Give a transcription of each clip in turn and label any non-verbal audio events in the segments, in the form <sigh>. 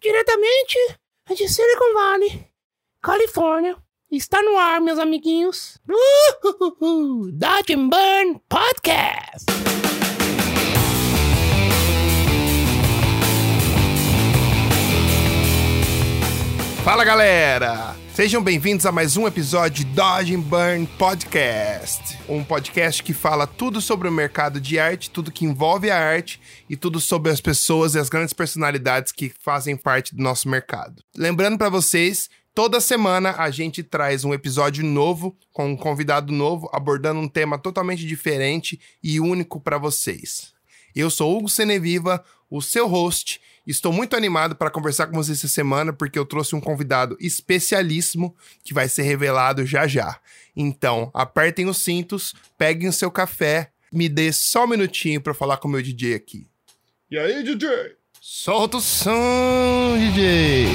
diretamente de Silicon Valley, Califórnia. Está no ar, meus amiguinhos. Uh, Dodge Burn Podcast. Fala galera! Sejam bem-vindos a mais um episódio de Dodge and Burn Podcast. Um podcast que fala tudo sobre o mercado de arte, tudo que envolve a arte e tudo sobre as pessoas e as grandes personalidades que fazem parte do nosso mercado. Lembrando para vocês, toda semana a gente traz um episódio novo com um convidado novo abordando um tema totalmente diferente e único para vocês. Eu sou Hugo Seneviva, o seu host, Estou muito animado para conversar com vocês essa semana porque eu trouxe um convidado especialíssimo que vai ser revelado já já. Então, apertem os cintos, peguem o seu café, me dê só um minutinho para falar com o meu DJ aqui. E aí, DJ? Solta o som, DJ!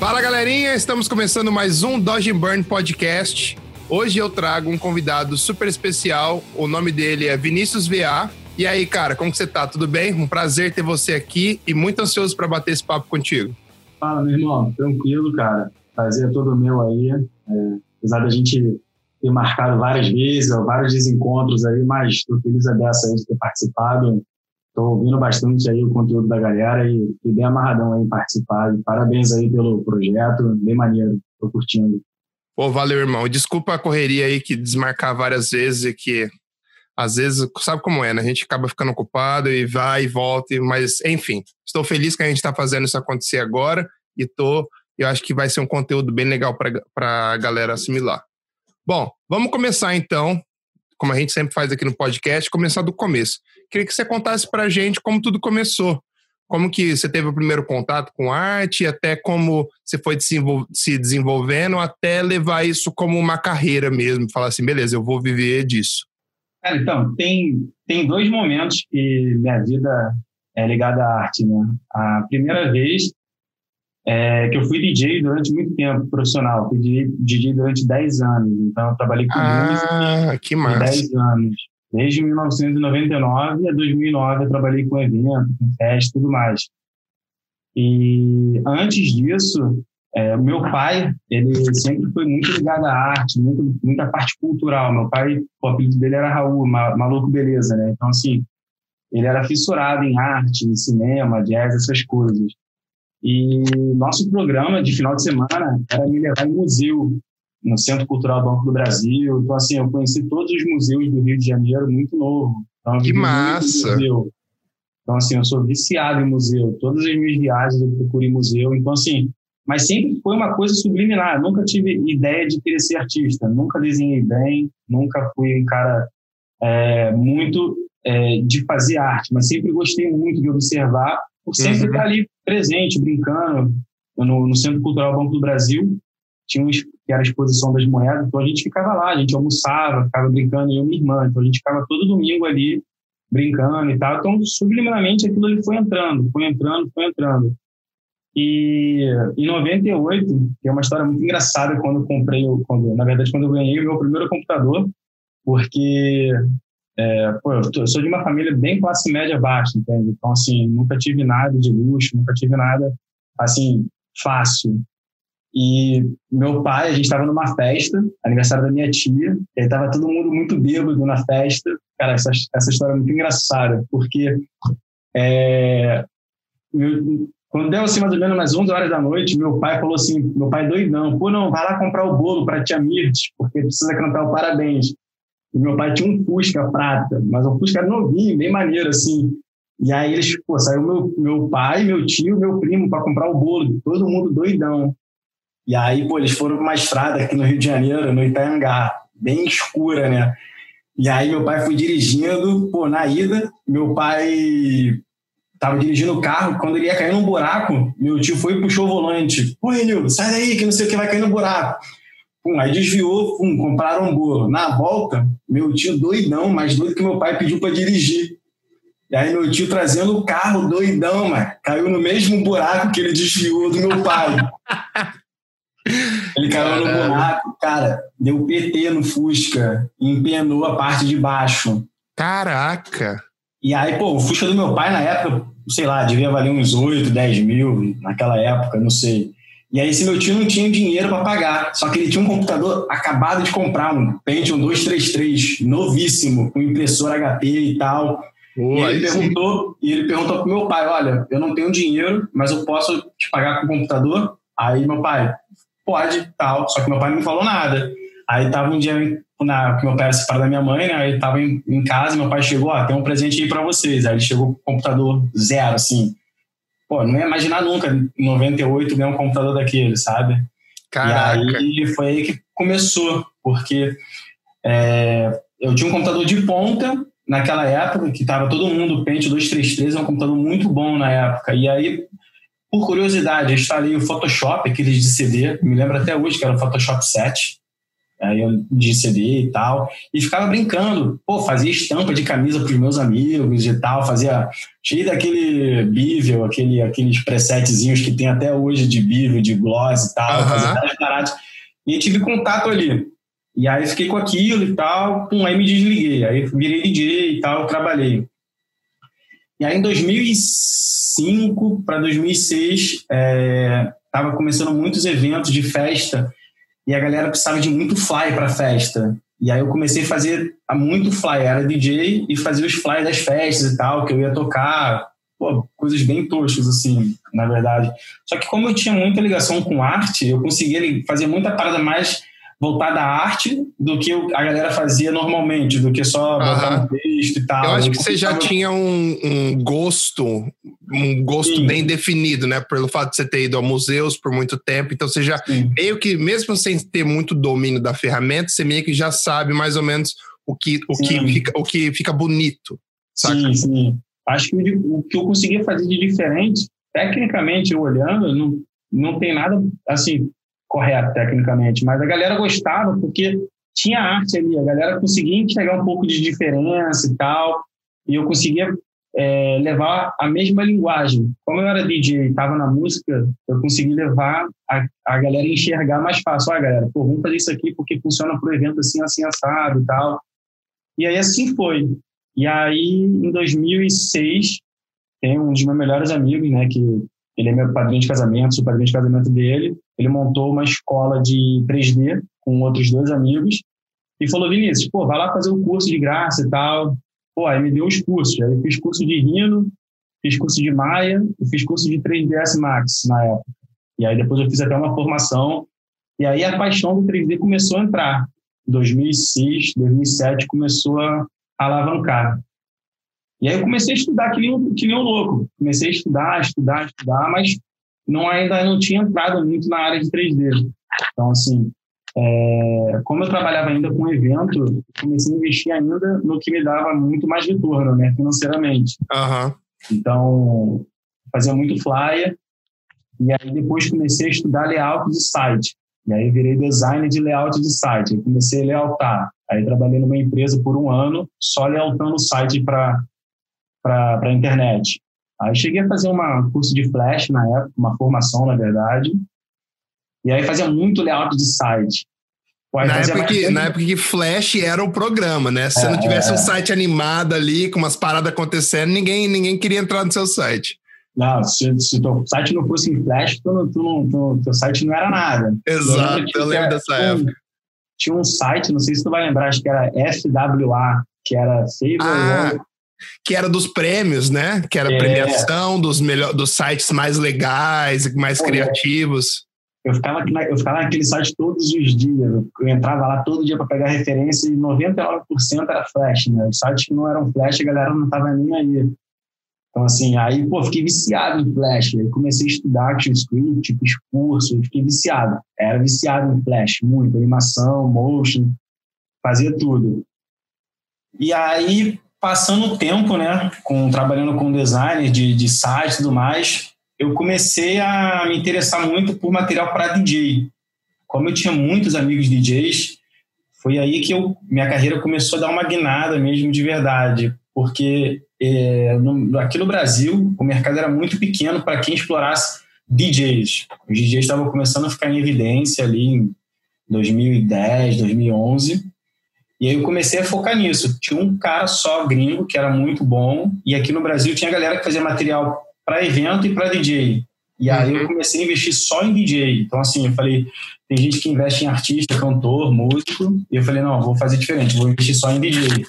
Fala galerinha, estamos começando mais um Dodge Burn Podcast. Hoje eu trago um convidado super especial. O nome dele é Vinícius VA. E aí, cara, como que você tá? Tudo bem? Um prazer ter você aqui e muito ansioso para bater esse papo contigo. Fala, meu irmão. Tranquilo, cara. Prazer é todo meu aí. É, apesar da gente ter marcado várias vezes, vários desencontros aí, mas estou feliz a dessa aí de ter participado. Estou ouvindo bastante aí o conteúdo da galera e, e bem amarradão aí em participar. Parabéns aí pelo projeto, bem maneiro. Estou curtindo. Pô, valeu, irmão. Desculpa a correria aí que desmarcar várias vezes e que às vezes, sabe como é, né? A gente acaba ficando ocupado e vai e volta, mas enfim, estou feliz que a gente está fazendo isso acontecer agora e tô, eu acho que vai ser um conteúdo bem legal para a galera assimilar. Bom, vamos começar então, como a gente sempre faz aqui no podcast, começar do começo. Queria que você contasse para a gente como tudo começou. Como que você teve o primeiro contato com arte, até como você foi se desenvolvendo, até levar isso como uma carreira mesmo, falar assim, beleza, eu vou viver disso? Cara, então, tem, tem dois momentos que minha vida é ligada à arte, né? A primeira vez é que eu fui DJ durante muito tempo, profissional. Fui DJ durante 10 anos. Então, eu trabalhei com ah, música que massa. 10 anos. Desde 1999 a 2009 eu trabalhei com evento, com festa e tudo mais. E antes disso, é, meu pai, ele sempre foi muito ligado à arte, muito, muita parte cultural. Meu pai, o apelido dele era Raul, maluco beleza, né? Então, assim, ele era fissurado em arte, em cinema, jazz, essas coisas. E nosso programa de final de semana era me levar em museu, no Centro Cultural Banco do Brasil. Então, assim, eu conheci todos os museus do Rio de Janeiro muito novo. Então, que massa! Então, assim, eu sou viciado em museu. Todas as minhas viagens eu procuro em museu. Então, assim, mas sempre foi uma coisa subliminar. nunca tive ideia de querer ser artista. Nunca desenhei bem. Nunca fui um cara é, muito é, de fazer arte. Mas sempre gostei muito de observar, por sempre uhum. estar ali presente, brincando. No, no Centro Cultural Banco do Brasil, tinha que era a exposição das moedas, então a gente ficava lá, a gente almoçava, ficava brincando, eu e minha irmã, então a gente ficava todo domingo ali brincando e tal, então subliminarmente aquilo ali foi entrando, foi entrando, foi entrando. E em 98, tem uma história muito engraçada quando eu comprei, quando, na verdade, quando eu ganhei o meu primeiro computador, porque é, pô, eu sou de uma família bem classe média baixa, entende? Então, assim, nunca tive nada de luxo, nunca tive nada, assim, fácil. E meu pai, a gente estava numa festa, aniversário da minha tia, e aí todo mundo muito bêbado na festa. Cara, essa, essa história é muito engraçada, porque é, meu, quando deu assim mais ou menos umas 11 horas da noite, meu pai falou assim, meu pai doidão, pô, não, vai lá comprar o bolo para tia Mirtes, porque precisa cantar o parabéns. E meu pai tinha um Fusca prata, mas um Fusca novinho, bem maneiro, assim. E aí eles, pô, saiu meu, meu pai, meu tio, meu primo para comprar o bolo, todo mundo doidão. E aí, pô, eles foram para uma estrada aqui no Rio de Janeiro, no Itaiangá, bem escura, né? E aí meu pai foi dirigindo, pô, na ida, meu pai tava dirigindo o carro, quando ele ia cair num buraco, meu tio foi e puxou o volante. Pô, Enil, sai daí que não sei o que vai cair no buraco. Pum, aí desviou, pum, compraram um bolo. Na volta, meu tio doidão, mais doido que meu pai pediu para dirigir. E aí meu tio trazendo o carro doidão, mano, caiu no mesmo buraco que ele desviou do meu pai. <laughs> Ele caiu no buraco, cara, deu PT no Fusca, empenou a parte de baixo. Caraca! E aí, pô, o Fusca do meu pai na época, sei lá, devia valer uns 8, 10 mil naquela época, não sei. E aí esse meu tio não tinha dinheiro para pagar, só que ele tinha um computador acabado de comprar, um Pentium 233, novíssimo, com impressora HP e tal. E, ele perguntou, e ele perguntou pro meu pai, olha, eu não tenho dinheiro, mas eu posso te pagar com o computador? Aí meu pai, pode, tal. Só que meu pai não me falou nada. Aí tava um dia, na, que meu pai era separado da minha mãe, né? Aí tava em, em casa, meu pai chegou, ó, tem um presente aí pra vocês. Aí ele chegou com o computador zero, assim. Pô, não ia imaginar nunca, em 98, ganhar um computador daquele, sabe? Caraca. E aí foi aí que começou, porque é, eu tinha um computador de ponta naquela época, que estava todo mundo, Pentium 233, é um computador muito bom na época. E aí, por curiosidade, eu instalei o Photoshop, aqueles de CD, me lembro até hoje que era o Photoshop 7, aí eu de CD e tal, e ficava brincando, pô, fazia estampa de camisa para os meus amigos e tal, fazia cheio daquele bevel, aquele, aqueles presetzinhos que tem até hoje de bevel, de gloss e tal, Aham. fazia várias paradas. E tive contato ali. E aí fiquei com aquilo e tal, pum, aí me desliguei. Aí virei DJ e tal, trabalhei. E aí em 2005 para 2006, é, tava começando muitos eventos de festa e a galera precisava de muito fly para festa. E aí eu comecei a fazer muito fly, era DJ e fazia os fly das festas e tal, que eu ia tocar, pô, coisas bem toscas assim, na verdade. Só que como eu tinha muita ligação com arte, eu conseguia fazer muita parada mais voltada à arte do que a galera fazia normalmente, do que só botar Aham. um texto e tal. Eu acho que você já tinha um, um gosto, um gosto Sim. bem definido, né? Pelo fato de você ter ido a museus por muito tempo. Então você já Sim. meio que, mesmo sem ter muito domínio da ferramenta, você meio que já sabe mais ou menos o que, o que, fica, o que fica bonito. Saca? Sim, sim. Acho que o que eu conseguia fazer de diferente, tecnicamente, olhando, não, não tem nada assim correto tecnicamente, mas a galera gostava porque tinha arte ali, a galera conseguia enxergar um pouco de diferença e tal, e eu conseguia é, levar a mesma linguagem. Como eu era DJ e estava na música, eu consegui levar a, a galera enxergar mais fácil. Olha, galera, pô, vamos fazer isso aqui porque funciona pro evento assim, assim, assado e tal. E aí assim foi. E aí, em 2006, tem um dos meus melhores amigos, né, que ele é meu padrinho de casamento, sou padrinho de casamento dele. Ele montou uma escola de 3D com outros dois amigos e falou: Vinícius, pô, vai lá fazer o curso de graça e tal. Pô, aí me deu os cursos. Aí eu fiz curso de Rhino, fiz curso de Maya e fiz curso de 3ds Max na época. E aí depois eu fiz até uma formação. E aí a paixão do 3D começou a entrar. Em 2006, 2007 começou a alavancar. E aí eu comecei a estudar que nem, um- que nem um louco. Comecei a estudar, estudar, estudar, mas não, ainda não tinha entrado muito na área de 3D. Então, assim, é, como eu trabalhava ainda com evento, comecei a investir ainda no que me dava muito mais retorno, né, financeiramente. Aham. Então, fazia muito flyer. E aí depois comecei a estudar layout de site. E aí virei designer de layout de site. Aí comecei a layoutar. Aí trabalhei numa empresa por um ano, só layoutando o site para a internet. Aí cheguei a fazer um curso de Flash na época, uma formação, na verdade. E aí fazia muito layout de site. Aí Na época, que, na época que Flash era o programa, né? Se você não É, tivesse é. um site animado ali, com umas paradas acontecendo, ninguém, ninguém queria entrar no seu site. Não, se, se teu site não fosse em Flash, tu, não- tu, não- tu, teu site não era nada. Exato, eu lembro dessa tinha época. Tinha um site, não sei se tu vai lembrar, acho que era FWA, que era Favor Ah, que era dos prêmios, né? Que era É. premiação dos, melhor, dos sites mais legais e mais Pô, criativos. Eu ficava, eu ficava naquele site todos os dias. Eu entrava lá todo dia para pegar referência e 99% era Flash, né? Os sites que não eram Flash, a galera não tava nem aí. Então, assim, aí, pô, fiquei viciado em Flash. Aí comecei a estudar ActionScript, fiz curso, fiquei viciado. Era viciado em Flash, muito. Animação, motion, fazia tudo. E aí, passando o tempo, né, com, trabalhando com designer de, de site e tudo mais, eu comecei a me interessar muito por material para DJ. Como eu tinha muitos amigos DJs, foi aí que eu, minha carreira começou a dar uma guinada mesmo de verdade, porque é, no, aqui no Brasil o mercado era muito pequeno para quem explorasse DJs. Os DJs estavam começando a ficar em evidência ali em 2010, 2011. E aí eu comecei a focar nisso. Tinha um cara só gringo que era muito bom, e aqui no Brasil tinha galera que fazia material para evento e para DJ. E aí eu Uhum. comecei a investir só em DJ. Então, assim, eu falei, tem gente que investe em artista, cantor, músico, e eu falei, não, vou fazer diferente, vou investir só em DJ.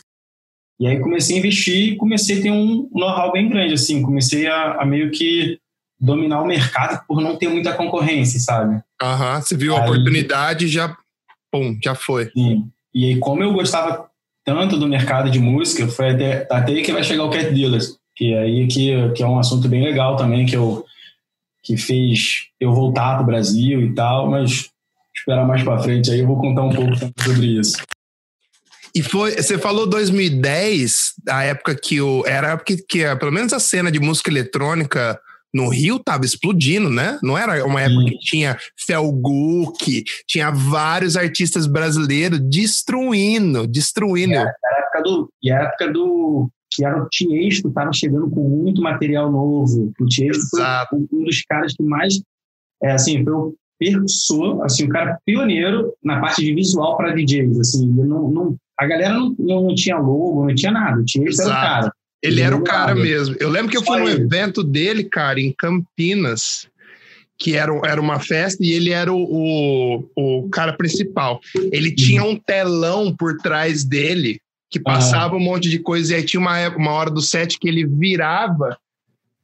E aí comecei a investir e comecei a ter um know-how bem grande, assim, comecei a, a meio que dominar o mercado por não ter muita concorrência, sabe? Aham, você viu a Aí- oportunidade e já. Pum, já foi. Sim. E aí, como eu gostava tanto do mercado de música, foi até, até aí que vai chegar o Cat Dealers, que é aí que, que é um assunto bem legal também, que, eu, que fez eu voltar para o Brasil e tal, mas esperar mais para frente aí eu vou contar um pouco sobre isso. E foi, você falou 2010, a época que o. Era a época que, que pelo menos a cena de música eletrônica no Rio tava explodindo, né? Não era uma época Sim. que tinha Felguk, tinha vários artistas brasileiros destruindo, destruindo. A época do, e a época do que era o Tiesto, estava chegando com muito material novo. O Tiesto foi Exato. um dos caras que mais, é, assim, foi o percussor, assim, o cara pioneiro na parte de visual para DJs, assim, não, não- a galera não, não, tinha logo, não tinha nada, o Tiesto era o Exato. cara. Ele era o cara mesmo. Eu lembro que eu fui num evento dele, cara, em Campinas, que era, era uma festa e ele era o, o, o cara principal. Ele tinha um telão por trás dele que passava um monte de coisa e aí tinha uma, uma hora do set que ele virava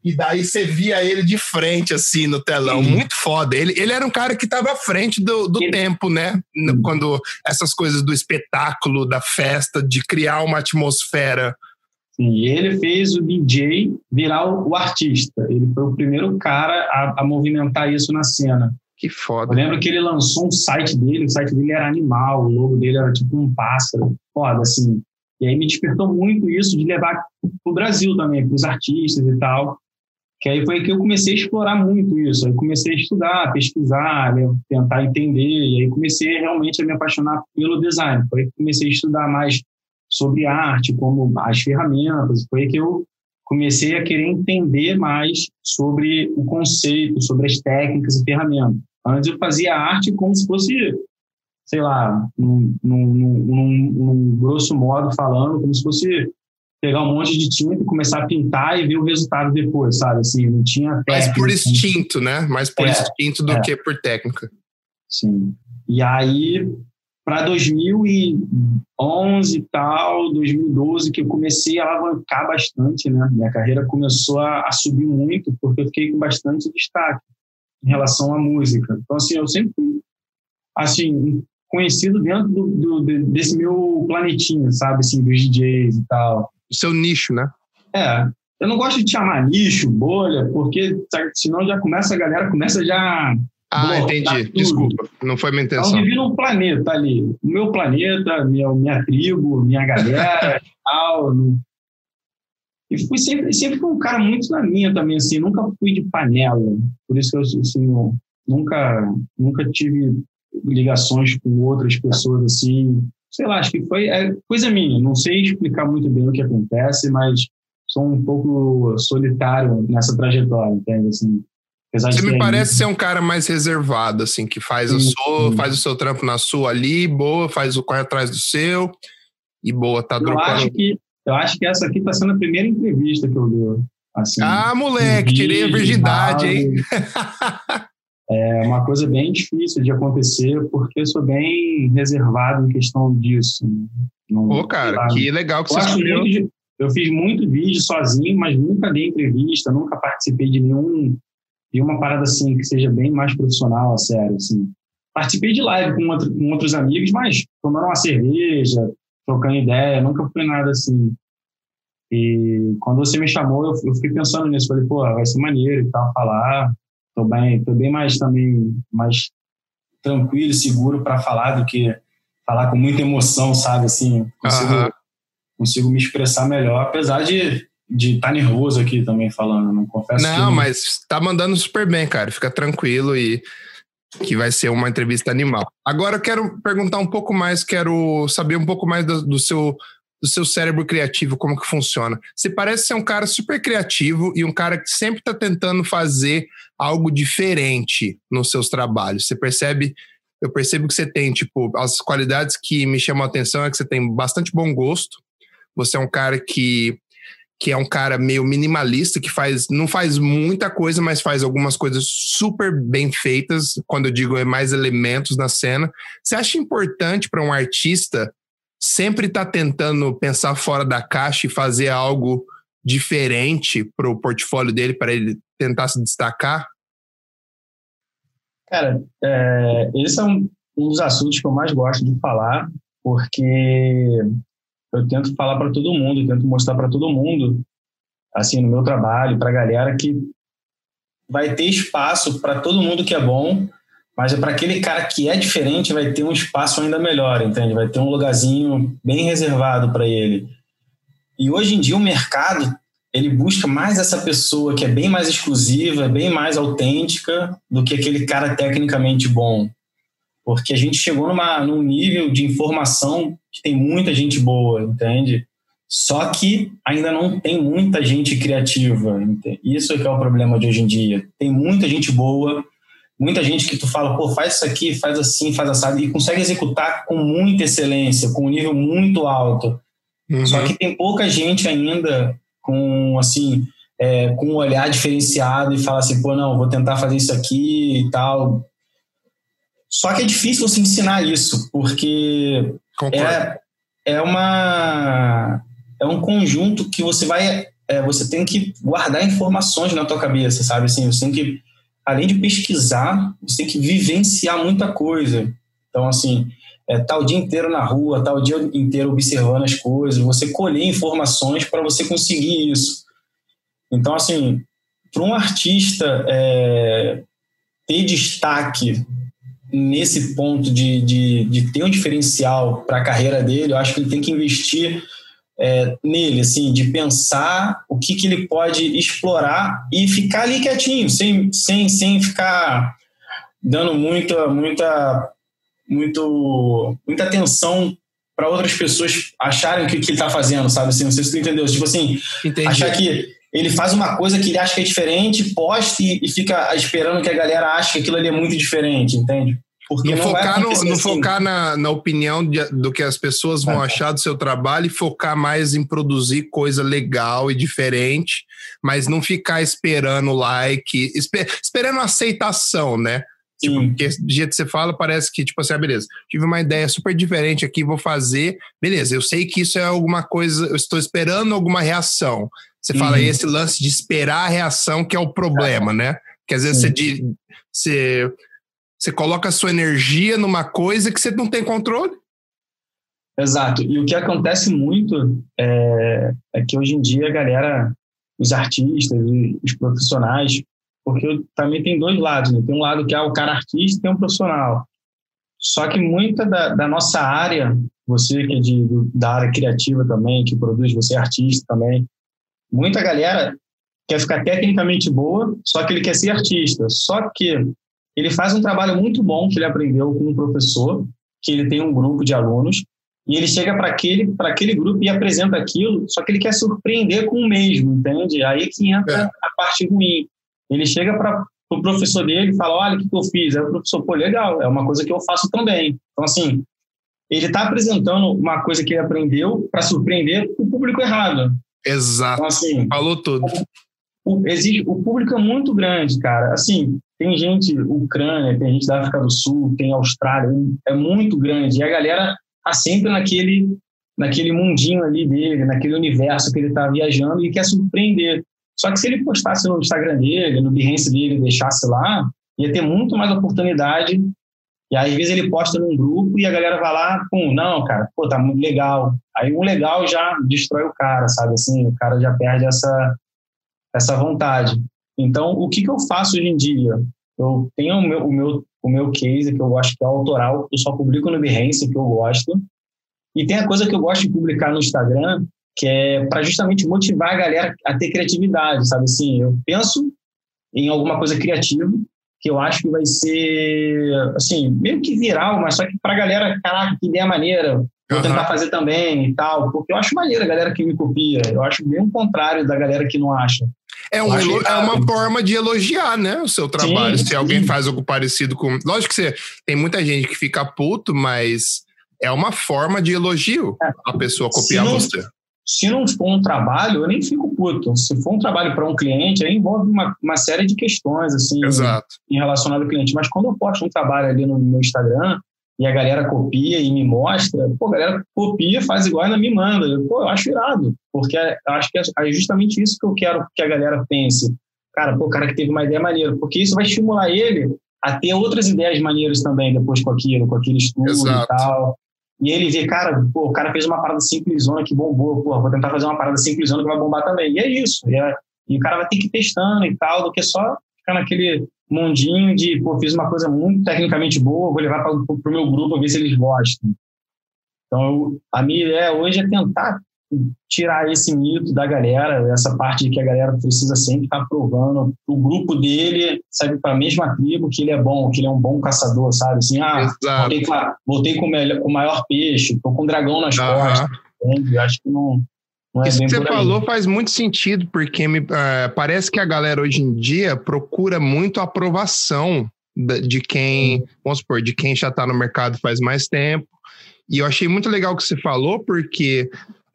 e daí você via ele de frente, assim, no telão. Uhum. Muito foda. Ele, ele era um cara que estava à frente do, do Ele- tempo, né? Uhum. Quando essas coisas do espetáculo, da festa, de criar uma atmosfera. Sim, e ele fez o DJ virar o, o artista. Ele foi o primeiro cara a, a movimentar isso na cena. Que Eu foda. lembro que ele lançou um site dele, o site dele era animal, o logo dele era tipo um pássaro, foda, assim. E aí me despertou muito isso de levar pro Brasil também, pros artistas e tal. Que aí foi que eu comecei a explorar muito isso. Aí comecei a estudar, pesquisar, né, tentar entender, e aí comecei realmente a me apaixonar pelo design. Foi aí que comecei a estudar mais sobre arte, como as ferramentas. Foi que eu comecei a querer entender mais sobre o conceito, sobre as técnicas e ferramentas. Antes eu fazia arte como se fosse, sei lá, num, num, num, num grosso modo falando, como se fosse pegar um monte de tinta e começar a pintar e ver o resultado depois, sabe? Assim, não tinha Mais técnica. por instinto, né? Mais por É, instinto do é. que por técnica. Sim. E aí, para 2011 e tal, 2012, que eu comecei a alavancar bastante, né? Minha carreira começou a, a subir muito, porque eu fiquei com bastante destaque em relação à música. Então, assim, eu sempre fui, assim, conhecido dentro do, do- de- desse meu planetinho, sabe? Assim, dos DJs e tal. O seu nicho, né? É, eu não gosto de chamar nicho, bolha, porque senão já começa, a galera começa já Ah, tá entendi. Desculpa. Não foi minha Então, intenção. vivi num planeta ali. O meu planeta, minha, minha tribo, minha galera <laughs> tal. E fui sempre, sempre fui um cara muito na minha também, assim. Nunca fui de panela. Por isso que eu, assim, eu nunca, nunca tive ligações com outras pessoas, assim. Sei lá, acho que foi é coisa minha. Não sei explicar muito bem o que acontece, mas sou um pouco solitário nessa trajetória, entende? Assim, apesar Você me parece ser um cara mais reservado, assim, que faz o Sim, seu, sim. faz o seu trampo na sua ali, boa, faz o corre atrás do seu, e boa, tá Eu acho dropando. que eu acho que essa aqui está sendo a primeira entrevista que eu dou. Assim, Ah, moleque, tirei a virgindade, hein? <laughs> É uma coisa bem difícil de acontecer, porque eu sou bem reservado em questão disso. né? Não- Pô, cara, que legal que eu, você acho escolheu. eu fiz muito vídeo sozinho, mas nunca dei entrevista, nunca participei de nenhum de uma parada assim que seja bem mais profissional, a sério, assim. Participei de live com, outro- com outros amigos, mas tomando uma cerveja, trocando ideia, nunca foi nada assim. E quando você me chamou, eu, eu fiquei pensando nisso, falei, pô, vai ser maneiro e tal, falar. Tô bem, tô bem mais também mais tranquilo e seguro para falar do que falar com muita emoção, sabe? Assim, consigo, consigo me expressar melhor, apesar de de estar nervoso aqui também falando. Não confesso que Não, mas tá mandando super bem, cara. Fica tranquilo e que vai ser uma entrevista animal. Agora eu quero perguntar um pouco mais, quero saber um pouco mais do, do seu do seu cérebro criativo, como que funciona. Você parece ser um cara super criativo e um cara que sempre está tentando fazer algo diferente nos seus trabalhos. Você percebe, eu percebo que você tem, tipo, as qualidades que me chamam a atenção é que você tem bastante bom gosto. Você é um cara que que é um cara meio minimalista, que faz não faz muita coisa, mas faz algumas coisas super bem feitas. Quando eu digo é mais elementos na cena. Você acha importante para um artista sempre estar tá tentando pensar fora da caixa e fazer algo diferente para o portfólio dele, para ele tentar se destacar? Cara, é, esse é um, um dos assuntos que eu mais gosto de falar, porque eu tento falar para todo mundo, tento mostrar para todo mundo, assim, no meu trabalho, para a galera que vai ter espaço para todo mundo que é bom, mas é para aquele cara que é diferente vai ter um espaço ainda melhor, entende? Vai ter um lugarzinho bem reservado para ele. E hoje em dia o mercado ele busca mais essa pessoa que é bem mais exclusiva, bem mais autêntica do que aquele cara tecnicamente bom porque a gente chegou numa, num nível de informação que tem muita gente boa, entende? Só que ainda não tem muita gente criativa. Entende? Isso é que é o problema de hoje em dia. Tem muita gente boa, muita gente que tu fala, pô, faz isso aqui, faz assim, faz assado, e consegue executar com muita excelência, com um nível muito alto. Uhum. Só que tem pouca gente ainda com, assim, é, com um olhar diferenciado e fala assim, pô, não, vou tentar fazer isso aqui e tal. Só que é difícil você ensinar isso, porque é, é uma é um conjunto que você vai é, você tem que guardar informações na tua cabeça, sabe? Assim, você tem que além de pesquisar, você tem que vivenciar muita coisa. Então, assim, é, tá o dia inteiro na rua, tá o dia inteiro observando as coisas, você colher informações para você conseguir isso. Então, assim, para um artista é, ter destaque nesse ponto de, de, de ter um diferencial para a carreira dele, eu acho que ele tem que investir é, nele, assim, de pensar o que, que ele pode explorar e ficar ali quietinho, sem, sem, sem ficar dando muita, muita, muito, muita atenção para outras pessoas acharem o que, que ele está fazendo, sabe? Assim, não sei se tu entendeu. Tipo assim, Entendi. achar que ele faz uma coisa que ele acha que é diferente, poste e fica esperando que a galera ache que aquilo ali é muito diferente, entende? Porque não, não focar, no, não assim. focar na, na opinião de, do que as pessoas vão é. achar do seu trabalho e focar mais em produzir coisa legal e diferente, mas não ficar esperando like, esper, esperando aceitação, né? Tipo, porque do jeito que você fala, parece que, tipo assim, ah, beleza, tive uma ideia super diferente aqui, vou fazer. Beleza, eu sei que isso é alguma coisa, eu estou esperando alguma reação. Você uhum. fala aí esse lance de esperar a reação que é o problema, né? Que às vezes você, você, você coloca a sua energia numa coisa que você não tem controle. Exato. E o que acontece muito é, é que hoje em dia a galera, os artistas, os profissionais, porque também tem dois lados, né? Tem um lado que é o cara artista e tem um profissional. Só que muita da, da nossa área, você que é de, da área criativa também, que produz, você é artista também, muita galera quer ficar tecnicamente boa, só que ele quer ser artista. Só que ele faz um trabalho muito bom que ele aprendeu com um professor, que ele tem um grupo de alunos, e ele chega para aquele, aquele grupo e apresenta aquilo, só que ele quer surpreender com o mesmo, entende? Aí que entra é. a parte ruim. Ele chega para o pro professor dele e fala: Olha o que, que eu fiz. Aí o professor, pô, legal, é uma coisa que eu faço também. Então, assim, ele está apresentando uma coisa que ele aprendeu para surpreender o público errado. Exato. Então, assim, Falou tudo. O, existe, o público é muito grande, cara. Assim, tem gente Ucrânia, tem gente da África do Sul, tem Austrália, é muito grande. E a galera tá sempre naquele, naquele mundinho ali dele, naquele universo que ele tá viajando e quer surpreender. Só que se ele postasse no Instagram dele, no Behance dele, deixasse lá, ia ter muito mais oportunidade. E às vezes ele posta num grupo e a galera vai lá, pum, não, cara, pô, tá muito legal. Aí o legal já destrói o cara, sabe? Assim, o cara já perde essa, essa vontade. Então, o que, que eu faço hoje em dia? Eu tenho o meu, o meu, o meu case, que eu gosto que é autoral, eu só publico no Behance, que eu gosto. E tem a coisa que eu gosto de publicar no Instagram, que é para justamente motivar a galera a ter criatividade, sabe? Assim, eu penso em alguma coisa criativa, que eu acho que vai ser, assim, meio que viral, mas só que para a galera, caraca, que ideia maneira, vou tentar fazer também e tal, porque eu acho maneiro a galera que me copia. Eu acho bem o contrário da galera que não acha. É, um é uma forma de elogiar, né, o seu trabalho. Sim, Se alguém faz algo parecido com. Lógico que você tem muita gente que fica puto, mas é uma forma de elogio é. a pessoa copiar não, você. Se não for um trabalho, eu nem fico puto. Se for um trabalho para um cliente, aí envolve uma, uma série de questões assim Exato. em relacionado ao cliente. Mas quando eu posto um trabalho ali no meu Instagram, e a galera copia e me mostra, pô, a galera copia, faz igual e ainda me manda. Eu, pô, eu acho irado, porque eu acho que é, é justamente isso que eu quero que a galera pense. Cara, pô, o cara que teve uma ideia maneira, porque isso vai estimular ele a ter outras ideias maneiras também depois com aquilo, com aquele estudo Exato. e tal. E ele vê, cara, pô, o cara fez uma parada simplesona que bombou, pô, vou tentar fazer uma parada simplesona que vai bombar também. E é isso. E, é, e o cara vai ter que ir testando e tal, do que só ficar naquele mundinho de, pô, fiz uma coisa muito tecnicamente boa, vou levar para o meu grupo ver se eles gostam. Então, a minha ideia hoje é tentar tirar esse mito da galera, essa parte de que a galera precisa sempre estar provando o grupo dele, sabe, para a mesma tribo que ele é bom, que ele é um bom caçador, sabe? Assim, ah, voltei com, a, voltei com, o, melhor, com o maior peixe, tô com um dragão nas uhum. costas. Entende? Acho que não, é Isso que você falou faz muito sentido, porque me, uh, parece que a galera hoje em dia procura muito aprovação de quem, vamos supor, de quem já está no mercado faz mais tempo. E eu achei muito legal o que você falou, porque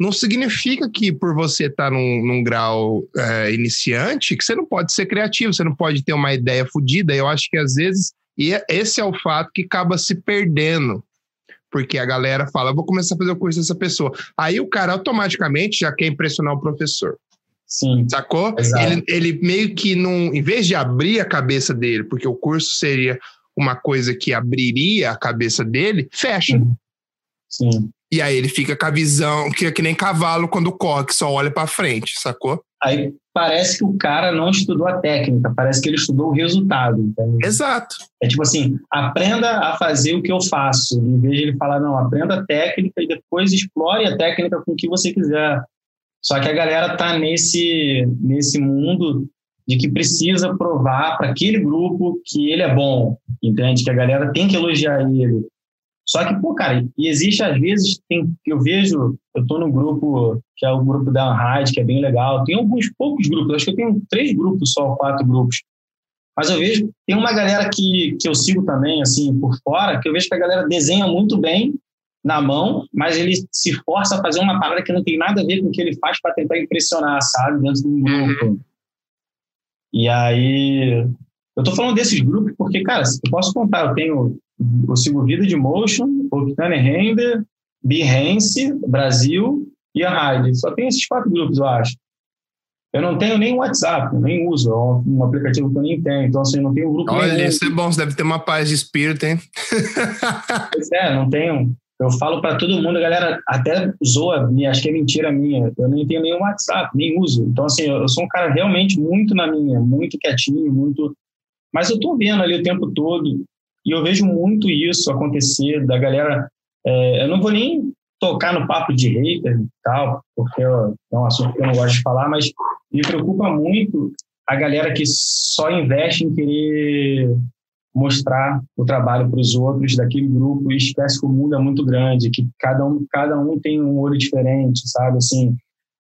não significa que por você estar tá num, num, grau uh, iniciante, que você não pode ser criativo, você não pode ter uma ideia fodida. Eu acho que às vezes e é, esse é o fato que acaba se perdendo porque a galera fala, vou começar a fazer o curso dessa pessoa. Aí o cara automaticamente já quer impressionar o professor. Sim. Sacou? Ele, ele meio que não, em vez de abrir a cabeça dele, porque o curso seria uma coisa que abriria a cabeça dele, fecha. Sim. E aí ele fica com a visão, que é que nem cavalo quando corre, que só olha para frente, sacou? Aí parece que o cara não estudou a técnica, parece que ele estudou o resultado. Entende? Exato. É tipo assim, aprenda a fazer o que eu faço, em vez de ele falar, não, aprenda a técnica e depois explore a técnica com o que você quiser. Só que a galera tá nesse, nesse mundo de que precisa provar para aquele grupo que ele é bom, entende? Que a galera tem que elogiar ele. Só que, pô, cara, e existe às vezes, tem, eu vejo, eu tô no grupo, que é o grupo da Unhide, que é bem legal, tem alguns poucos grupos, acho que eu tenho três grupos só, quatro grupos. Mas eu vejo, tem uma galera que, que eu sigo também, assim, por fora, que eu vejo que a galera desenha muito bem na mão, mas ele se força a fazer uma parada que não tem nada a ver com o que ele faz para tentar impressionar, sabe, dentro de um grupo. Uhum. E aí, eu tô falando desses grupos porque, cara, eu posso contar, eu tenho eu sigo Vida de Motion, Octane Render, Behance, Brasil e a Ride. Só tem esses quatro grupos, eu acho. Eu não tenho nem WhatsApp, nem uso. É um aplicativo que eu nem tenho. Então, assim, eu não tenho grupo Olha, nenhum. isso é bom. Você deve ter uma paz de espírito, hein? <laughs> pois é, não tenho. Eu falo para todo mundo, a galera até zoa, acho que é mentira minha. Eu nem tenho nenhum WhatsApp, nem uso. Então, assim, eu sou um cara realmente muito na minha, muito quietinho, muito. Mas eu tô vendo ali o tempo todo e eu vejo muito isso acontecer, da galera. É, eu não vou nem tocar no papo de hater e tal, porque é um assunto que eu não gosto de falar, mas me preocupa muito a galera que só investe em querer mostrar o trabalho para os outros daquele grupo e esquece que o mundo é muito grande, que cada um, cada um tem um olho diferente, sabe? Assim,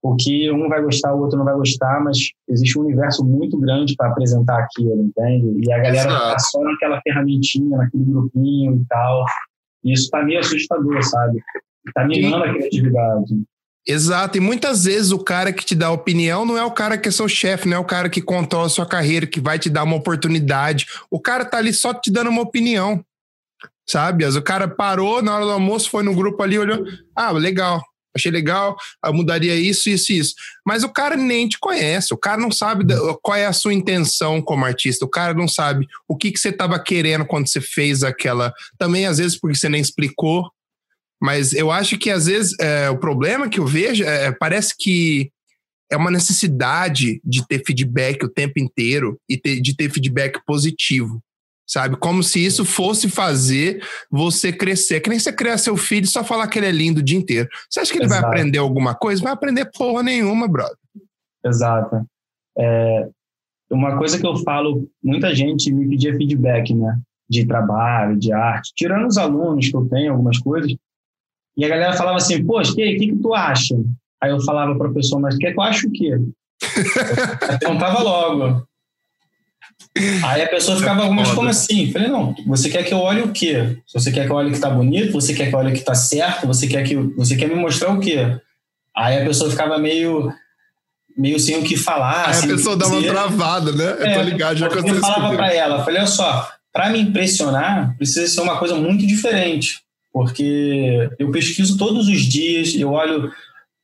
o que um vai gostar, o outro não vai gostar, mas existe um universo muito grande para apresentar aquilo, entende? E a galera está só naquela ferramentinha, naquele grupinho e tal. E isso está meio assustador, sabe? Está minando a criatividade. Exato, e muitas vezes o cara que te dá opinião não é o cara que é seu chefe, não é o cara que controla a sua carreira, que vai te dar uma oportunidade. O cara tá ali só te dando uma opinião, sabe? O cara parou na hora do almoço, foi no grupo ali, olhou, ah, legal, achei legal, eu mudaria isso, isso, isso. Mas o cara nem te conhece, o cara não sabe qual é a sua intenção como artista, o cara não sabe o que, que você estava querendo quando você fez aquela. Também, às vezes, porque você nem explicou. Mas eu acho que, às vezes, é, o problema que eu vejo é parece que é uma necessidade de ter feedback o tempo inteiro e ter, de ter feedback positivo sabe? Como se isso fosse fazer você crescer. Que nem você criar seu filho e só falar que ele é lindo o dia inteiro. Você acha que ele Exato. vai aprender alguma coisa? Vai aprender porra nenhuma, brother. Exato. É, uma coisa que eu falo, muita gente me pedia feedback, né? De trabalho, de arte. Tirando os alunos que eu tenho, algumas coisas. E a galera falava assim, poxa, o que, que, que tu acha? Aí eu falava para a pessoa, mas quer que eu acho o quê? <laughs> Eu perguntava logo. Aí a pessoa ficava, mas como assim? Falei, não, você quer que eu olhe o quê? Você quer que eu olhe que tá bonito? Você quer que eu olhe que tá certo? Você quer que você quer me mostrar o quê? Aí a pessoa ficava meio meio sem o que falar. Aí a pessoa dá uma travada, né? É, eu tô ligado, já aconteceu. Eu falava para ela, falei, olha só, para me impressionar, precisa ser uma coisa muito diferente, porque eu pesquiso todos os dias, eu olho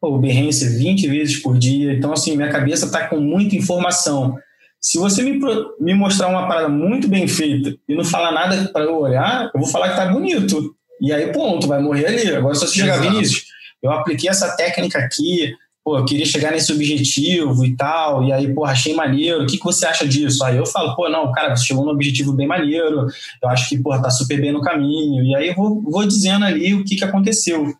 o Behance 20 vezes por dia, então assim, minha cabeça está com muita informação. Se você me, me mostrar uma parada muito bem feita e não falar nada para eu olhar, eu vou falar que tá bonito. E aí, ponto, vai morrer ali. Agora, se você chegar, Vinícius, eu apliquei essa técnica aqui, pô, eu queria chegar nesse objetivo e tal, e aí, pô, achei maneiro, o que, que você acha disso? Aí eu falo, pô, não, cara, você chegou num objetivo bem maneiro, eu acho que, pô, tá super bem no caminho, e aí eu vou, vou dizendo ali o que, que aconteceu.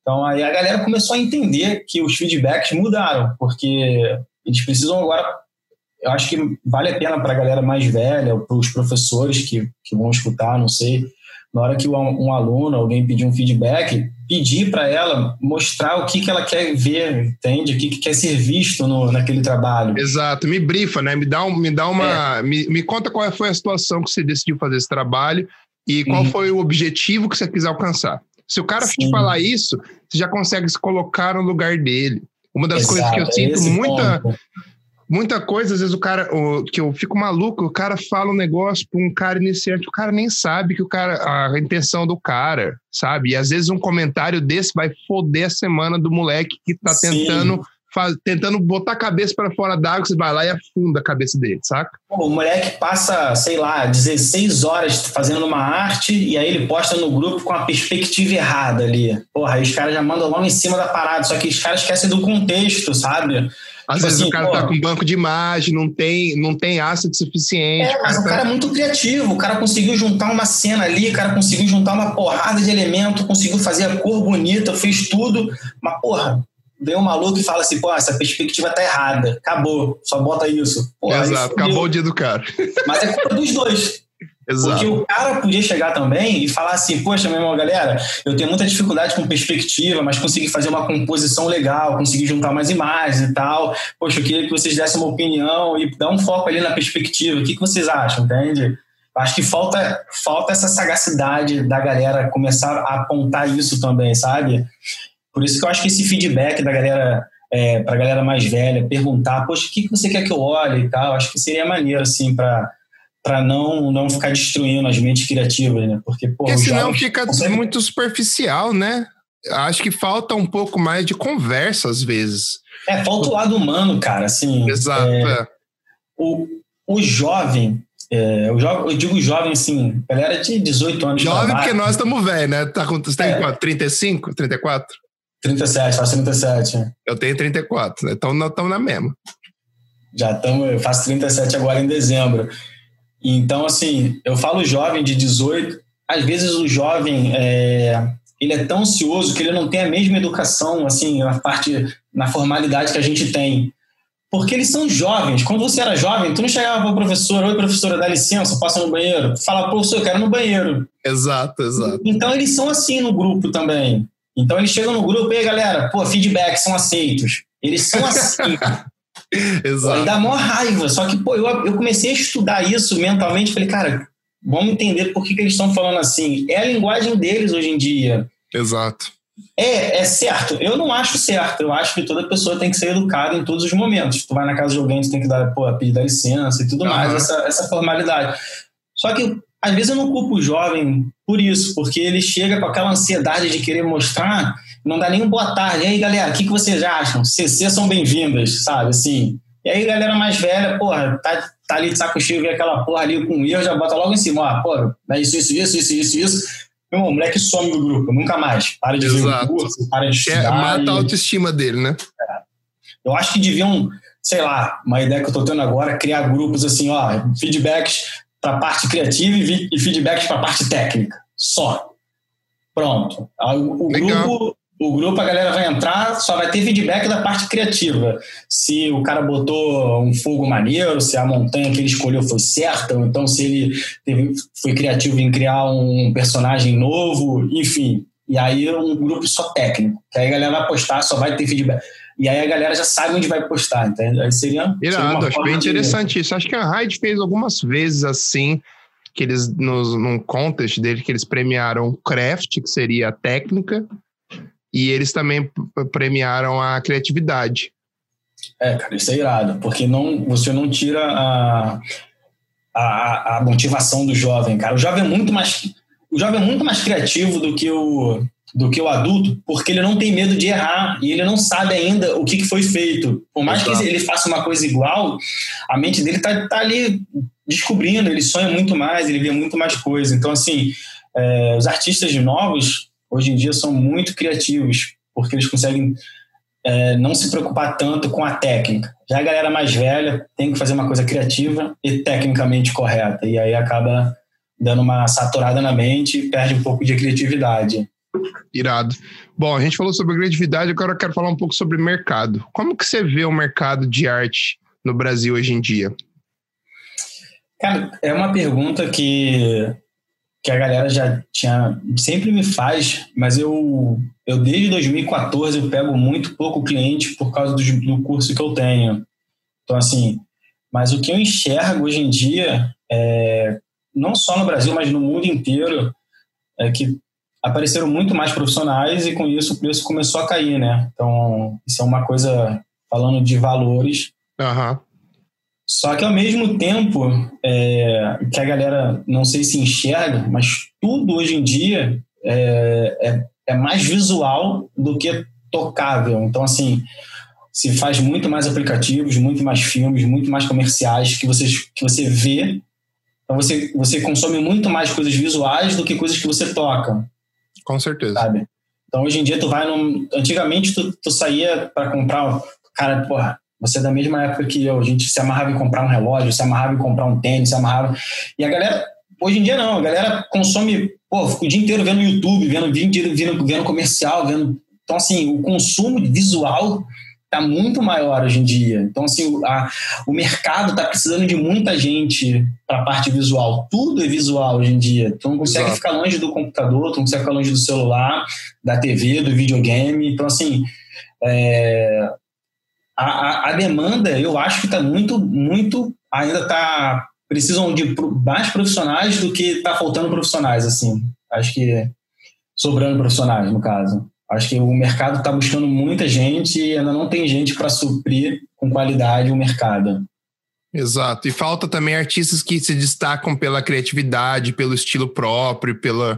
Então, aí a galera começou a entender que os feedbacks mudaram, porque eles precisam agora, eu acho que vale a pena para a galera mais velha, para os professores que, que vão escutar, não sei, na hora que um, aluno, alguém pedir um feedback, pedir para ela mostrar o que, que ela quer ver, entende? O que, que quer ser visto no, naquele trabalho. Exato, me brifa, né? Me dá, um, me dá uma. É. Me, me conta qual foi a situação que você decidiu fazer esse trabalho e qual uhum. foi o objetivo que você quis alcançar. Se o cara Sim. te falar isso, você já consegue se colocar no lugar dele. Uma das Exato, coisas que eu sinto muita. Ponto muita coisa, às vezes o cara, o, que eu fico maluco, o cara fala um negócio para um cara iniciante, o cara nem sabe que o cara, a intenção do cara, sabe? E às vezes um comentário desse vai foder a semana do moleque que tá Sim. tentando Faz, tentando botar a cabeça para fora d'água, você vai lá e afunda a cabeça dele, saca? o moleque passa, sei lá, 16 horas fazendo uma arte e aí ele posta no grupo com a perspectiva errada ali. Porra, aí os caras já mandam logo em cima da parada, só que os caras esquecem do contexto, sabe? Às tipo vezes assim, o cara pô, tá com banco de imagem, não tem, não tem ácido suficiente. É, mas o cara, tá... é muito criativo. O cara conseguiu juntar uma cena ali, o cara conseguiu juntar uma porrada de elemento, conseguiu fazer a cor bonita, fez tudo. Mas, porra, vem um maluco e fala assim, pô, essa perspectiva tá errada. Acabou, só bota isso. Porra, Exato, acabou o dia do cara. Mas é culpa dos dois. Exato. Porque o cara podia chegar também e falar assim, poxa, meu irmão, galera, eu tenho muita dificuldade com perspectiva, mas consegui fazer uma composição legal, consegui juntar umas imagens e tal. Poxa, eu queria que vocês dessem uma opinião e dar um foco ali na perspectiva. O que, que vocês acham, entende? Acho que falta, falta essa sagacidade da galera começar a apontar isso também, sabe? Por isso que eu acho que esse feedback da galera, é, para a galera mais velha, perguntar, poxa, o que, que você quer que eu olhe e tal, acho que seria maneiro, assim, para para não, não ficar destruindo as mentes criativas, né? Porque, pô, Porque senão fica consegue... muito superficial, né? Acho que falta um pouco mais de conversa às vezes. É, falta o lado humano, cara, assim. Exato. É, é. o, o jovem, é, eu, eu, digo jovem, assim, galera de 18 anos. Jovem porque nós estamos velhos, né? Tá com, você tem é. quanto? 35, 34? 37, faço 37. Eu tenho 34, né? Então nós estamos na mesma. Já estamos, eu faço 37 agora em dezembro. Então, assim, eu falo jovem de 18, às vezes o jovem é, ele é tão ansioso que ele não tem a mesma educação, assim, na parte, na formalidade que a gente tem. Porque eles são jovens. Quando você era jovem, tu não chegava para o professor, oi professora, dá licença, passa no banheiro. Tu falava, professor, eu quero no banheiro. Exato, exato. Então eles são assim no grupo também. Então eles chegam no grupo, e aí galera, pô, feedback são aceitos. Eles são <laughs> assim. <laughs> Exato. Pô, dá maior raiva. Só que, pô, eu, eu comecei a estudar isso mentalmente. Falei, cara, vamos entender por que, que eles estão falando assim. É a linguagem deles hoje em dia. Exato. É, é certo. Eu não acho certo. Eu acho que toda pessoa tem que ser educada em todos os momentos. Tu vai na casa de alguém, tu tem que dar, pô, pedir da licença e tudo uhum. mais, essa, essa formalidade. Só que, às vezes, eu não culpo o jovem por isso, porque ele chega com aquela ansiedade de querer mostrar não dá nem um boa tarde. E aí, galera, o que, que vocês acham? CC são bem-vindas, sabe? Assim. E aí, galera mais velha, porra, tá, tá ali de saco cheio, vê aquela porra ali com erro, já bota logo em cima, ó, porra, é isso, isso, isso, isso, isso, isso. Meu irmão, o moleque some do grupo, nunca mais. Para de Exato. ver o curso, para de estudar. É, mata e... a autoestima dele, né? É. Eu acho que deviam, sei lá, uma ideia que eu tô tendo agora, criar grupos assim, ó, feedbacks para parte criativa e feedbacks para parte técnica. Só. Pronto. O, o grupo o grupo, a galera vai entrar, só vai ter feedback da parte criativa. Se o cara botou um fogo maneiro, se a montanha que ele escolheu foi certa, ou então se ele teve, foi criativo em criar um personagem novo, enfim. e aí um grupo só técnico. Que aí a galera vai postar, só vai ter feedback. E aí a galera já sabe onde vai postar, entendeu? Aí seria. Irado, acho bem interessante isso. Acho que a Raid fez algumas vezes assim, que eles, nos, num contest dele, que eles premiaram craft, que seria a técnica, e eles também premiaram a criatividade. É, cara, isso é irado, porque não, você não tira a, a, a motivação do jovem, cara. O jovem é muito mais o jovem é muito mais criativo do que o, do que o adulto, porque ele não tem medo de errar e ele não sabe ainda o que, que foi feito. Por mais Exato. que ele faça uma coisa igual, a mente dele está tá ali descobrindo, ele sonha muito mais, ele vê muito mais coisa. Então, assim, é, os artistas novos, hoje em dia, são muito criativos, porque eles conseguem é, não se preocupar tanto com a técnica. Já a galera mais velha tem que fazer uma coisa criativa e tecnicamente correta, e aí acaba dando uma saturada na mente e perde um pouco de criatividade. Irado. Bom, a gente falou sobre criatividade, agora eu quero falar um pouco sobre mercado. Como que você vê o mercado de arte no Brasil hoje em dia? Cara, é uma pergunta que, que a galera já tinha sempre me faz, mas eu, eu desde 2014 eu pego muito pouco cliente por causa do, do curso que eu tenho. Então, assim, mas o que eu enxergo hoje em dia é não só no Brasil, mas no mundo inteiro, é que apareceram muito mais profissionais e com isso o preço começou a cair, né? Então, isso é uma coisa falando de valores. Uhum. Só que ao mesmo tempo é, que a galera não sei se enxerga, mas tudo hoje em dia é, é, é mais visual do que tocável. Então, assim, se faz muito mais aplicativos, muito mais filmes, muito mais comerciais que você, que você vê então você, você consome muito mais coisas visuais do que coisas que você toca. Com certeza. Sabe? Então hoje em dia tu vai num. Antigamente tu, tu saía para comprar. Cara, porra, você é da mesma época que eu. A gente se amarrava em comprar um relógio, se amarrava em comprar um tênis, se amarrava. E a galera. Hoje em dia não, a galera consome pô, o dia inteiro vendo YouTube, vendo o dia inteiro vendo, vendo comercial, vendo. Então, assim, o consumo visual está muito maior hoje em dia. Então, assim, a, o mercado está precisando de muita gente para a parte visual. Tudo é visual hoje em dia. Tu não consegue Exato. ficar longe do computador, tu não consegue ficar longe do celular, da TV, do videogame. Então, assim, é, a, a, a, demanda, eu acho que está muito, muito, ainda está precisam de mais profissionais do que está faltando profissionais, assim. Acho que sobrando profissionais, no caso. Acho que o mercado está buscando muita gente e ainda não tem gente para suprir com qualidade o mercado. Exato. E falta também artistas que se destacam pela criatividade, pelo estilo próprio, pela.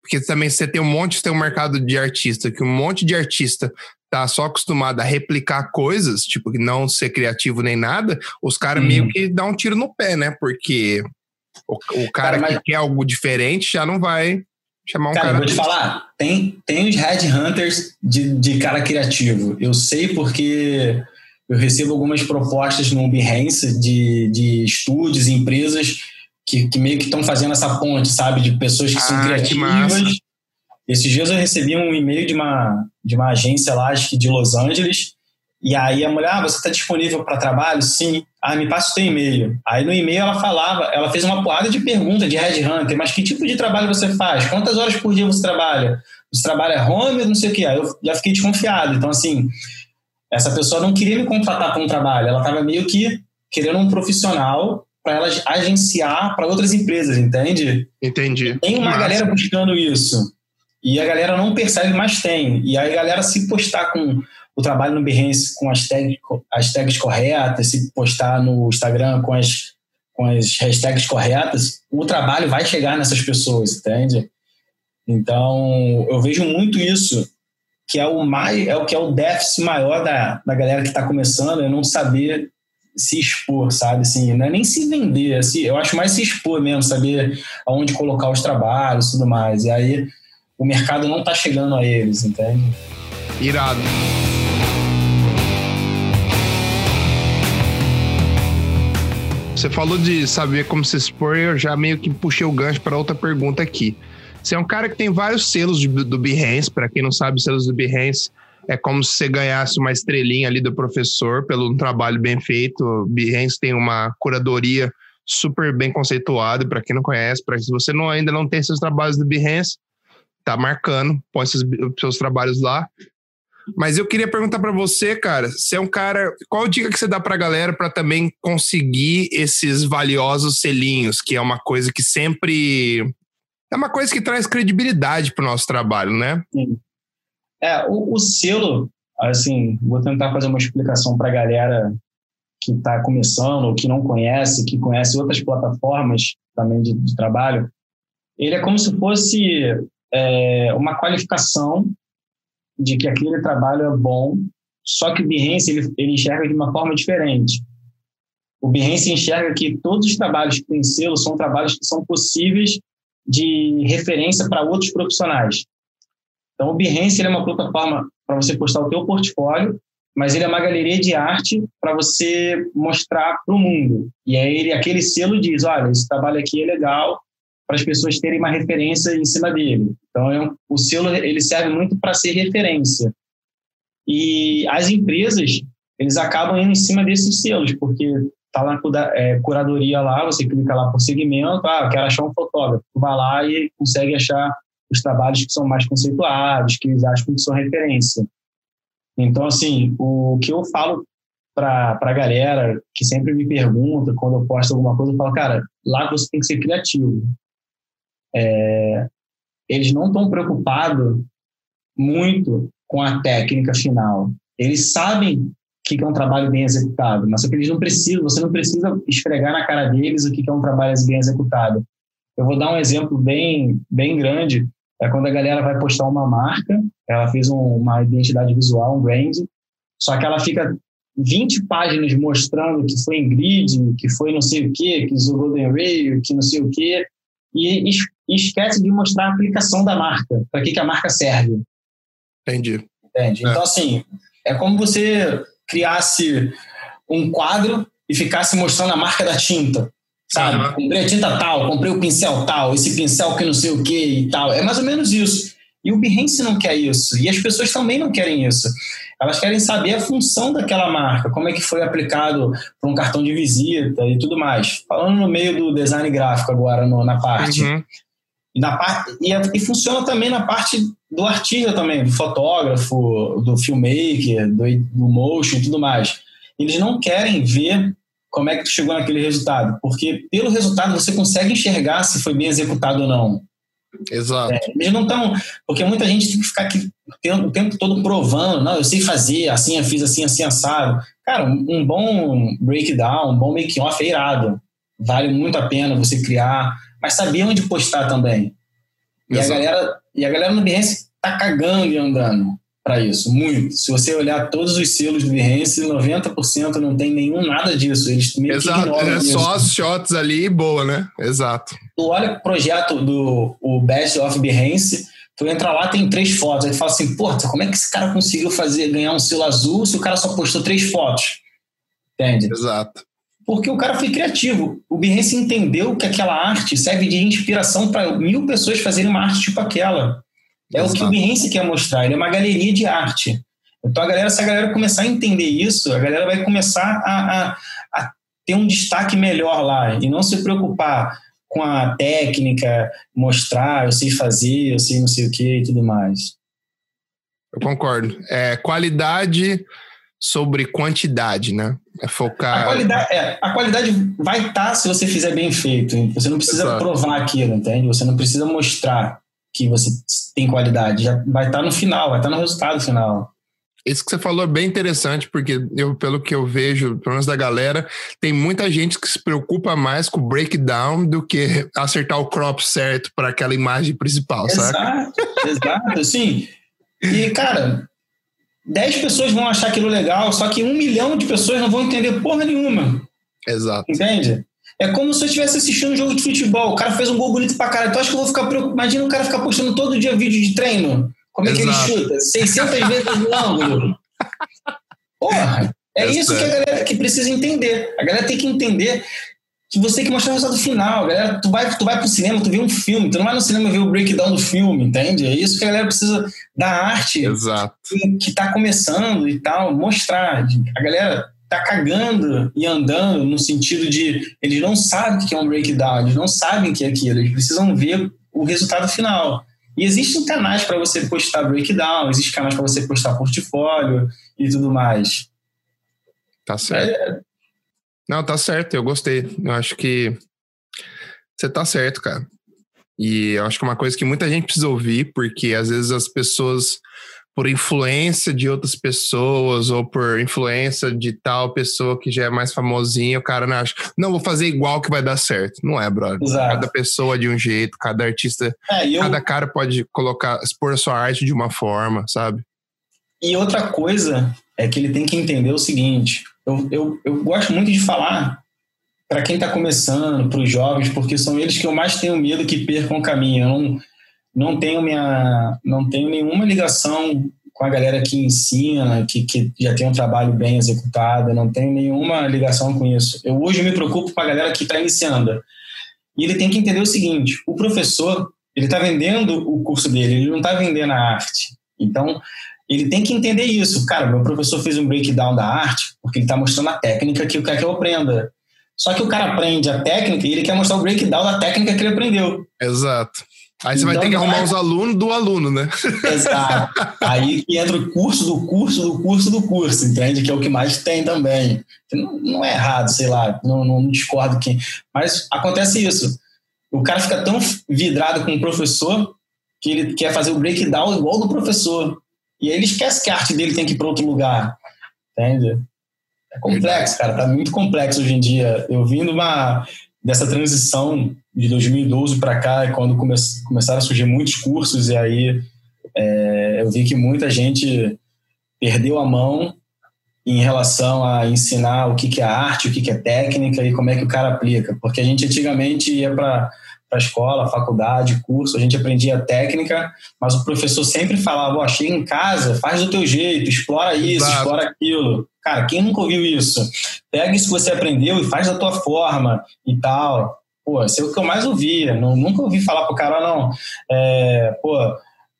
Porque também você tem um monte, você tem um mercado de artista, que um monte de artista tá só acostumado a replicar coisas, tipo, não ser criativo nem nada, os caras hum. meio que dão um tiro no pé, né? Porque o, o cara, cara mas... que quer algo diferente já não vai chamar um cara. Cara, vou te falar, tem, tem os headhunters de, de cara criativo. Eu sei porque eu recebo algumas propostas no Behance de, de estúdios, empresas que, que meio que estão fazendo essa ponte, sabe? De pessoas que ah, são criativas. Que Esses dias eu recebi um e-mail de uma, de uma agência lá, acho que de Los Angeles, e aí a mulher, ah, você está disponível para trabalho? Sim. Ah, me passa o seu e-mail. Aí no e-mail ela falava, ela fez uma porrada de perguntas de headhunter, mas que tipo de trabalho você faz? Quantas horas por dia você trabalha? Você trabalha home, não sei o que. Aí eu já fiquei desconfiado. Então, assim, essa pessoa não queria me contratar para um trabalho, ela estava meio que querendo um profissional para ela agenciar para outras empresas, entende? Entendi. Tem uma Massa. galera buscando isso. E a galera não percebe, mas tem. E aí a galera se postar com o trabalho no Behance com as, tag, as tags corretas, se postar no Instagram com as, com as hashtags corretas, o trabalho vai chegar nessas pessoas, entende? Então, eu vejo muito isso, que é o mais, é o que é o déficit maior da, da galera que está começando, é não saber se expor, sabe? Assim, não é nem se vender, assim, eu acho mais se expor mesmo, saber aonde colocar os trabalhos tudo mais. E aí o mercado não está chegando a eles, entende? Irado. Você falou de saber como se expor, eu já meio que puxei o gancho para outra pergunta aqui. Você é um cara que tem vários selos de, do Behance, para quem não sabe, selos do Behance é como se você ganhasse uma estrelinha ali do professor pelo um trabalho bem feito. O Behance tem uma curadoria super bem conceituada, para quem não conhece, para se você não, ainda não tem seus trabalhos do Behance, tá marcando, põe seus, seus trabalhos lá. Mas eu queria perguntar para você, cara, você é um cara, qual dica que você dá pra galera para também conseguir esses valiosos selinhos, que é uma coisa que sempre é uma coisa que traz credibilidade pro nosso trabalho, né? Sim. É, o, o selo, assim, vou tentar fazer uma explicação para a galera que está começando ou que não conhece, que conhece outras plataformas também de, de trabalho. Ele é como se fosse é, uma qualificação de que aquele trabalho é bom, só que o Behance ele, ele enxerga de uma forma diferente. O Behance enxerga que todos os trabalhos que têm selo são trabalhos que são possíveis de referência para outros profissionais. Então, o Behance é uma plataforma para você postar o teu portfólio, mas ele é uma galeria de arte para você mostrar para o mundo. E aí ele, aquele selo diz, olha, esse trabalho aqui é legal para as pessoas terem uma referência em cima dele. Então, é um, o selo ele serve muito para ser referência. E as empresas, eles acabam indo em cima desses selos, porque tá lá é, curadoria lá, você clica lá por segmento, ah, eu quero achar um fotógrafo, vai lá e consegue achar os trabalhos que são mais conceituados, que eles acham que são referência. Então, assim, o que eu falo para a galera que sempre me pergunta quando eu posto alguma coisa, eu falo, cara, lá você tem que ser criativo. É, eles não estão preocupados muito com a técnica final. Eles sabem que é um trabalho bem executado, mas só que eles não precisam, você não precisa esfregar na cara deles o que é um trabalho bem executado. Eu vou dar um exemplo bem, bem grande é quando a galera vai postar uma marca, ela fez um, uma identidade visual, um brand, só que ela fica 20 páginas mostrando que foi em grid, que foi não sei o quê, que usou Golden Ray, que não sei o quê, e, e esquece de mostrar a aplicação da marca, para que, que a marca serve. Entendi. Entende? É. Então, assim, é como você criasse um quadro e ficasse mostrando a marca da tinta sabe? Uhum. Comprei a tinta tal, comprei o pincel tal, esse pincel que não sei o que e tal. É mais ou menos isso. E o Behance não quer isso. E as pessoas também não querem isso. Elas querem saber a função daquela marca, como é que foi aplicado para um cartão de visita e tudo mais. Falando no meio do design gráfico agora, no, na parte. Uhum. E, na parte e, e, funciona também na parte do artista também, do fotógrafo, do filmmaker, do, do motion e tudo mais. Eles não querem ver como é que tu chegou naquele resultado? Porque pelo resultado você consegue enxergar se foi bem executado ou não. Exato. É, eles não estão. Porque muita gente tem que ficar aqui o tempo todo provando, não, eu sei fazer, assim, eu fiz assim, assim, assado. Cara, um bom breakdown, um bom make-off é irado. Vale muito a pena você criar, mas saber onde postar também. E a galera, e a galera no Behance tá cagando e andando para isso, muito. Se você olhar todos os selos do Behance, 90% não tem nenhum nada disso. Eles meio Exato, que é só as shots ali e boa, né? Exato. Tu olha o projeto do o Best of Behance, tu entra lá, tem três fotos. Aí tu fala assim, pô, como é que esse cara conseguiu fazer, ganhar um selo azul se o cara só postou três fotos? Entende? Exato. Porque o cara foi criativo. O Behance entendeu que aquela arte serve de inspiração para mil pessoas fazerem uma arte tipo aquela. É Exato. o que o Behance quer mostrar, ele é uma galeria de arte. Então, a galera, se a galera começar a entender isso, a galera vai começar a, a, a ter um destaque melhor lá e não se preocupar com a técnica, mostrar, eu sei fazer, eu sei não sei o que e tudo mais. Eu concordo. É qualidade sobre quantidade, né? É focar. A qualidade, é, a qualidade vai estar tá se você fizer bem feito. Você não precisa Exato. provar aquilo, entende? Você não precisa mostrar que você tem qualidade. Já vai estar no final, vai estar no resultado final. Isso que você falou é bem interessante, porque eu, pelo que eu vejo, pelo menos da galera, tem muita gente que se preocupa mais com o breakdown do que acertar o crop certo para aquela imagem principal, exato, sabe? Exato, sim. E, cara, 10 pessoas vão achar aquilo legal, só que um milhão de pessoas não vão entender porra nenhuma. Exato. Entende? É como se eu estivesse assistindo um jogo de futebol. O cara fez um gol bonito pra caralho. Tu acha que eu vou ficar preocupado? Imagina o cara ficar postando todo dia vídeo de treino. Como é Exato. que ele chuta? 600 vezes no ângulo. Porra, é isso que a galera que precisa entender. A galera tem que entender que você tem que mostrar o resultado final. Galera, tu vai, tu vai pro cinema, tu vê um filme, tu não vai no cinema ver o breakdown do filme, entende? É isso que a galera precisa da arte Exato. que, que tá começando e tal, mostrar. A galera tá cagando e andando no sentido de eles não sabem o que é um breakdown, eles não sabem o que é aquilo, eles precisam ver o resultado final. E existem canais para você postar breakdown, existem canais para você postar portfólio e tudo mais. Tá certo. É... Não, tá certo, eu gostei. Eu acho que você tá certo, cara. E eu acho que é uma coisa que muita gente precisa ouvir, porque às vezes as pessoas por influência de outras pessoas ou por influência de tal pessoa que já é mais famosinha, o cara não acha, não, vou fazer igual que vai dar certo. Não é, brother. Exato. Cada pessoa de um jeito, cada artista, é, eu... cada cara pode colocar, expor a sua arte de uma forma, sabe? E outra coisa é que ele tem que entender o seguinte: eu, eu, eu gosto muito de falar para quem está começando, para os jovens, porque são eles que eu mais tenho medo que percam o caminho. Eu não não tenho minha não tenho nenhuma ligação com a galera que ensina, que, que já tem um trabalho bem executado, não tenho nenhuma ligação com isso. Eu hoje me preocupo com a galera que está iniciando. E ele tem que entender o seguinte: o professor ele está vendendo o curso dele, ele não está vendendo a arte. Então ele tem que entender isso. Cara, meu professor fez um breakdown da arte porque ele está mostrando a técnica que eu quero que eu aprenda. Só que o cara aprende a técnica e ele quer mostrar o breakdown da técnica que ele aprendeu. Exato. Aí você então, vai ter que arrumar vai... os alunos do aluno, né? Exato. Aí que entra o curso do curso do curso do curso, entende? Que é o que mais tem também. Não, não é errado, sei lá, não, não discordo que. Mas acontece isso. O cara fica tão vidrado com o professor que ele quer fazer o breakdown igual do professor. E aí ele esquece que a arte dele tem que ir para outro lugar. Entende? É complexo, cara. Tá muito complexo hoje em dia. Eu vim de uma dessa transição de 2012 para cá, é quando come, começaram a surgir muitos cursos, e aí é, eu vi que muita gente perdeu a mão em relação a ensinar o que, que é arte, o que, que é técnica e como é que o cara aplica. Porque a gente antigamente ia para a escola, faculdade, curso, a gente aprendia técnica, mas o professor sempre falava: oh, chega em casa, faz do teu jeito, explora isso, Exato. explora aquilo. Cara, quem nunca ouviu isso? Pega isso que você aprendeu e faz da tua forma e tal. Pô, isso é o que eu mais ouvia. Não, nunca ouvi falar pro cara, não. É, pô,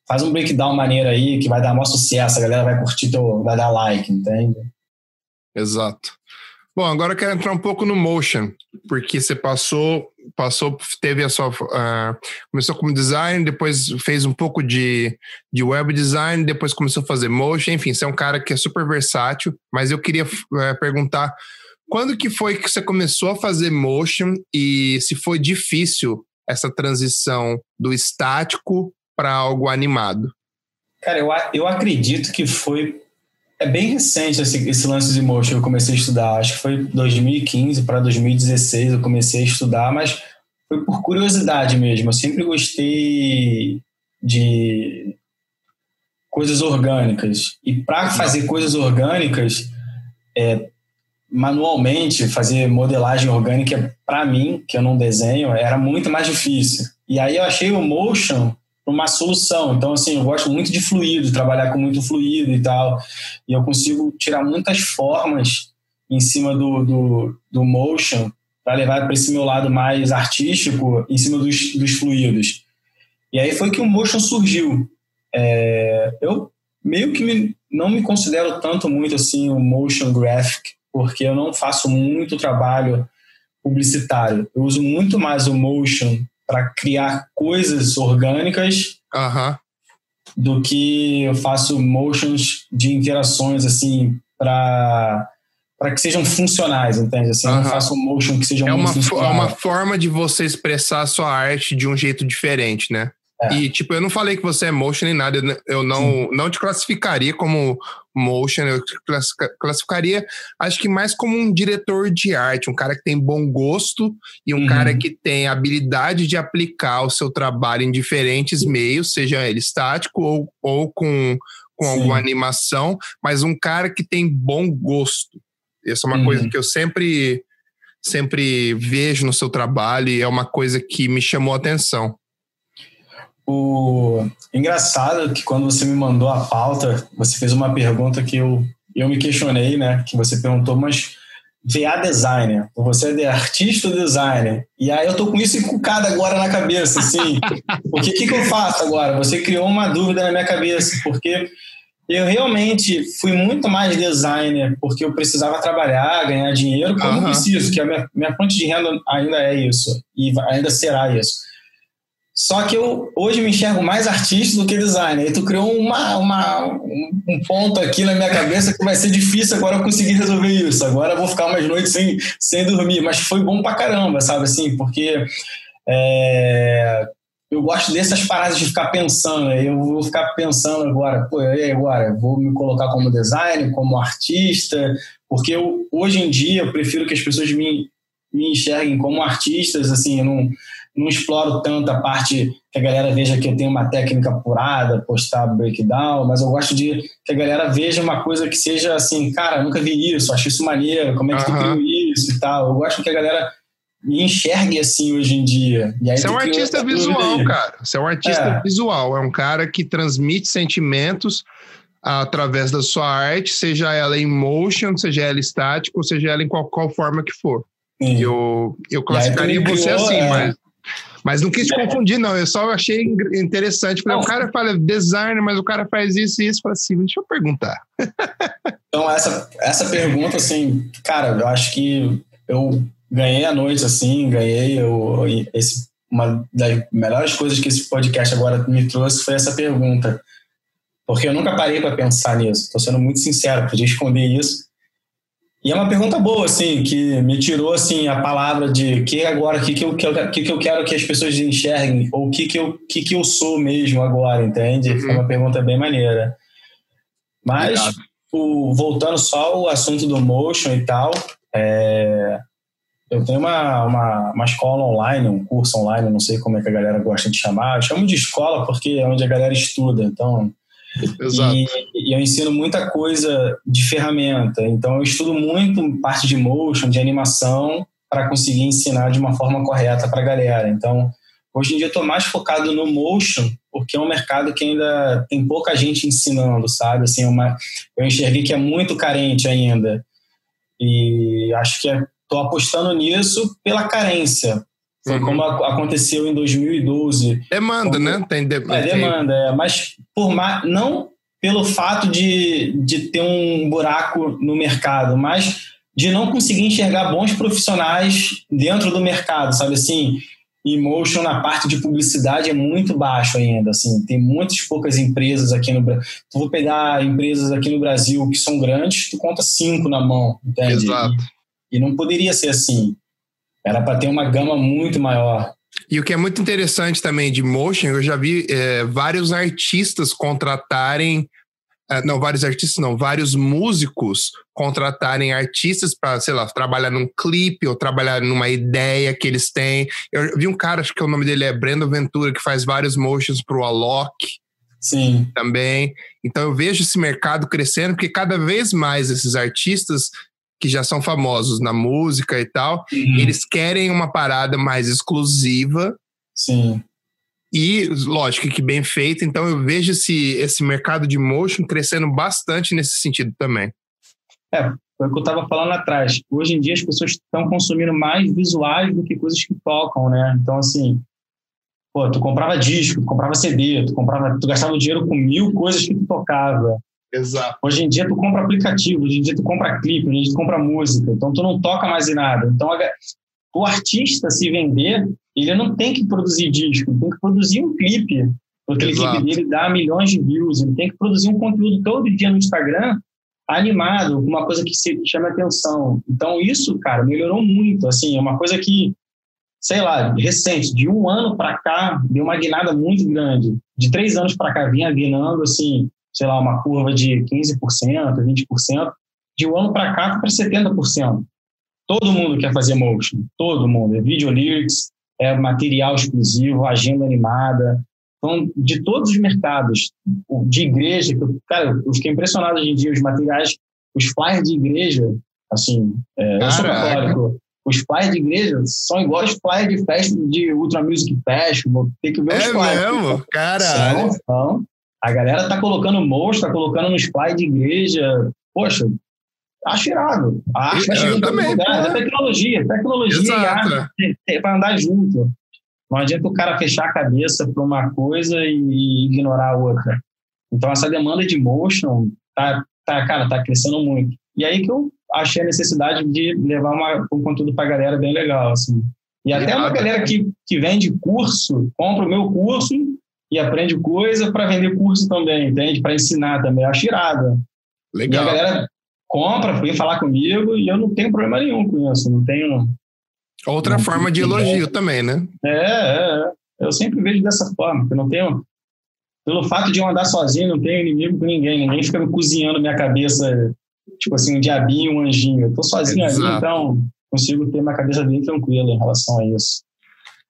faz um breakdown maneiro aí que vai dar maior sucesso, a galera vai curtir, teu, vai dar like, entende? Exato. Bom, agora eu quero entrar um pouco no motion, porque você passou, passou, teve a sua, uh, começou como design, depois fez um pouco de, de web design, depois começou a fazer motion, enfim, você é um cara que é super versátil, mas eu queria uh, perguntar quando que foi que você começou a fazer motion e se foi difícil essa transição do estático para algo animado? Cara, eu, eu acredito que foi é bem recente esse, esse lance de motion eu comecei a estudar. Acho que foi 2015 para 2016 eu comecei a estudar, mas foi por curiosidade mesmo. Eu sempre gostei de coisas orgânicas. E para fazer coisas orgânicas, é, manualmente, fazer modelagem orgânica, para mim, que eu não desenho, era muito mais difícil. E aí eu achei o motion uma solução. Então, assim, eu gosto muito de fluido, trabalhar com muito fluido e tal. E eu consigo tirar muitas formas em cima do, do, do motion para levar para esse meu lado mais artístico em cima dos, dos fluidos. E aí foi que o motion surgiu. É, eu meio que me, não me considero tanto muito assim o motion graphic, porque eu não faço muito trabalho publicitário. Eu uso muito mais o motion para criar coisas orgânicas do que eu faço motions de interações assim para para que sejam funcionais, entende? Assim, eu não faço um motion que seja é uma, é uma forma de você expressar a sua arte de um jeito diferente, né? É. E, tipo, eu não falei que você é motion nem nada, eu não, não te classificaria como motion, eu te classificaria, acho que mais como um diretor de arte, um cara que tem bom gosto e um uhum. cara que tem habilidade de aplicar o seu trabalho em diferentes meios, seja ele estático ou, ou com, com alguma animação, mas um cara que tem bom gosto. Essa é uma uhum. coisa que eu sempre sempre vejo no seu trabalho e é uma coisa que me chamou a atenção. O engraçado que quando você me mandou a pauta, você fez uma pergunta que eu, eu me questionei, né? Que você perguntou, mas VA designer, você é de artista ou designer? E aí eu tô com isso encucado agora na cabeça, assim. <laughs> o que, que, que eu faço agora? Você criou uma dúvida na minha cabeça, porque eu realmente fui muito mais designer porque eu precisava trabalhar, ganhar dinheiro, como uhum. preciso, que a minha, minha fonte de renda ainda é isso, e ainda será isso. Só que eu hoje me enxergo mais artista do que designer. E tu criou uma, uma, um ponto aqui na minha cabeça que vai ser difícil agora eu conseguir resolver isso. Agora eu vou ficar umas noites sem, sem dormir. Mas foi bom pra caramba, sabe assim? Porque é, eu gosto dessas paradas de ficar pensando. Eu vou ficar pensando agora, pô, e agora? Vou me colocar como designer, como artista? Porque eu, hoje em dia eu prefiro que as pessoas me, me enxerguem como artistas, assim, eu não não exploro tanto a parte que a galera veja que eu tenho uma técnica apurada, postar breakdown, mas eu gosto de que a galera veja uma coisa que seja assim, cara, nunca vi isso, acho isso maneiro, como é que uhum. tu criou isso e tal. Eu gosto que a galera me enxergue assim hoje em dia. Você é um artista visual, <laughs> cara. Você é um artista é. visual, é um cara que transmite sentimentos através da sua arte, seja ela em motion, seja ela estática, ou seja ela em qual, qual forma que for. Sim. Eu, eu classificaria você criou, assim, é, mas mas não quis te confundir, não. Eu só achei interessante. Falei, o cara fala designer, mas o cara faz isso e isso. Falei assim, deixa eu perguntar. <laughs> então, essa, essa pergunta, assim, cara, eu acho que eu ganhei a noite, assim, ganhei eu, esse, uma das melhores coisas que esse podcast agora me trouxe foi essa pergunta. Porque eu nunca parei para pensar nisso. Estou sendo muito sincero, podia esconder isso. E é uma pergunta boa, assim, que me tirou, assim, a palavra de que agora, o que, que, eu, que, que eu quero que as pessoas enxerguem, ou o que, que, eu, que, que eu sou mesmo agora, entende? Uhum. Foi uma pergunta bem maneira. Mas, o, voltando só ao assunto do motion e tal, é, eu tenho uma, uma, uma escola online, um curso online, não sei como é que a galera gosta de chamar, eu chamo de escola porque é onde a galera estuda, então Exato. E, e, eu ensino muita coisa de ferramenta. Então, eu estudo muito parte de motion, de animação, para conseguir ensinar de uma forma correta para a galera. Então, hoje em dia, eu estou mais focado no motion, porque é um mercado que ainda tem pouca gente ensinando, sabe? Assim, é uma, eu enxerguei que é muito carente ainda. E acho que estou é, apostando nisso pela carência. Foi uhum. como aconteceu em 2012. Demanda, né? Tem, de, é, demanda, é. Mas por mais, não pelo fato de, de ter um buraco no mercado, mas de não conseguir enxergar bons profissionais dentro do mercado, sabe assim? Emotion na parte de publicidade é muito baixo ainda, assim, tem muitas poucas empresas aqui no Brasil. Tu vou pegar empresas aqui no Brasil que são grandes, tu conta cinco na mão, entende? Exato. E, e não poderia ser assim. Era para ter uma gama muito maior. E o que é muito interessante também de motion, eu já vi é, vários artistas contratarem, é, não, vários artistas não, vários músicos contratarem artistas para, sei lá, trabalhar num clipe ou trabalhar numa ideia que eles têm. Eu vi um cara, acho que o nome dele é Brendo Ventura, que faz vários motions para o Alok. Sim. Também. Então eu vejo esse mercado crescendo, porque cada vez mais esses artistas que já são famosos na música e tal, uhum. eles querem uma parada mais exclusiva. Sim. E, lógico, que bem feito. Então, eu vejo esse, esse mercado de motion crescendo bastante nesse sentido também. É, foi o que eu estava falando atrás. Hoje em dia, as pessoas estão consumindo mais visuais do que coisas que tocam, né? Então, assim, pô, tu comprava disco, tu comprava CD, tu, comprava, tu gastava dinheiro com mil coisas que tu tocava. Exato. Hoje em dia tu compra aplicativo, hoje em dia tu compra clipe, hoje em dia tu compra música, então tu não toca mais em nada. Então o artista se vender, ele não tem que produzir disco, ele tem que produzir um clipe. Porque Exato. clipe dele dá milhões de views, ele tem que produzir um conteúdo todo dia no Instagram animado, uma coisa que se chama atenção. Então isso, cara, melhorou muito, assim, é uma coisa que sei lá, recente, de um ano para cá, deu uma guinada muito grande. De três anos para cá, vinha guinando, assim, sei lá, uma curva de 15%, 20%, de um ano para cá para 70%. Todo mundo quer fazer motion, todo mundo. É video lyrics, é material exclusivo, agenda animada. Então, de todos os mercados, de igreja, cara, eu fiquei impressionado hoje em dia, os materiais, os flyers de igreja, assim, é, eu sou católico, os flyers de igreja são iguais aos flyers de festa de Ultra Music Festival, tem que ver é os flyers. É mesmo? Caralho. São, são. A galera tá colocando monstro, tá colocando nos pais de igreja. Poxa, acho irado. A arte vai todo lugar. É tecnologia. Tecnologia Exato. e arte vai andar junto. Não adianta o cara fechar a cabeça para uma coisa e ignorar a outra. Então, essa demanda de motion tá, tá, cara, tá crescendo muito. E aí que eu achei a necessidade de levar uma, um conteúdo para a galera bem legal, assim. E até uma galera que, que vende curso, compra o meu curso e aprende coisa para vender curso também, entende? Para ensinar também. Eu acho irado. Legal. E a galera compra, vem falar comigo e eu não tenho problema nenhum com isso. Não tenho. Outra não forma de elogio também, né? É, é, é. Eu sempre vejo dessa forma, porque eu não tenho. Pelo fato de eu andar sozinho, não tenho inimigo com ninguém. Ninguém fica me cozinhando minha cabeça, tipo assim, um diabinho, um anjinho. Eu tô sozinho Exato. ali, então consigo ter minha cabeça bem tranquila em relação a isso.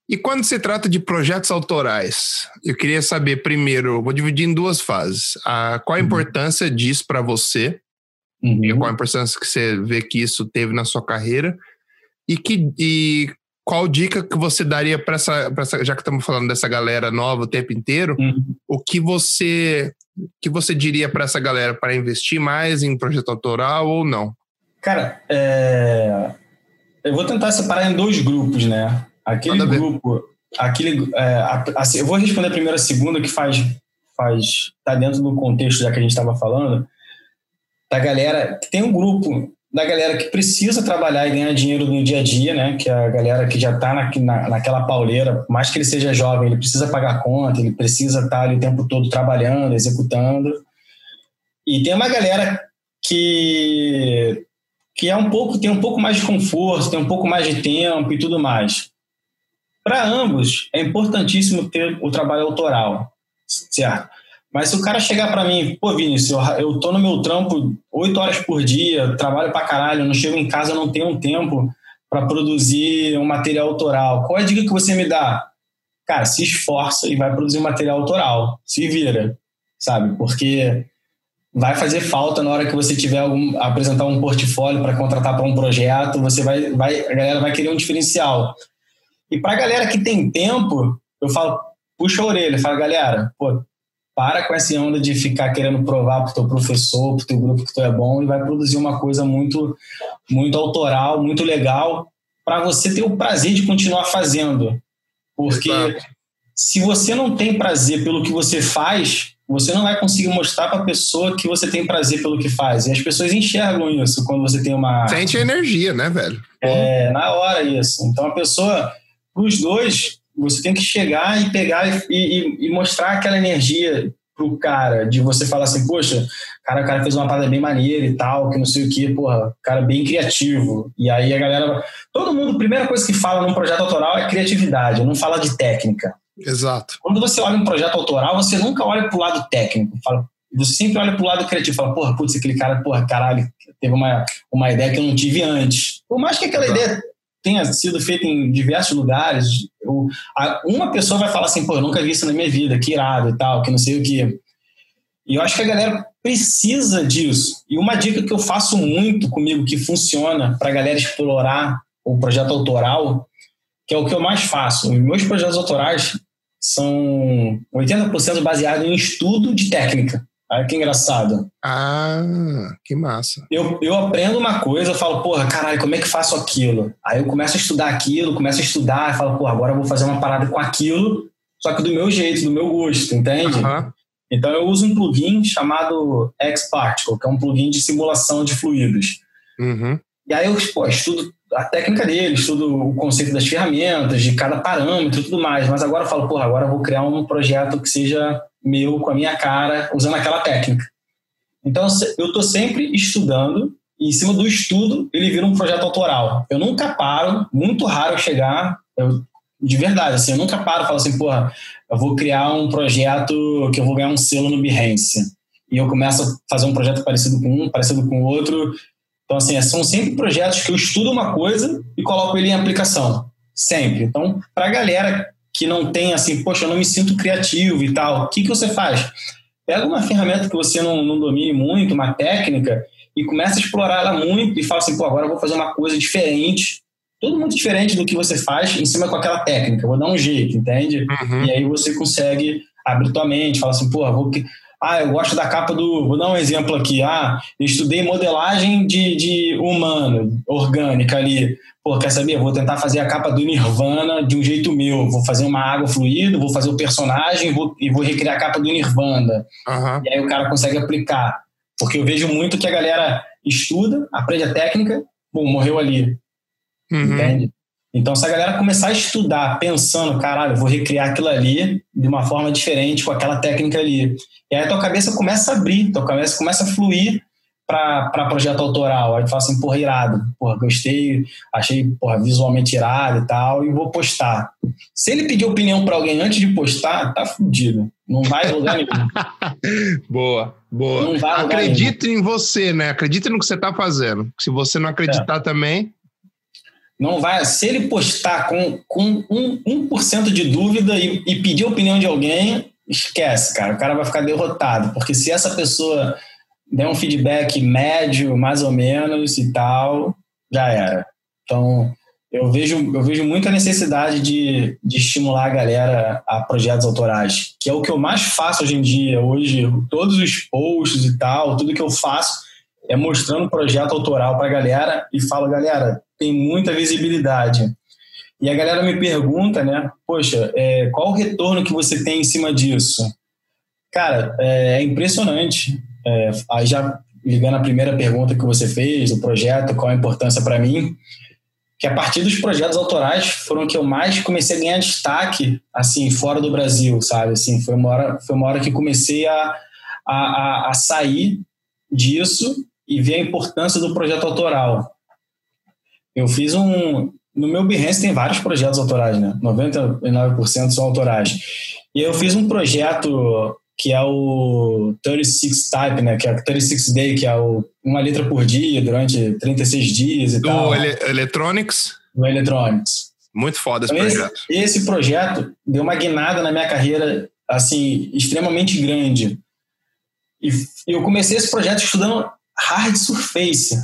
E quando se trata de projetos autorais, eu queria saber primeiro, vou dividir em duas fases. A, qual a Uhum. importância disso para você? E Uhum. qual a importância que você vê que isso teve na sua carreira? E, que, e qual dica que você daria para essa, pra essa, já que estamos falando dessa galera nova o tempo inteiro, Uhum. o que você que você diria para essa galera para investir mais em projeto autoral ou não? Cara, é, eu vou tentar separar em dois grupos, né? Aquele Manda ver. grupo, aquele, é, a- assim, eu vou responder primeiro a segunda que faz, faz, tá dentro do contexto já que a gente estava falando, da galera que tem um grupo da galera que precisa trabalhar e ganhar dinheiro no dia a dia, né? Que é a galera que já está na, na, naquela pauleira, mais que ele seja jovem, ele precisa pagar conta, ele precisa estar ali o tempo todo trabalhando, executando. E tem uma galera que que é um pouco tem um pouco mais de conforto, tem um pouco mais de tempo e tudo mais. Para ambos é importantíssimo ter o trabalho autoral, certo? Mas se o cara chegar para mim, pô, Vinícius, eu, tô no meu trampo oito horas por dia, trabalho pra caralho, não chego em casa, não tenho tempo para produzir um material autoral. Qual é a dica que você me dá? Cara, se esforça e vai produzir um material autoral. Se vira, sabe? Porque vai fazer falta na hora que você tiver algum apresentar um portfólio para contratar para um projeto, você vai, vai a galera vai querer um diferencial. E para a galera que tem tempo, eu falo, puxa a orelha, fala, galera, pô, para com essa onda de ficar querendo provar pro teu professor, pro teu grupo que tu é bom e vai produzir uma coisa muito muito autoral, muito legal para você ter o prazer de continuar fazendo. Porque Exato. se você não tem prazer pelo que você faz, você não vai conseguir mostrar para a pessoa que você tem prazer pelo que faz. E as pessoas enxergam isso quando você tem uma. Sente a energia, né, velho? É, na hora isso. Então a pessoa, os dois, você tem que chegar e pegar e, e, e mostrar aquela energia pro cara, de você falar assim, poxa, cara, o cara fez uma parada bem maneira e tal, que não sei o que, porra, cara bem criativo. E aí a galera. Todo mundo, a primeira coisa que fala num projeto autoral é criatividade, não fala de técnica. Exato. Quando você olha um projeto autoral, você nunca olha pro lado técnico. Fala, você sempre olha pro lado criativo. Fala, porra, putz, aquele cara, porra, caralho, teve uma, uma ideia que eu não tive antes. Por mais que aquela Exato. ideia tenha sido feita em diversos lugares, eu, a- uma pessoa vai falar assim, pô, eu nunca vi isso na minha vida, que irado e tal, que não sei o que. E eu acho que a galera precisa disso. E uma dica que eu faço muito comigo, que funciona para a galera explorar o projeto autoral, que é o que eu mais faço. Os meus projetos autorais são 80% baseados em estudo de técnica. Olha que engraçado. Ah, que massa. Eu, eu aprendo uma coisa, eu falo, porra, caralho, como é que faço aquilo? Aí eu começo a estudar aquilo, começo a estudar, e falo, porra, agora eu vou fazer uma parada com aquilo, só que do meu jeito, do meu gosto, entende? Então eu uso um plugin chamado X-Particle, que é um plugin de simulação de fluidos. Uhum. E aí eu pô, estudo a técnica dele, estudo o conceito das ferramentas, de cada parâmetro e tudo mais. Mas agora eu falo, porra, agora eu vou criar um projeto que seja meu, com a minha cara, usando aquela técnica. Então eu estou sempre estudando, e em cima do estudo ele vira um projeto autoral. Eu nunca paro, muito raro chegar, eu, de verdade, assim, eu nunca paro e falo assim, porra, eu vou criar um projeto que eu vou ganhar um selo no Behance. E eu começo a fazer um projeto parecido com um, parecido com o outro, então, assim, são sempre projetos que eu estudo uma coisa e coloco ele em aplicação. Sempre. Então, para a galera que não tem, assim, poxa, eu não me sinto criativo e tal, o que, que você faz? Pega uma ferramenta que você não, não domine muito, uma técnica, e começa a explorar ela muito e fala assim, pô, agora eu vou fazer uma coisa diferente, tudo muito diferente do que você faz em cima com aquela técnica. Vou dar um jeito, entende? Uhum. E aí você consegue abrir tua mente, falar assim, porra, vou... Ah, eu gosto da capa do. Vou dar um exemplo aqui. Ah, eu estudei modelagem de, de humano, orgânica ali. Pô, quer saber? Vou tentar fazer a capa do Nirvana de um jeito meu. Vou fazer uma água fluida, vou fazer o personagem vou, e vou recriar a capa do Nirvana. Aham. E aí o cara consegue aplicar. Porque eu vejo muito que a galera estuda, aprende a técnica, bom, morreu ali. Uhum. Entende? Então, se a galera começar a estudar pensando, caralho, vou recriar aquilo ali de uma forma diferente com aquela técnica ali. E aí a tua cabeça começa a abrir, tua cabeça começa a fluir para projeto autoral. Aí tu fala assim, porra, irado, porra, gostei, achei porra, visualmente irado e tal, e vou postar. Se ele pedir opinião para alguém antes de postar, tá fudido. Não vai lugar nenhum. <laughs> boa, boa. Não vai Acredita em você, né? Acredita no que você tá fazendo. Se você não acreditar é. também. Não vai. Se ele postar com, com um, 1% de dúvida e, e pedir opinião de alguém, esquece, cara. O cara vai ficar derrotado. Porque se essa pessoa der um feedback médio, mais ou menos e tal, já era. Então, eu vejo, eu vejo muita necessidade de, de estimular a galera a projetos autorais, que é o que eu mais faço hoje em dia. Hoje, todos os posts e tal, tudo que eu faço é mostrando projeto autoral para a galera e falo, galera, tem muita visibilidade. E a galera me pergunta, né, poxa, é, qual o retorno que você tem em cima disso? Cara, é, é impressionante. É, aí já ligando a primeira pergunta que você fez, o projeto, qual a importância para mim, que a partir dos projetos autorais foram que eu mais comecei a ganhar destaque, assim, fora do Brasil, sabe? Assim, foi uma hora, foi uma hora que comecei a, a, a sair disso e ver a importância do projeto autoral. Eu fiz um... No meu Behance tem vários projetos autorais, né? 99% são autorais. E eu fiz um projeto que é o 36 Type, né? Que é o 36 Day, que é o, uma letra por dia durante 36 dias e Do tal. Do ele Electronics? Do Electronics. Muito foda esse então, projeto. Esse, esse, projeto deu uma guinada na minha carreira, assim, extremamente grande. E eu comecei esse projeto estudando Hard Surface.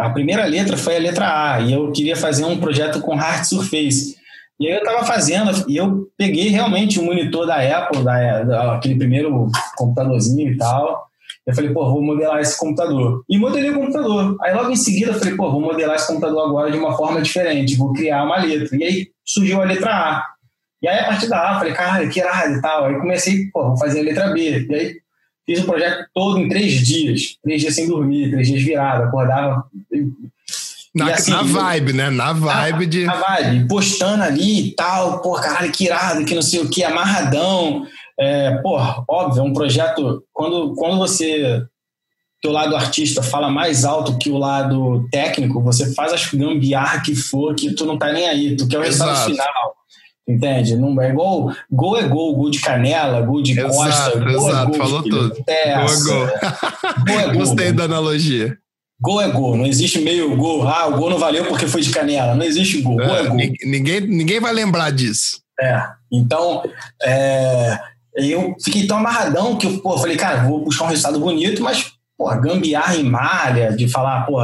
A primeira letra foi a letra A, e eu queria fazer um projeto com Hard Surface. E aí eu estava fazendo, e eu peguei realmente o monitor da Apple, da, da, aquele primeiro computadorzinho e tal. Eu falei, pô, vou modelar esse computador. E modelei o computador. Aí logo em seguida eu falei, pô, vou modelar esse computador agora de uma forma diferente, vou criar uma letra. E aí surgiu a letra A. E aí a partir da A, eu falei, cara, que irado e tal. Aí comecei, pô, vou fazer a letra B. E aí fiz o projeto todo em três dias. Três dias sem dormir, três dias virado. Acordava na, assim, na vibe, né? Na vibe de. Na vibe, postando ali e tal, pô, caralho, que irado, que não sei o que, amarradão. É, pô, óbvio, é um projeto. Quando, quando você. Teu lado artista fala mais alto que o lado técnico, você faz as gambiarra que for, que tu não tá nem aí, tu quer o resultado Exato. final. Entende? Não é gol, gol é gol, gol de canela, gol de exato, costa, gol exato, é gol, falou tudo. Terça, gol é gol. gol, é gol <laughs> Gostei da analogia. Gol é gol, não existe meio gol. Ah, o gol não valeu porque foi de canela. Não existe gol. Gol é, é gol. Ninguém, ninguém vai lembrar disso. É. Então, é, eu fiquei tão amarradão que eu falei, cara, vou buscar um resultado bonito, mas, pô, gambiarra em malha, de falar, pô,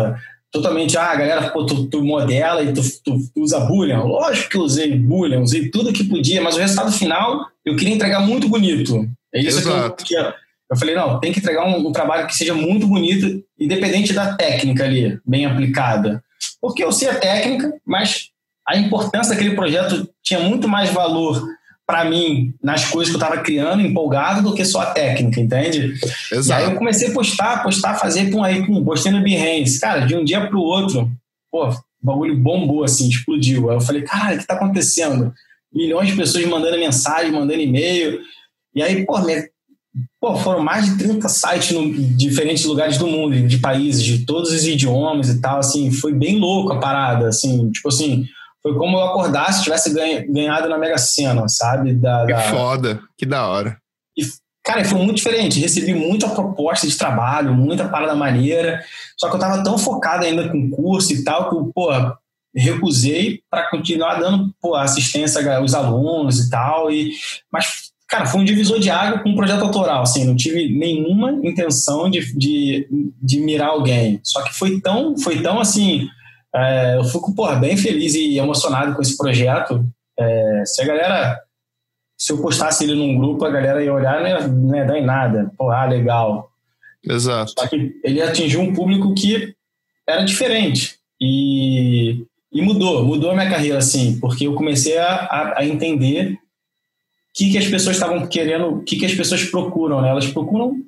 totalmente, ah, galera, pô, tu, tu modela e tu, tu, tu, usa Boolean. Lógico que eu usei Boolean, usei tudo que podia, mas o resultado final eu queria entregar muito bonito. É isso Exato. que eu, eu falei, não, tem que entregar um, um, trabalho que seja muito bonito, independente da técnica ali, bem aplicada. Porque eu sei a técnica, mas a importância daquele projeto tinha muito mais valor para mim nas coisas que eu estava criando, empolgado, do que só a técnica, entende? Exato. E aí eu comecei a postar, postar, fazer, pum, aí, pum, postei no Behance. Cara, de um dia para o outro, pô, o bagulho bombou, assim, explodiu. Aí eu falei, cara, o que está acontecendo? Milhões de pessoas mandando mensagem, mandando e-mail. E aí, pô, minha Pô, foram mais de 30 sites em diferentes lugares do mundo, de países, de todos os idiomas e tal, assim, foi bem louco a parada, assim, tipo assim, foi como eu acordasse se tivesse ganhado na Mega Sena, sabe? Da, que da... foda, que da hora. E, cara, foi muito diferente, recebi muita proposta de trabalho, muita parada maneira, só que eu tava tão focado ainda com curso e tal, que pô, recusei para continuar dando pô, assistência aos alunos e tal, e, mas Cara, foi um divisor de água com um projeto autoral, assim, não tive nenhuma intenção de, de, de mirar alguém. Só que foi tão, foi tão assim, é, eu fico, porra, bem feliz e emocionado com esse projeto. É, se a galera, se eu postasse ele num grupo, a galera ia olhar, não ia, não ia dar em nada. Pô, ah, legal. Exato. Só que ele atingiu um público que era diferente. E, e mudou, mudou a minha carreira, assim, porque eu comecei a, a, a entender que, que as pessoas estavam querendo, o que, que as pessoas procuram, né? Elas procuram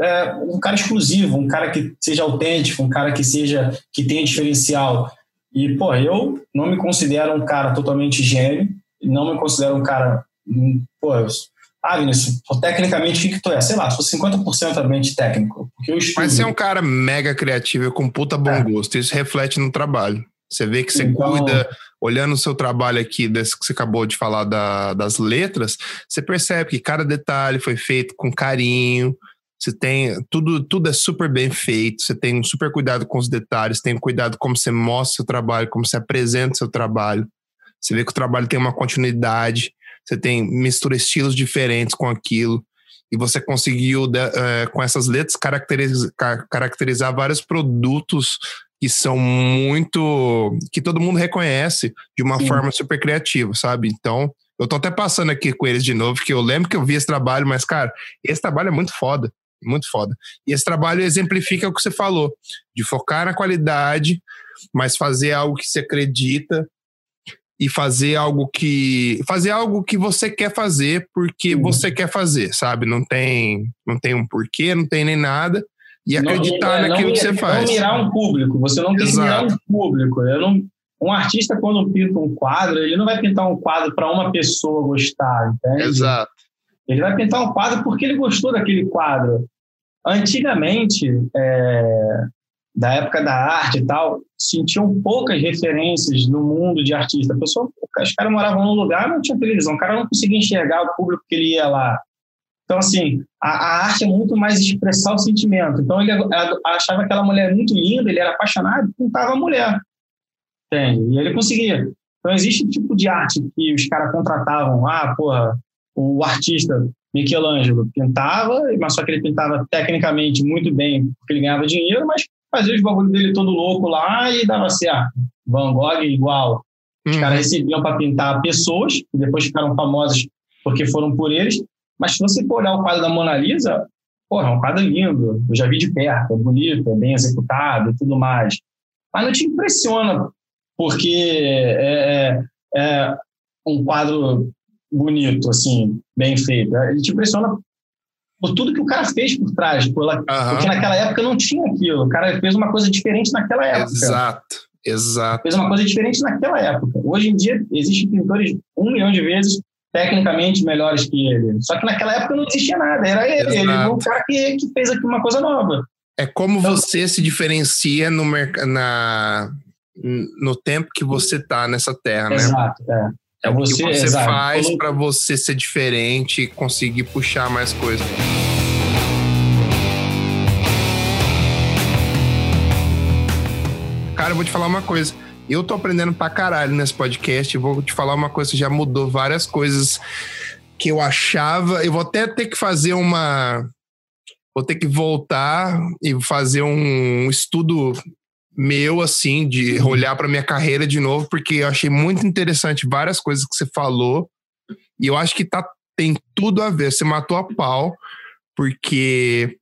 é, um cara exclusivo, um cara que seja autêntico, um cara que seja que tenha diferencial. E, pô, eu não me considero um cara totalmente gênio, não me considero um cara, hum, pô, ah, Vinícius, tecnicamente o que, tu é? Sei lá, sou 50% mente técnico. Porque eu estudo. Mas você é um cara mega criativo e com puta bom é. gosto. Isso reflete no trabalho. Você vê que você então... cuida, olhando o seu trabalho aqui, desse que você acabou de falar da, das letras, você percebe que cada detalhe foi feito com carinho. Você tem tudo, tudo é super bem feito. Você tem um super cuidado com os detalhes, tem cuidado como você mostra o seu trabalho, como você apresenta o seu trabalho. Você vê que o trabalho tem uma continuidade você tem mistura estilos diferentes com aquilo, e você conseguiu, uh, com essas letras, caracterizar, caracterizar vários produtos que são muito. que todo mundo reconhece de uma Sim. forma super criativa, sabe? Então, eu tô até passando aqui com eles de novo, que eu lembro que eu vi esse trabalho, mas, cara, esse trabalho é muito foda. Muito foda. E esse trabalho exemplifica o que você falou, de focar na qualidade, mas fazer algo que você acredita e fazer algo que fazer algo que você quer fazer porque uhum. você quer fazer, sabe? Não tem não tem um porquê, não tem nem nada e acreditar não, naquilo não, que você faz. Não mirar um público, você não tem que mirar um público. Eu não, um artista quando pinta um quadro, ele não vai pintar um quadro para uma pessoa gostar, entende? Exato. Ele vai pintar um quadro porque ele gostou daquele quadro. Antigamente, é, da época da arte e tal, sentiam poucas referências no mundo de artista. A pessoa, os caras moravam num lugar, não tinha televisão, o cara não conseguia enxergar o público que ele ia lá. Então, assim, a, a arte é muito mais expressar o sentimento. Então, ele achava aquela mulher muito linda, ele era apaixonado, pintava a mulher. Entende? E ele conseguia. Então, existe um tipo de arte que os caras contratavam. Ah, porra, o artista Michelangelo pintava, mas só que ele pintava tecnicamente muito bem, porque ele ganhava dinheiro, mas fazia os bagulho dele todo louco lá e dava certo. Van Gogh igual. Os uhum. caras recebiam para pintar pessoas, que depois ficaram famosas porque foram por eles. Mas se você for olhar o quadro da Mona Lisa, porra, é um quadro lindo. Eu já vi de perto, é bonito, é bem executado e tudo mais. Mas não te impressiona, porque é, é, é um quadro bonito, assim, bem feito. Ele te impressiona por tudo que o cara fez por trás, por uhum. porque naquela época não tinha aquilo. O cara fez uma coisa diferente naquela época. Exato, exato. Fez uma coisa diferente naquela época. Hoje em dia, existem pintores um milhão de vezes tecnicamente melhores que ele. Só que naquela época não existia nada, era ele. Ele o cara que, que fez aqui uma coisa nova. É como então, você se diferencia no, na, no tempo que você está nessa terra, exato, né? Exato, é. É o que você exato. faz para você ser diferente e conseguir puxar mais coisas. Cara, eu vou te falar uma coisa. Eu tô aprendendo pra caralho nesse podcast. Vou te falar uma coisa, já mudou várias coisas que eu achava. Eu vou até ter que fazer uma. Vou ter que voltar e fazer um estudo meu, assim, de olhar para minha carreira de novo, porque eu achei muito interessante várias coisas que você falou. E eu acho que tá, tem tudo a ver. Você matou a pau, porque.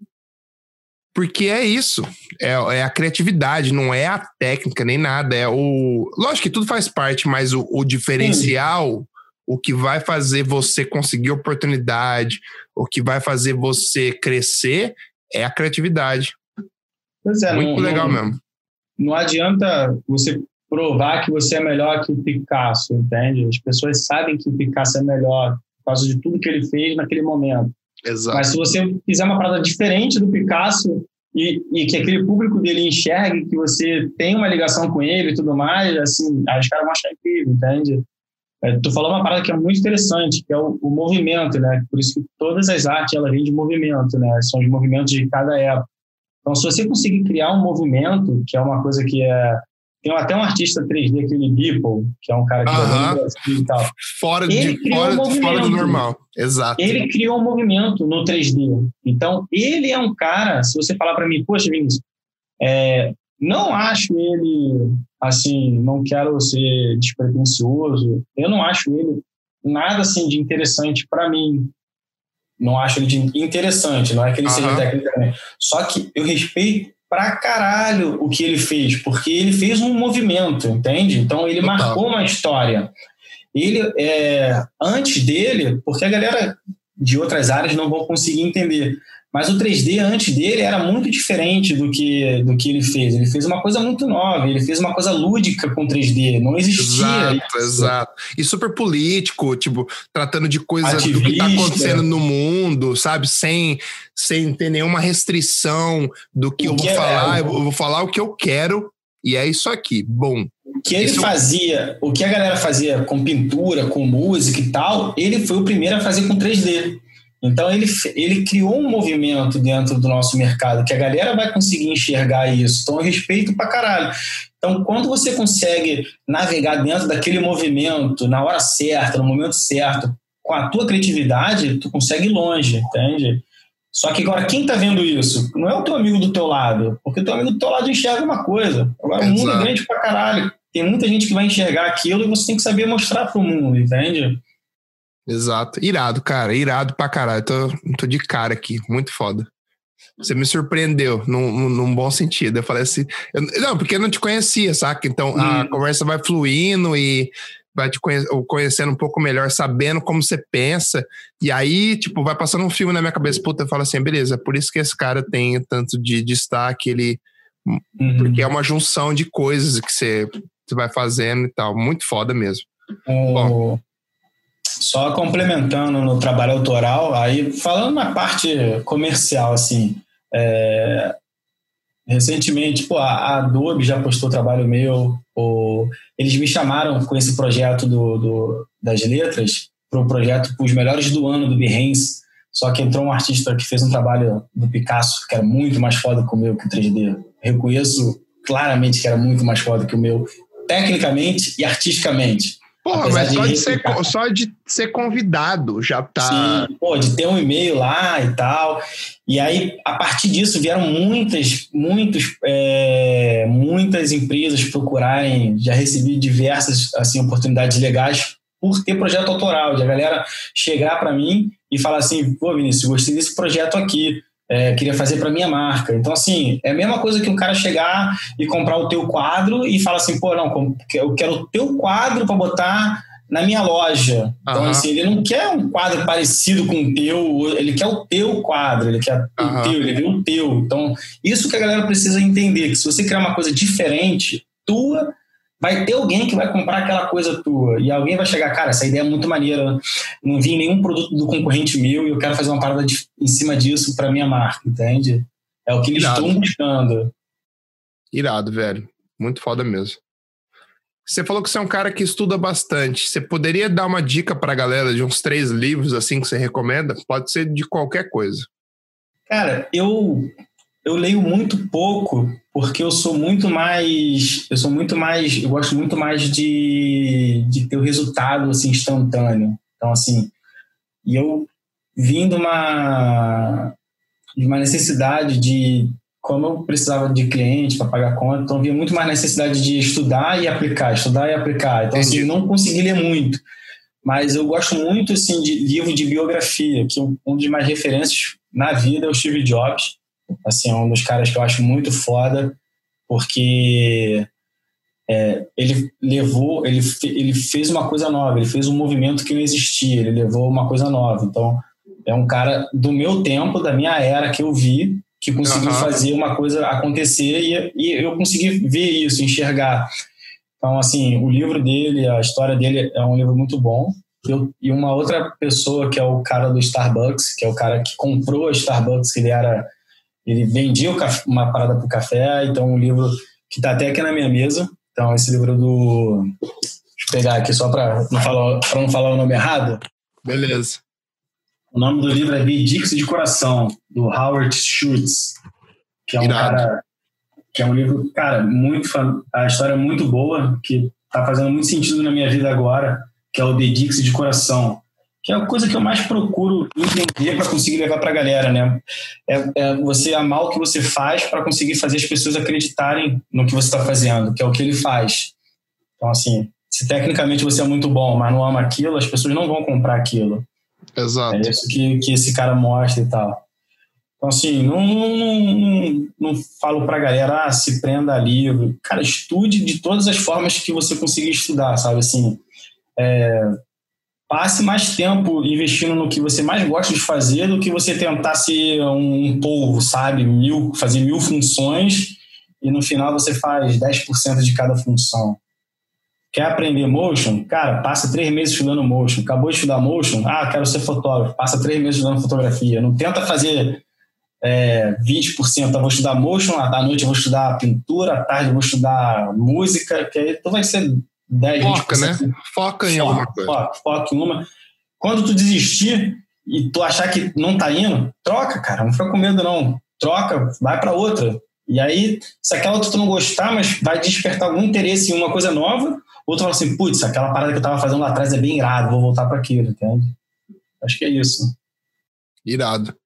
Porque é isso. É, é a criatividade, não é a técnica nem nada. É o. Lógico que tudo faz parte, mas o, o diferencial. Sim o que vai fazer você conseguir oportunidade, o que vai fazer você crescer é a criatividade. Pois é, Muito não, legal não, mesmo não adianta você provar que você é melhor que o Picasso, entende? As pessoas sabem que o Picasso é melhor por causa de tudo que ele fez naquele momento. Exato. Mas se você fizer uma parada diferente do Picasso e, e, que aquele público dele enxergue que você tem uma ligação com ele e tudo mais, assim, aí os caras vão achar incrível, entende? É, tu falou uma parada que é muito interessante, que é o, o, movimento, né? Por isso que todas as artes, ela vêm de movimento, né? São os movimentos de cada época. Então, se você conseguir criar um movimento, que é uma coisa que é. Tem até um artista 3D, aquele Beeple, que é um cara que uh -huh. e tal. Fora, de, fora, um fora do normal. Exato. Ele criou um movimento no 3D. Então, ele é um cara, se você falar para mim, poxa, Vinícius, é, não acho ele, assim, não quero ser despretensioso, eu não acho ele nada assim de interessante para mim não acho ele interessante, não é que ele uhum. seja tecnicamente. Só que eu respeito pra caralho o que ele fez, porque ele fez um movimento, entende? Então ele Total. marcou uma história. Ele, é, antes dele, porque a galera de outras áreas não vão conseguir entender, Mas o 3D antes dele era muito diferente do que, do que ele fez. Ele fez uma coisa muito nova, ele fez uma coisa lúdica com 3D. Não existia. Exato, isso. exato. E super político, tipo, tratando de coisas do que tá Ativista. acontecendo no mundo, sabe? Sem, sem ter nenhuma restrição do que O eu vou que é- falar. Eu vou falar o que eu quero e é isso aqui. Bom. O que ele Isso- fazia, o que a galera fazia com pintura, com música e tal, ele foi o primeiro a fazer com 3D. Então ele, ele criou um movimento dentro do nosso mercado que a galera vai conseguir enxergar isso. Então eu respeito pra caralho. Então quando você consegue navegar dentro daquele movimento na hora certa, no momento certo, com a tua criatividade, tu consegue ir longe, entende? Só que agora, quem tá vendo isso? Não é o teu amigo do teu lado, porque o teu amigo do teu lado enxerga uma coisa. Agora, o mundo é Exato. grande pra caralho. Tem muita gente que vai enxergar aquilo e você tem que saber mostrar pro mundo, entende? Exato. Irado, cara. Irado pra caralho. Tô, tô de cara aqui. Muito foda. Você me surpreendeu num, num- bom sentido. Eu falei assim. eu- não, porque eu não te conhecia, saca? Então a Hum. conversa vai fluindo e vai te conhe- conhecendo um pouco melhor, sabendo como você pensa. E aí, tipo, vai passando um filme na minha cabeça. Puta, eu falo assim, beleza, por isso que esse cara tem tanto de destaque, ele. Uhum. Porque é uma junção de coisas que você, você vai fazendo e tal. Muito foda mesmo. O- Só complementando no trabalho autoral, aí falando na parte comercial, assim, é, recentemente, pô, a Adobe já postou trabalho meu, o- eles me chamaram com esse projeto do, do- das letras para o projeto os melhores do ano do Behance, só que entrou um artista que fez um trabalho do Picasso que era muito mais foda que o meu, que o 3D. Reconheço claramente que era muito mais foda que o meu, tecnicamente e artisticamente. Porra, mas só de, ser, só de ser convidado já tá. Sim, pô, de ter um e-mail lá e tal. E aí, a partir disso, vieram muitas, muitos, é, muitas empresas procurarem. Já recebi diversas assim, oportunidades legais por ter projeto autoral, de a galera chegar para mim e falar assim: pô, Vinícius, gostei desse projeto aqui. É, queria fazer para minha marca. Então, assim, é a mesma coisa que um cara chegar e comprar o teu quadro e falar assim, pô, não, eu quero o teu quadro para botar na minha loja. Então, Aham. assim, ele não quer um quadro parecido com o teu, ele quer o teu quadro, ele quer Aham. o teu, ele vê o teu. Então, isso que a galera precisa entender, que se você criar uma coisa diferente, tua, vai ter alguém que vai comprar aquela coisa tua. E alguém vai chegar, cara, essa ideia é muito maneira, não vi nenhum produto do concorrente meu e eu quero fazer uma parada de- em cima disso para minha marca, entende? É o que eles Irado. estão buscando. Irado, velho. Muito foda mesmo. Você falou que você é um cara que estuda bastante. Você poderia dar uma dica pra galera de uns três livros assim que você recomenda? Pode ser de qualquer coisa. Cara, eu eu leio muito pouco porque eu sou muito mais eu sou muito mais eu gosto muito mais de, de ter o resultado assim instantâneo. Então assim, e eu vim de uma de uma necessidade de como eu precisava de cliente para pagar conta, então havia muito mais necessidade de estudar e aplicar, estudar e aplicar. Então assim, Entendi. não consegui ler muito, mas eu gosto muito assim de livro de biografia, que um um dos mais referências na vida é o Steve Jobs. Assim, é um dos caras que eu acho muito foda, porque é, ele levou, ele, ele fez uma coisa nova, ele fez um movimento que não existia, ele levou uma coisa nova. Então, é um cara do meu tempo, da minha era que eu vi, que conseguiu Aham. fazer uma coisa acontecer e, e eu consegui ver isso, enxergar. Então, assim, o livro dele, a história dele é um livro muito bom. Eu- e uma outra pessoa que é o cara do Starbucks, que é o cara que comprou a Starbucks, que ele era ele vendia o caf- uma parada para o café, então um livro que está até aqui na minha mesa. Então, esse livro do. Deixa eu pegar aqui só para não, falar- pra não falar o nome errado. Beleza. O nome do livro é Bidix de Coração, do Howard Schultz, que é um Irado. cara. que é um livro, cara, muito. A história é muito boa, que está fazendo muito sentido na minha vida agora, que é o Dedix de Coração. Que é a coisa que eu mais procuro entender para conseguir levar para a galera, né? É, é você amar o que você faz para conseguir fazer as pessoas acreditarem no que você está fazendo, que é o que ele faz. Então, assim, se tecnicamente você é muito bom, mas não ama aquilo, as pessoas não vão comprar aquilo. Exato. É isso que, que esse cara mostra e tal. Então, assim, não, não, não, não falo pra galera, ah, se prenda a livro. Cara, estude de todas as formas que você conseguir estudar, sabe? Assim, é, passe mais tempo investindo no que você mais gosta de fazer do que você tentar ser um polvo, sabe? Mil, fazer mil funções e no final você faz 10% de cada função. Quer aprender motion? Cara, passa três meses estudando motion. Acabou de estudar motion? Ah, quero ser fotógrafo. Passa três meses estudando fotografia. Não tenta fazer é, 20%. Eu vou estudar motion, à noite eu vou estudar pintura, à tarde eu vou estudar música, que aí tu vai ser 10, Foca, 20%. né? Foca em alguma coisa. Foca, foca em uma. Quando tu desistir e tu achar que não tá indo, troca, cara. Não fica com medo, não. Troca, vai para outra. E aí, se aquela outra tu não gostar, mas vai despertar algum interesse em uma coisa nova, ou tu fala assim, putz, aquela parada que eu tava fazendo lá atrás é bem irado, vou voltar para aquilo, entende? Acho que é isso. Irado.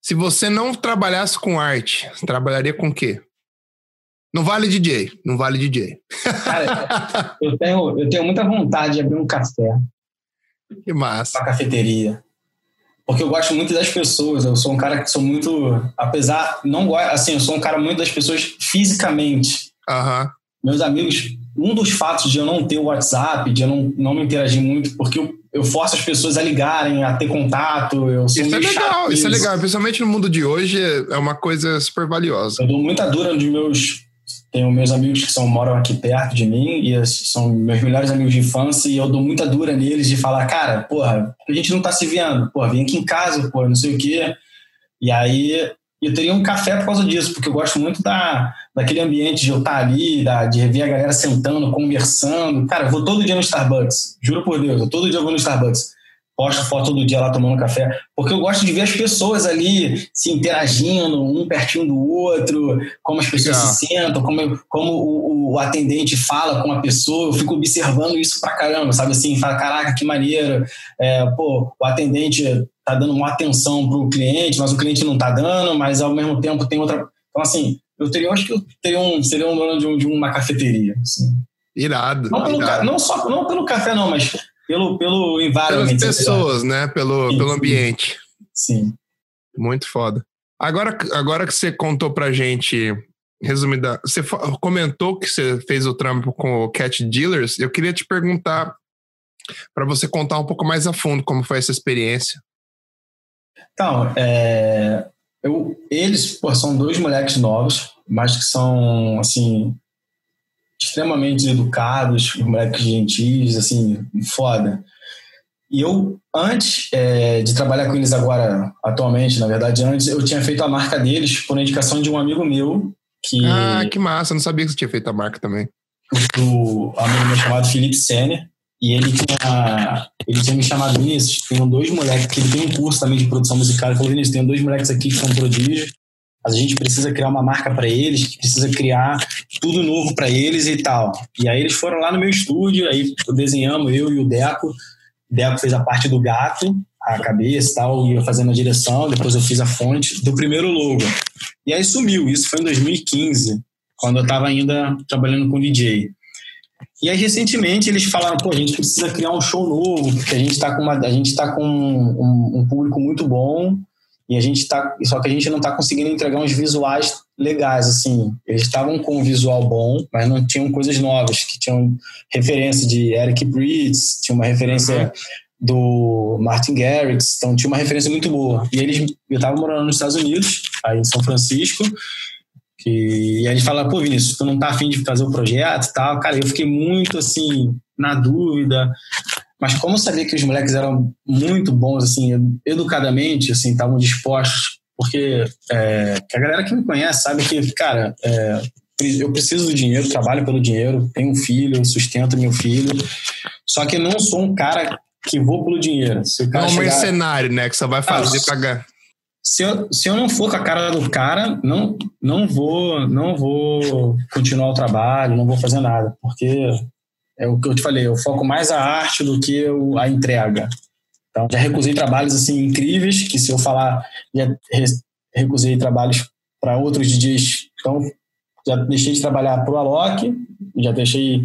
Se você não trabalhasse com arte, você trabalharia com o quê? Não vale DJ, não vale DJ. Cara, eu tenho, eu tenho muita vontade de abrir um café, Que massa. uma cafeteria. Porque eu gosto muito das pessoas. Eu sou um cara que sou muito. Apesar. Não gosto. Assim, eu sou um cara muito das pessoas fisicamente. Aham. Meus amigos. Um dos fatos de eu não ter o WhatsApp, de eu não, não me interagir muito, porque eu, eu forço as pessoas a ligarem, a ter contato. Eu sou Isso é legal, isso é legal. Principalmente no mundo de hoje, é uma coisa super valiosa. Eu dou muita dura de meus. Tenho meus amigos que são, moram aqui perto de mim e são meus melhores amigos de infância e eu dou muita dura neles de falar, cara, porra, a gente não tá se vendo, porra, vem aqui em casa, porra, não sei o quê. E aí eu teria um café por causa disso, porque eu gosto muito da, daquele ambiente de eu estar ali, da, de ver a galera sentando, conversando. Cara, eu vou todo dia no Starbucks, juro por Deus, eu todo dia vou no Starbucks posto foto todo dia lá tomando café, porque eu gosto de ver as pessoas ali se interagindo, um pertinho do outro, como as pessoas Legal. se sentam, como, como o, o atendente fala com a pessoa, eu fico observando isso pra caramba, sabe assim, fala, caraca, que maneiro, é, pô, o atendente tá dando uma atenção pro cliente, mas o cliente não tá dando, mas ao mesmo tempo tem outra... Então, assim, eu teria, eu acho que eu teria um, seria um dono de, um- de uma cafeteria, assim. Irado. Não, pelo, ca- irado. não só não pelo café, não, mas pelo, pelo environment. Pelas lá. pessoas, né? Pelo, Sim, pelo ambiente. Sim. Muito foda. Agora, agora que você contou pra gente, resumida, você comentou que você fez o trampo com o Cat Dealers. Eu queria te perguntar pra você contar um pouco mais a fundo como foi essa experiência. Então, é, eu, eles pô, são dois moleques novos, mas que são, assim, extremamente educados, moleques gentis, assim, foda. E eu, antes é, de trabalhar com eles agora, atualmente, na verdade, antes, eu tinha feito a marca deles por indicação de um amigo meu, que Ah, que massa. Eu não sabia que você tinha feito a marca também. do amigo meu chamado Felipe Senner. E ele tinha, ele tinha me chamado, Vinícius, tem dois moleques, que ele tem um curso também de produção musical. Ele falou, Vinícius, tem dois moleques aqui que são prodígios. A gente precisa criar uma marca para eles, precisa criar tudo novo para eles e tal. E aí eles foram lá no meu estúdio, aí desenhamos eu e o Deco. O Deco fez a parte do gato, a cabeça e tal, e eu fazendo a direção. Depois eu fiz a fonte do primeiro logo. E aí sumiu. Isso foi em 2015, quando eu estava ainda trabalhando com DJ. E aí, recentemente, eles falaram, pô, a gente precisa criar um show novo, porque a gente está com, uma, a gente tá com um, um público muito bom, e a gente tá, só que a gente não está conseguindo entregar uns visuais legais, assim. Eles estavam com um visual bom, mas não tinham coisas novas, que tinham referência de Eric Prydz, tinha uma referência do Martin Garrix, então tinha uma referência muito boa. E eles, eu estava morando nos Estados Unidos, aí em São Francisco, que, e aí eles falaram, pô, Vinícius, tu não tá afim de fazer o projeto e tal? Cara, eu fiquei muito, assim, na dúvida. Mas como eu sabia que os moleques eram muito bons, assim, educadamente, assim, estavam dispostos, porque é, a galera que me conhece sabe que, cara, é, eu preciso do dinheiro, trabalho pelo dinheiro, tenho um filho, sustento meu filho, só que não sou um cara que vou pelo dinheiro. Se o Não cara é um chegar- mercenário, né? Que você vai fazer Ah, pra ganhar. se eu, se eu não for com a cara do cara, não, não vou não vou continuar o trabalho, não vou fazer nada, porque é o que eu te falei, eu foco mais a arte do que a entrega. Então, já recusei trabalhos assim incríveis, que se eu falar, já re- recusei trabalhos para outros DJs. Então, já deixei de trabalhar para o Alok, já deixei,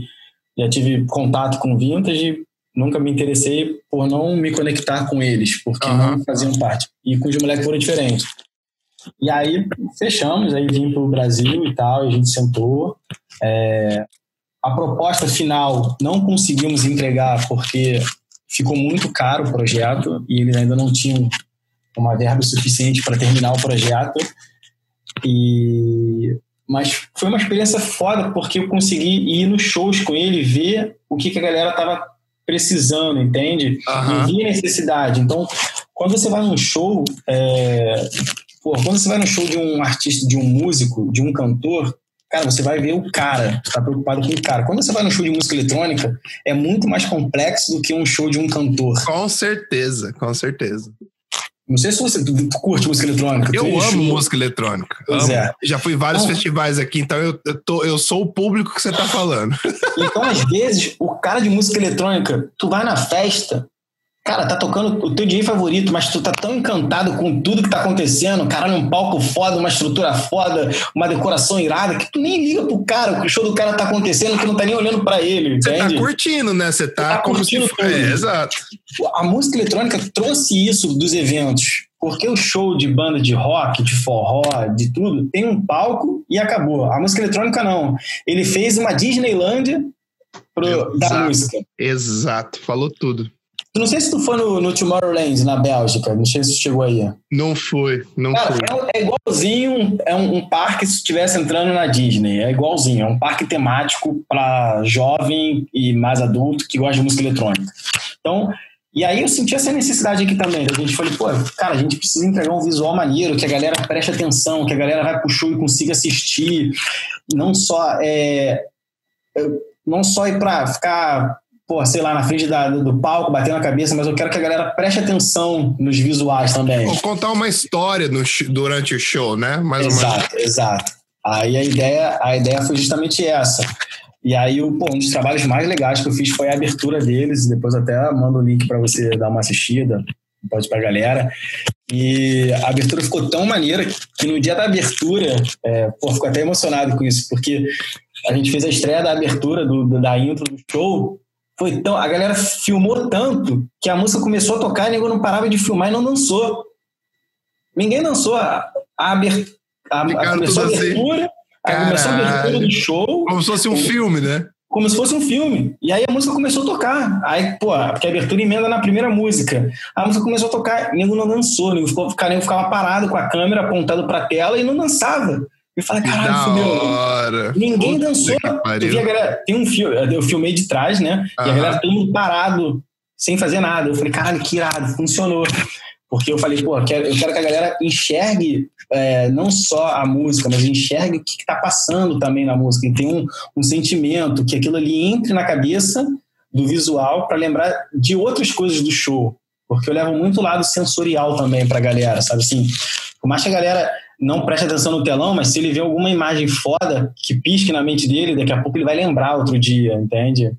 já tive contato com Vintage, nunca me interessei por não me conectar com eles, porque Aham. não faziam parte. E com os moleques foram diferentes. E aí fechamos, aí vim para o Brasil e tal, a gente sentou. É, a proposta final não conseguimos entregar porque ficou muito caro o projeto e eles ainda não tinham uma verba suficiente para terminar o projeto. E mas foi uma experiência foda porque eu consegui ir nos shows com ele ver o que, que a galera tava precisando, entende? Aham. Eu vi a necessidade. Então, quando você vai num show, é... Pô, quando você vai no show de um artista, de um músico, de um cantor, cara, você vai ver o cara, você tá preocupado com o cara. Quando você vai no show de música eletrônica, é muito mais complexo do que um show de um cantor. Com certeza, com certeza. Não sei se você curte música eletrônica. Eu amo show. música eletrônica. Pois Amo. é. Já fui em vários Então- festivais aqui, então eu, eu, tô, eu sou o público que você tá falando. Então, às vezes, o cara de música eletrônica, tu vai na festa, cara, tá tocando o teu DJ favorito, mas tu tá tão encantado com tudo que tá acontecendo, caralho, um palco foda, uma estrutura foda, uma decoração irada, que tu nem liga pro cara, que o show do cara tá acontecendo, que não tá nem olhando pra ele, Você tá curtindo, né? Você tá, tá curtindo se tudo. É, exato. A música eletrônica trouxe isso dos eventos. Porque o show de banda de rock, de forró, de tudo, tem um palco e acabou. A música eletrônica não. Ele fez uma Disneylândia pro- da Exato. música. Exato, falou tudo. Tu Não sei se tu foi no, no Tomorrowland, na Bélgica. Não sei se tu chegou aí. Não foi, não Cara, foi. é, é igualzinho, é um, um parque se estivesse entrando na Disney. É igualzinho, é um parque temático para jovem e mais adulto que gosta de música eletrônica. Então, e aí eu senti essa necessidade aqui também. A gente falou, pô, cara, a gente precisa entregar um visual maneiro, que a galera preste atenção, que a galera vai pro show e consiga assistir. Não só, é, não só ir pra ficar, pô, sei lá, na frente da- do palco, batendo a cabeça, mas eu quero que a galera preste atenção nos visuais também. Vou contar uma história no durante o show, né? Mais ou menos. Exato, exato. Aí a ideia, a ideia foi justamente essa. E aí, pô, um dos trabalhos mais legais que eu fiz foi a abertura deles. Depois até mando o link para você dar uma assistida, pode pra galera. E a abertura ficou tão maneira que no dia da abertura, é, pô, fico até emocionado com isso, porque a gente fez a estreia da abertura do- da intro do show. Foi tão, a galera filmou tanto que a música começou a tocar e nego não parava de filmar e não dançou. Ninguém dançou a, a abertura. A, a, começou a assim. abertura, aí começou a abertura do show, Como se fosse um filme, né? como se fosse um filme. E aí a música começou a tocar. Aí, pô, porque a abertura emenda na primeira música. A música começou a tocar, o nego não dançou, o nego ficou, o nego ficava parado com a câmera apontando pra tela e não dançava. Eu falei, caralho, fudeu. Ninguém Puta dançou. Tu via galera, tem um filme, eu filmei de trás, né? E a galera todo mundo parado, sem fazer nada. Eu falei, caralho, que irado, funcionou. Porque eu falei, pô, eu quero, eu quero que a galera enxergue é, não só a música, mas enxergue o que está passando também na música. E tem um, um sentimento, que aquilo ali entre na cabeça do visual para lembrar de outras coisas do show. Porque eu levo muito lado sensorial também pra galera, sabe assim? Por mais que a galera não preste atenção no telão, mas se ele vê alguma imagem foda que pisque na mente dele, daqui a pouco ele vai lembrar outro dia, entende?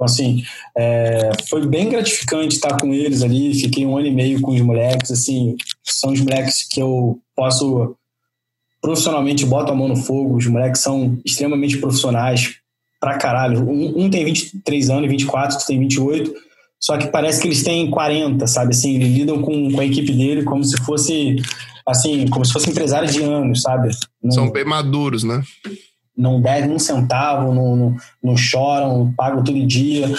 Então, assim, é, foi bem gratificante estar com eles ali. Fiquei um ano e meio com os moleques. Assim, são os moleques que eu posso profissionalmente boto a mão no fogo. Os moleques são extremamente profissionais pra caralho. Um, um tem 23 anos, 24, outro tem 28. Só que parece que eles têm 40, sabe? Assim, eles lidam com, com a equipe dele como se fosse, assim, como se fosse empresário de anos, sabe? Não- São bem maduros, né? não devem um centavo, não, não, não choram, pagam todo dia.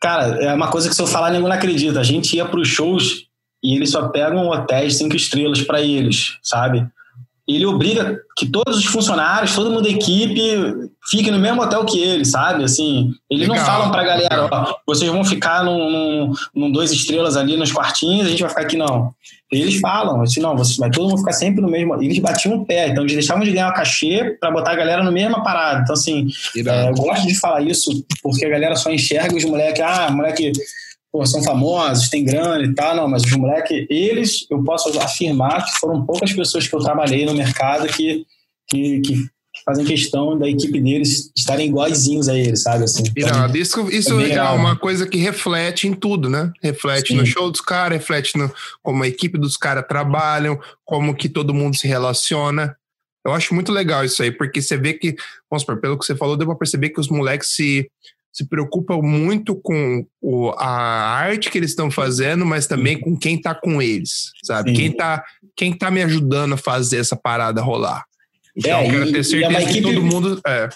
Cara, é uma coisa que se eu falar, ninguém não acredita. A gente ia para os shows e eles só pegam hotéis cinco estrelas para eles, sabe? Ele obriga que todos os funcionários, todo mundo da equipe, fique no mesmo hotel que ele, sabe? Assim, eles não Legal, falam pra galera, ó, vocês vão ficar num, num, num dois estrelas ali nos quartinhos, a gente vai ficar aqui, não. Eles falam, assim, não, vocês vai todo mundo ficar sempre no mesmo. Eles batiam o pé, então eles deixavam de ganhar o cachê pra botar a galera no mesma parada. Então, assim, é, eu gosto de falar isso porque a galera só enxerga os moleques, ah, moleque, pô, são famosos, tem grana e tal, não, mas os moleques, eles, eu posso afirmar que foram poucas pessoas que eu trabalhei no mercado que, que, que fazem questão da equipe deles estarem iguaizinhos a eles, sabe? Assim, Irado. Isso, isso é irado. uma coisa que reflete em tudo, né? Reflete Sim. no show dos caras, reflete no como a equipe dos caras trabalham, como que todo mundo se relaciona. Eu acho muito legal isso aí, porque você vê que, vamos supor, pelo que você falou, deu pra perceber que os moleques se, se preocupam muito com o, a arte que eles estão fazendo, mas também com quem tá com eles, sabe? Sim. Quem tá, quem tá me ajudando a fazer essa parada rolar. Então, É, eu quero e- ter é certeza uma que equipe- todo mundo. É,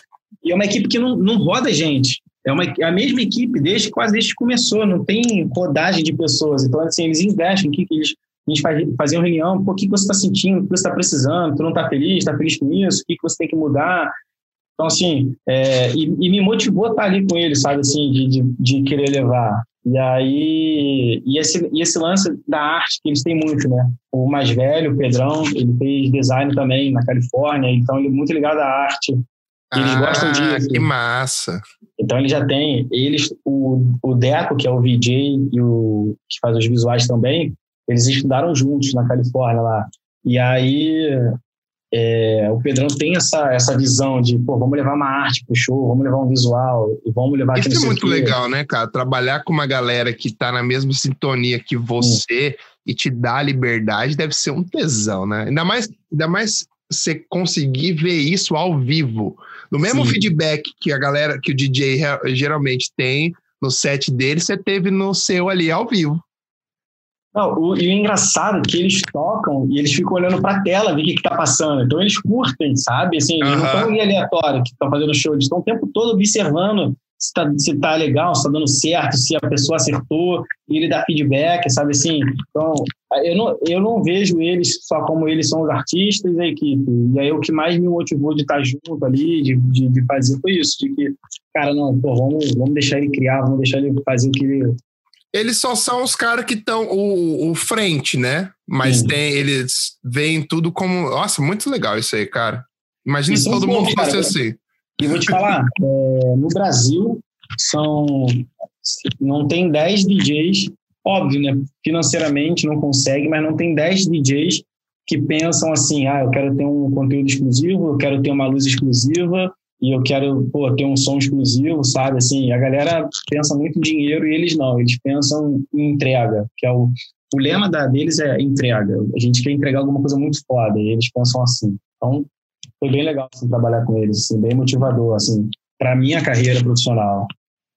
E é uma equipe que não, não roda gente. é, uma, é a mesma equipe desde quase desde que começou, não tem rodagem de pessoas. Então, assim, eles investem, o que, que eles. A gente faz, fazia uma reunião, o que, que você está sentindo, o que você está precisando, tu não está feliz, está feliz com isso, o que, que você tem que mudar. Então, assim, é, e, e, me motivou a estar ali com ele, sabe, assim, de, de, de, querer levar. E aí, e esse, e esse lance da arte que eles têm muito, né? O mais velho, o Pedrão, ele fez design também na Califórnia, então ele é muito ligado à arte. Eles ah, gostam disso. Que massa! Então ele já tem, eles, o, o Deco, que é o VJ e o que faz os visuais também, eles estudaram juntos na Califórnia lá. E aí é, o Pedrão tem essa, essa visão de, pô, vamos levar uma arte pro show, vamos levar um visual, vamos levar Isso é muito legal, né, cara? Trabalhar com uma galera que tá na mesma sintonia que você e te dá liberdade deve ser um tesão, né? Ainda mais, ainda mais você conseguir ver isso ao vivo. No mesmo Sim. feedback que a galera, que o DJ geralmente tem no set dele, você teve no seu ali ao vivo. Não, o, e o engraçado é que eles tocam e eles ficam olhando para a tela, ver o que, está passando. Então eles curtem, sabe? Assim, eles não estão aleatório que estão fazendo show, eles estão o tempo todo observando se está se tá legal, se está dando certo, se a pessoa acertou, e ele dá feedback, sabe assim? Então, eu não, eu não vejo eles só como eles são os artistas e a equipe. E aí o que mais me motivou de estar junto ali, de, de, de fazer, foi isso, de que, cara, não, pô, vamos, vamos deixar ele criar, vamos deixar ele fazer o que ele, eles só são os caras que estão o, o, frente, né? Mas tem, eles veem tudo como. Nossa, muito legal isso aí, cara. Imagina se todo mundo fosse assim. E vou te falar, <laughs> é, no Brasil são. Não tem 10 DJs, óbvio, né? Financeiramente não consegue, mas não tem 10 DJs que pensam assim: ah, eu quero ter um conteúdo exclusivo, eu quero ter uma luz exclusiva, e eu quero pô, ter um som exclusivo, sabe? Assim, a galera pensa muito em dinheiro e eles não, eles pensam em entrega, que é o, o lema da, deles é entrega. A gente quer entregar alguma coisa muito foda e eles pensam assim. Então, foi bem legal assim, trabalhar com eles, assim, bem motivador, assim, para minha carreira profissional.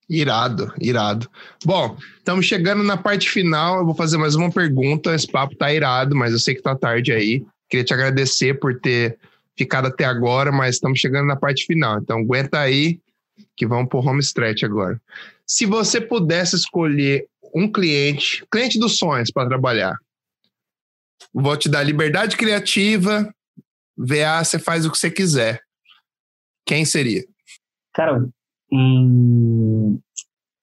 Irado, irado. Bom, estamos chegando na parte final. Eu vou fazer mais uma pergunta. Esse papo tá irado, mas eu sei que tá tarde aí. Queria te agradecer por ter ficado até agora, mas estamos chegando na parte final. Então aguenta aí que vamos para o home stretch agora. Se você pudesse escolher um cliente, cliente dos sonhos para trabalhar, vou te dar liberdade criativa, VA, você faz o que você quiser. Quem seria? Cara, hum,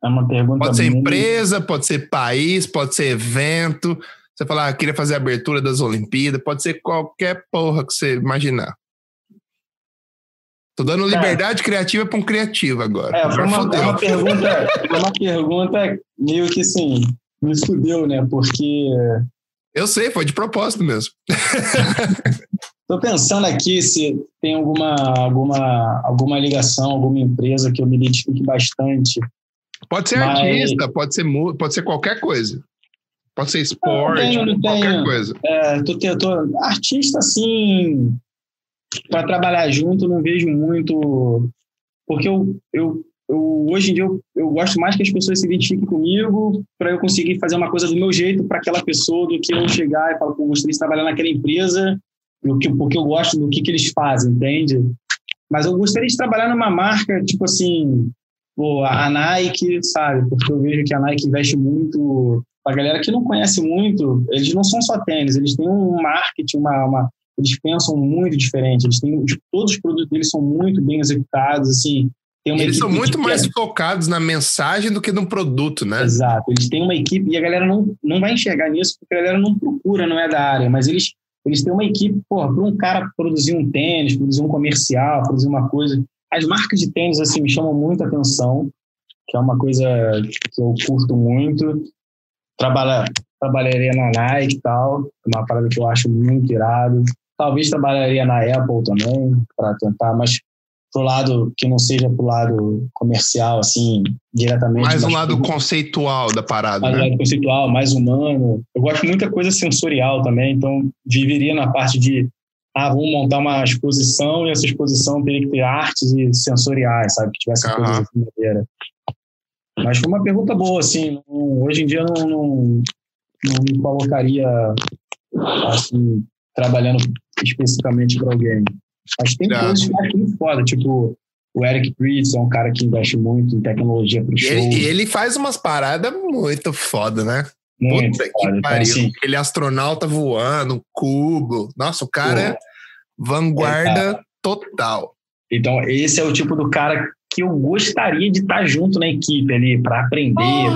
é uma pergunta. Pode ser empresa, pode ser país, pode ser evento. Você falar, ah, queria fazer a abertura das Olimpíadas, pode ser qualquer porra que você imaginar. Tô dando liberdade é. criativa para um criativo agora. É, foi uma, uma, pergunta, uma pergunta meio que assim, me fudeu, né? Porque. Eu sei, foi de propósito mesmo. <laughs> Tô pensando aqui se tem alguma, alguma, alguma ligação, alguma empresa que eu me identifique bastante. Pode ser mas... artista, pode ser, pode ser qualquer coisa. Pode ser esporte, não, não tenho, não qualquer tenho. coisa. É, tô, tô, artista, assim, para trabalhar junto, não vejo muito. Porque eu, eu, eu hoje em dia eu, eu gosto mais que as pessoas se identifiquem comigo para eu conseguir fazer uma coisa do meu jeito para aquela pessoa do que eu chegar e falar eu gostaria de trabalhar naquela empresa porque eu gosto do que, que eles fazem, entende? Mas eu gostaria de trabalhar numa marca, tipo assim, pô, a Nike, sabe? Porque eu vejo que a Nike investe muito. A galera que não conhece muito, eles não são só tênis, eles têm um marketing, uma, uma eles pensam muito diferente. Eles têm, todos os produtos deles são muito bem executados, assim. eles são muito mais focados na mensagem do que no produto, né? Exato. Eles têm uma equipe e a galera não, não vai enxergar nisso porque a galera não procura, não é da área, mas eles eles têm uma equipe, porra, para um cara produzir um tênis, produzir um comercial, produzir uma coisa. As marcas de tênis, assim, me chamam muita atenção, que é uma coisa que eu curto muito. Trabalha, trabalharia na Nike e tal, uma parada que eu acho muito irado. Talvez trabalharia na Apple também, para tentar, mas pro lado que não seja pro lado comercial, assim, diretamente. Mais um lado conceitual da parada, mais né? lado conceitual, mais humano. Eu gosto de muita coisa sensorial também, então viveria na parte de ah, vamos montar uma exposição e essa exposição teria que ter artes e sensoriais, sabe? Que tivesse uhum. coisas assim maneira. Mas foi uma pergunta boa, assim. Não, hoje em dia não, não, não me colocaria assim, trabalhando especificamente para alguém. Mas tem coisas que eu acho muito foda, tipo, O Eric Pritz é um cara que investe muito em tecnologia para o E show. ele, e ele faz umas paradas muito foda, né? muito Puta que foda. Então, pariu. assim, Aquele astronauta voando, cubo. Nossa, o cara é vanguarda total. Então, esse é o tipo do cara que eu gostaria de estar junto na equipe ali, para aprender,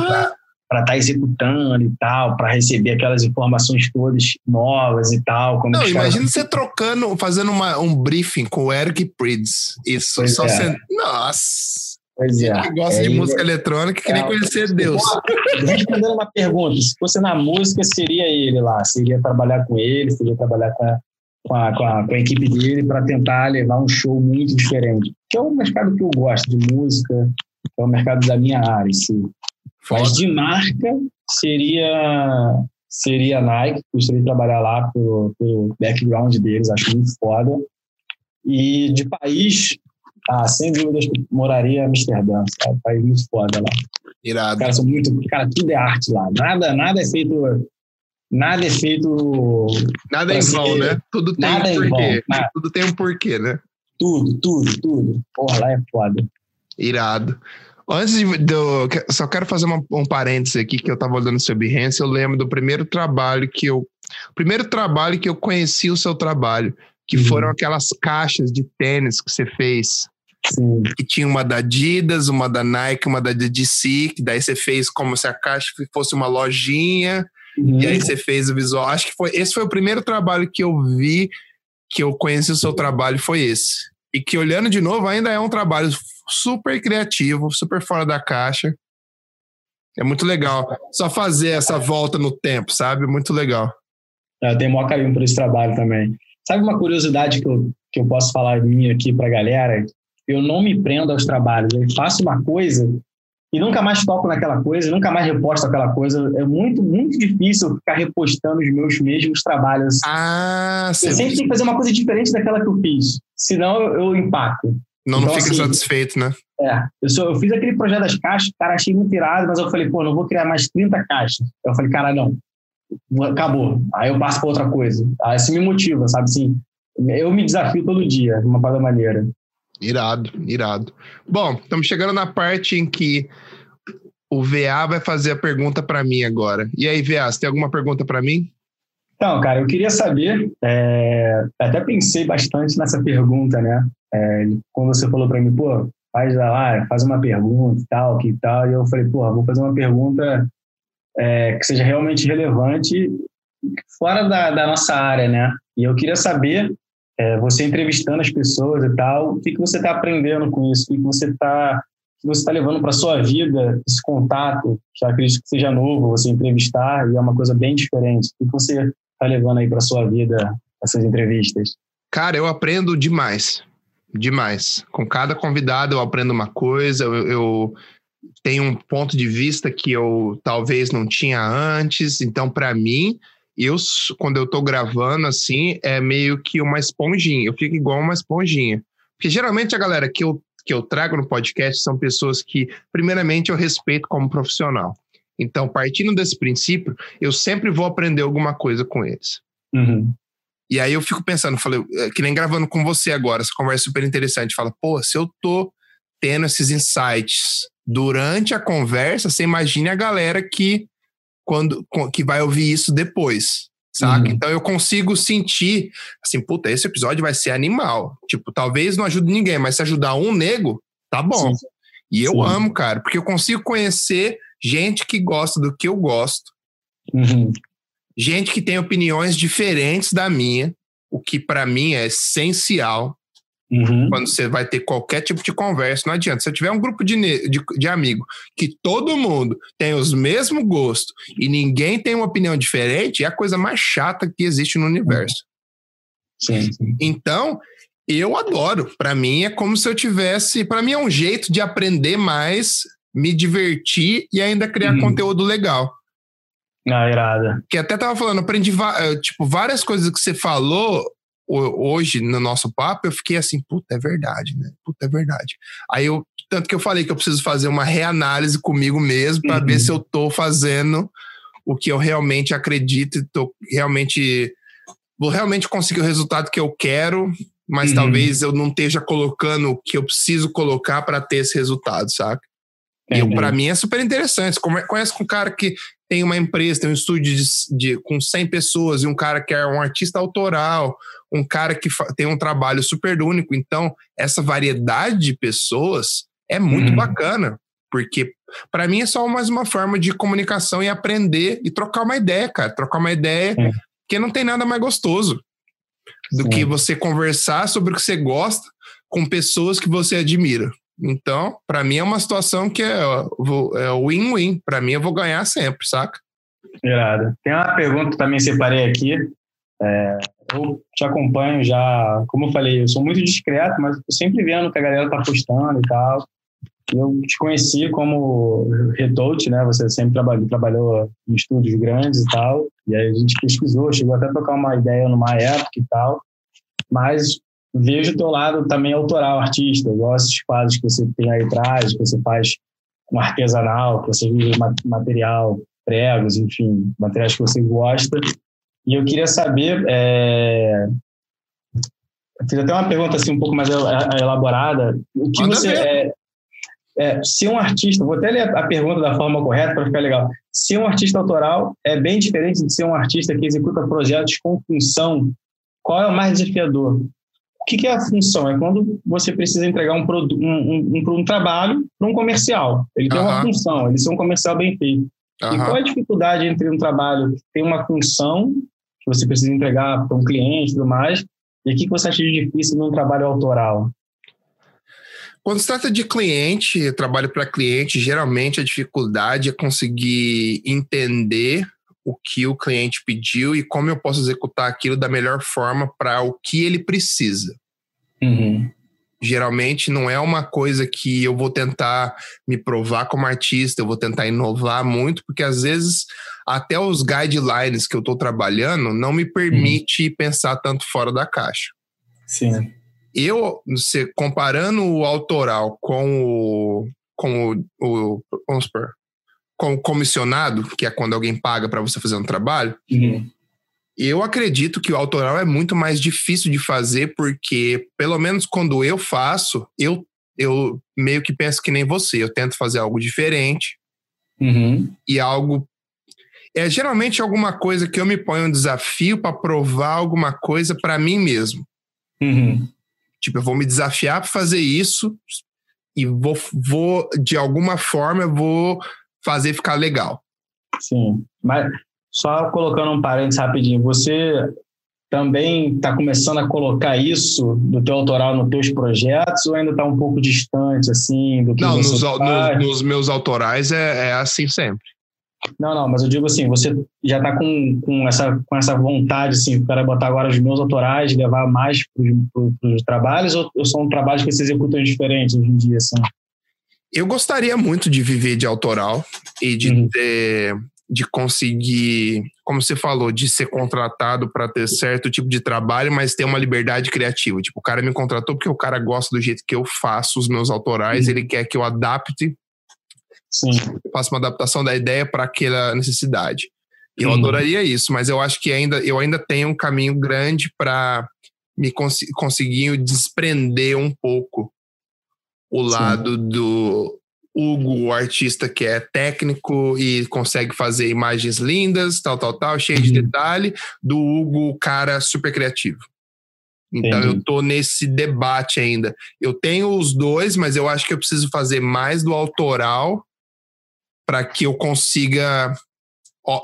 para estar executando e tal, para receber aquelas informações todas novas e tal. Como Não, os caras- imagina você trocando, fazendo uma- um briefing com o Eric Prydz. Isso, Pois só é. você. Nossa! Pois é. que gosta É, de música eletrônica queria É, conhecer Deus. Respondendo uma pergunta, se fosse na música, seria ele lá, seria trabalhar com ele, seria trabalhar com a, com a, com a, com a equipe dele para tentar levar um show muito diferente. Que é um mercado que eu gosto de música, é o mercado da minha área, em si. Foda. Mas de marca seria seria a Nike, gostaria de trabalhar lá pelo, pelo background deles, acho muito foda. E de país, ah, sem dúvidas que moraria em Amsterdã, sabe? País muito foda lá. Irado. caras são muito. Cara, tudo é arte lá. Nada, nada é feito. Nada é feito. Nada é em vão, né? Tudo tem nada um é em porquê. vão, nada. Tudo tem um porquê, né? Tudo, tudo, tudo. Porra, lá é foda. Irado. Antes de, do, só quero fazer uma- um parênteses aqui que eu tava olhando seu Behance, eu lembro do primeiro trabalho que eu primeiro trabalho que eu conheci o seu trabalho, que Uhum. foram aquelas caixas de tênis que você fez, Sim. que tinha uma da Adidas, uma da Nike, uma da DC, que daí você fez como se a caixa fosse uma lojinha, Uhum. e aí você fez o visual. Acho que foi esse foi o primeiro trabalho que eu vi que eu conheci o seu trabalho foi esse. E que olhando de novo ainda é um trabalho super criativo, super fora da caixa. É muito legal. Só fazer essa volta no tempo, sabe? Muito legal. Eu tenho o maior carinho por esse trabalho também. Sabe uma curiosidade que eu, que eu posso falar minha aqui pra galera? Eu não me prendo aos trabalhos. Eu faço uma coisa e nunca mais toco naquela coisa, nunca mais reposto aquela coisa. É muito, muito difícil ficar repostando os meus mesmos trabalhos. Ah, eu sempre tenho que fazer uma coisa diferente daquela que eu fiz. Senão eu, eu empaco. Não, não então, fica assim, satisfeito, né? É, eu, eu fiz aquele projeto das caixas, cara, achei muito irado, mas eu falei, pô, não vou criar mais 30 caixas. Eu falei, cara, não, acabou. Aí eu passo para outra coisa. Aí isso me motiva, sabe assim? Eu me desafio todo dia, de uma parada maneira. Irado, irado. Bom, estamos chegando na parte em que o VA vai fazer a pergunta para mim agora. E aí, VA, você tem alguma pergunta para mim? Então, cara, eu queria saber, é, até pensei bastante nessa pergunta, né? É, quando você falou para mim, pô, faz lá, faz uma pergunta e tal, que tal, e eu falei, pô, vou fazer uma pergunta é, que seja realmente relevante fora da, da nossa área, né? E eu queria saber, é, você entrevistando as pessoas e tal, o que, que você está aprendendo com isso? O que, que você está que você está levando para sua vida esse contato? Já acredito que seja novo você entrevistar e é uma coisa bem diferente. O que, que você está levando aí para sua vida essas entrevistas? Cara, eu aprendo demais. Demais. Com cada convidado eu aprendo uma coisa, eu, eu tenho um ponto de vista que eu talvez não tinha antes. Então, para mim, eu quando eu tô gravando assim, é meio que uma esponjinha. Eu fico igual uma esponjinha. Porque geralmente a galera que eu, que eu trago no podcast são pessoas que, primeiramente, eu respeito como profissional. Então, partindo desse princípio, eu sempre vou aprender alguma coisa com eles. Uhum. E aí eu fico pensando, falei, é, que nem gravando com você agora, essa conversa super interessante. Fala, pô, se eu tô tendo esses insights durante a conversa, você imagine a galera que quando que vai ouvir isso depois, saca? Uhum. Então eu consigo sentir assim, puta, esse episódio vai ser animal. Tipo, talvez não ajude ninguém, mas se ajudar um nego, tá bom. Sim. E eu Sim. amo, cara, porque eu consigo conhecer gente que gosta do que eu gosto Uhum. gente que tem opiniões diferentes da minha, o que para mim é essencial Uhum. quando você vai ter qualquer tipo de conversa. Não adianta. Se eu tiver um grupo de, de, de amigo que todo mundo tem os mesmos gostos e ninguém tem uma opinião diferente, é a coisa mais chata que existe no universo. Sim, sim. Então, eu adoro. Para mim é como se eu tivesse. Para mim é um jeito de aprender mais, me divertir e ainda criar Uhum. conteúdo legal. Ah, irada. que até tava falando, aprendi eh, tipo, várias coisas que você falou ho- hoje no nosso papo, eu fiquei assim, puta, é verdade, né? Puta, é verdade. Aí eu, tanto que eu falei que eu preciso fazer uma reanálise comigo mesmo para Uhum. ver se eu tô fazendo o que eu realmente acredito e tô realmente vou realmente conseguir o resultado que eu quero mas Uhum. talvez eu não esteja colocando o que eu preciso colocar para ter esse resultado, saca? E Entendi. para mim é super interessante. Come- Conhece com um cara que tem uma empresa, tem um estúdio de, de- com 100 pessoas e um cara que é um artista autoral, um cara que tem um trabalho super único. Então, essa variedade de pessoas é muito Uhum. bacana, porque para mim é só mais uma forma de comunicação e aprender e trocar uma ideia, cara. Trocar uma ideia, É. que não tem nada mais gostoso do Sim. que você conversar sobre o que você gosta com pessoas que você admira. Então, para mim é uma situação que é é win-win. Para mim eu vou ganhar sempre, saca? Irado. Tem uma pergunta que também separei aqui. É, eu te acompanho já, como eu falei, eu sou muito discreto, mas estou sempre vendo que a galera tá postando e tal. Eu te conheci como Retote, né? Você sempre trabalhou, trabalhou em estúdios grandes e tal. E aí a gente pesquisou, chegou até a trocar uma ideia numa época e tal. Mas vejo o teu lado também autoral, artista. Eu gosto dos quadros que você tem aí atrás, que você faz com artesanal, que você usa ma- material, pregos, enfim, materiais que você gosta. E eu queria saber, é... eu fiz até uma pergunta assim um pouco mais el- elaborada. O que Manda você é, é, ser um artista, vou até ler a pergunta da forma correta para ficar legal. Ser um artista autoral é bem diferente de ser um artista que executa projetos com função. Qual é o mais desafiador? O que, que é a função? É quando você precisa entregar um, um, um, um, trabalho para um comercial. Ele tem uma função, ele ser um comercial bem feito. E qual é a dificuldade entre um trabalho que tem uma função que você precisa entregar para um cliente e tudo mais, e o que que você acha de difícil num trabalho autoral? Quando se trata de cliente, trabalho para cliente, geralmente a dificuldade é conseguir entender o que o cliente pediu e como eu posso executar aquilo da melhor forma para o que ele precisa. Geralmente não é uma coisa que eu vou tentar me provar como artista, eu vou tentar inovar muito, porque às vezes até os guidelines que eu estou trabalhando não me permite pensar tanto fora da caixa. Sim. Eu, se, comparando o autoral com o, com o, o vamos supor, com comissionado, que é quando alguém paga para você fazer um trabalho, eu acredito que o autoral é muito mais difícil de fazer, porque, pelo menos quando eu faço, eu, eu meio que penso que nem você. Eu tento fazer algo diferente Uhum. e algo. É geralmente alguma coisa que eu me ponho um desafio para provar alguma coisa para mim mesmo. Uhum. Tipo, eu vou me desafiar para fazer isso e vou, vou, de alguma forma, eu vou fazer ficar legal. Sim. Mas só colocando um parênteses rapidinho, você também está começando a colocar isso do teu autoral nos teus projetos ou ainda está um pouco distante assim do que Não, você nos, au- faz? no- nos meus autorais é, é assim sempre. Não, não, mas eu digo assim, você já está com, com, essa, com essa vontade, assim, quero botar agora os meus autorais, levar mais para os trabalhos, ou, ou são trabalhos que você executa diferentes hoje em dia, assim? Eu gostaria muito de viver de autoral e de Uhum. ter, de conseguir, como você falou, de ser contratado para ter certo tipo de trabalho, mas ter uma liberdade criativa. Tipo, o cara me contratou porque o cara gosta do jeito que eu faço os meus autorais, Uhum. ele quer que eu adapte, Sim. eu faça uma adaptação da ideia para aquela necessidade. Eu Uhum. adoraria isso, mas eu acho que ainda eu ainda tenho um caminho grande para me cons conseguir desprender um pouco o Sim. lado do Hugo, o artista que é técnico e consegue fazer imagens lindas, tal, tal, tal, cheio de Uhum. detalhe, do Hugo, o cara super criativo. Então Entendi. eu tô nesse debate ainda. Eu tenho os dois, mas eu acho que eu preciso fazer mais do autoral para que eu consiga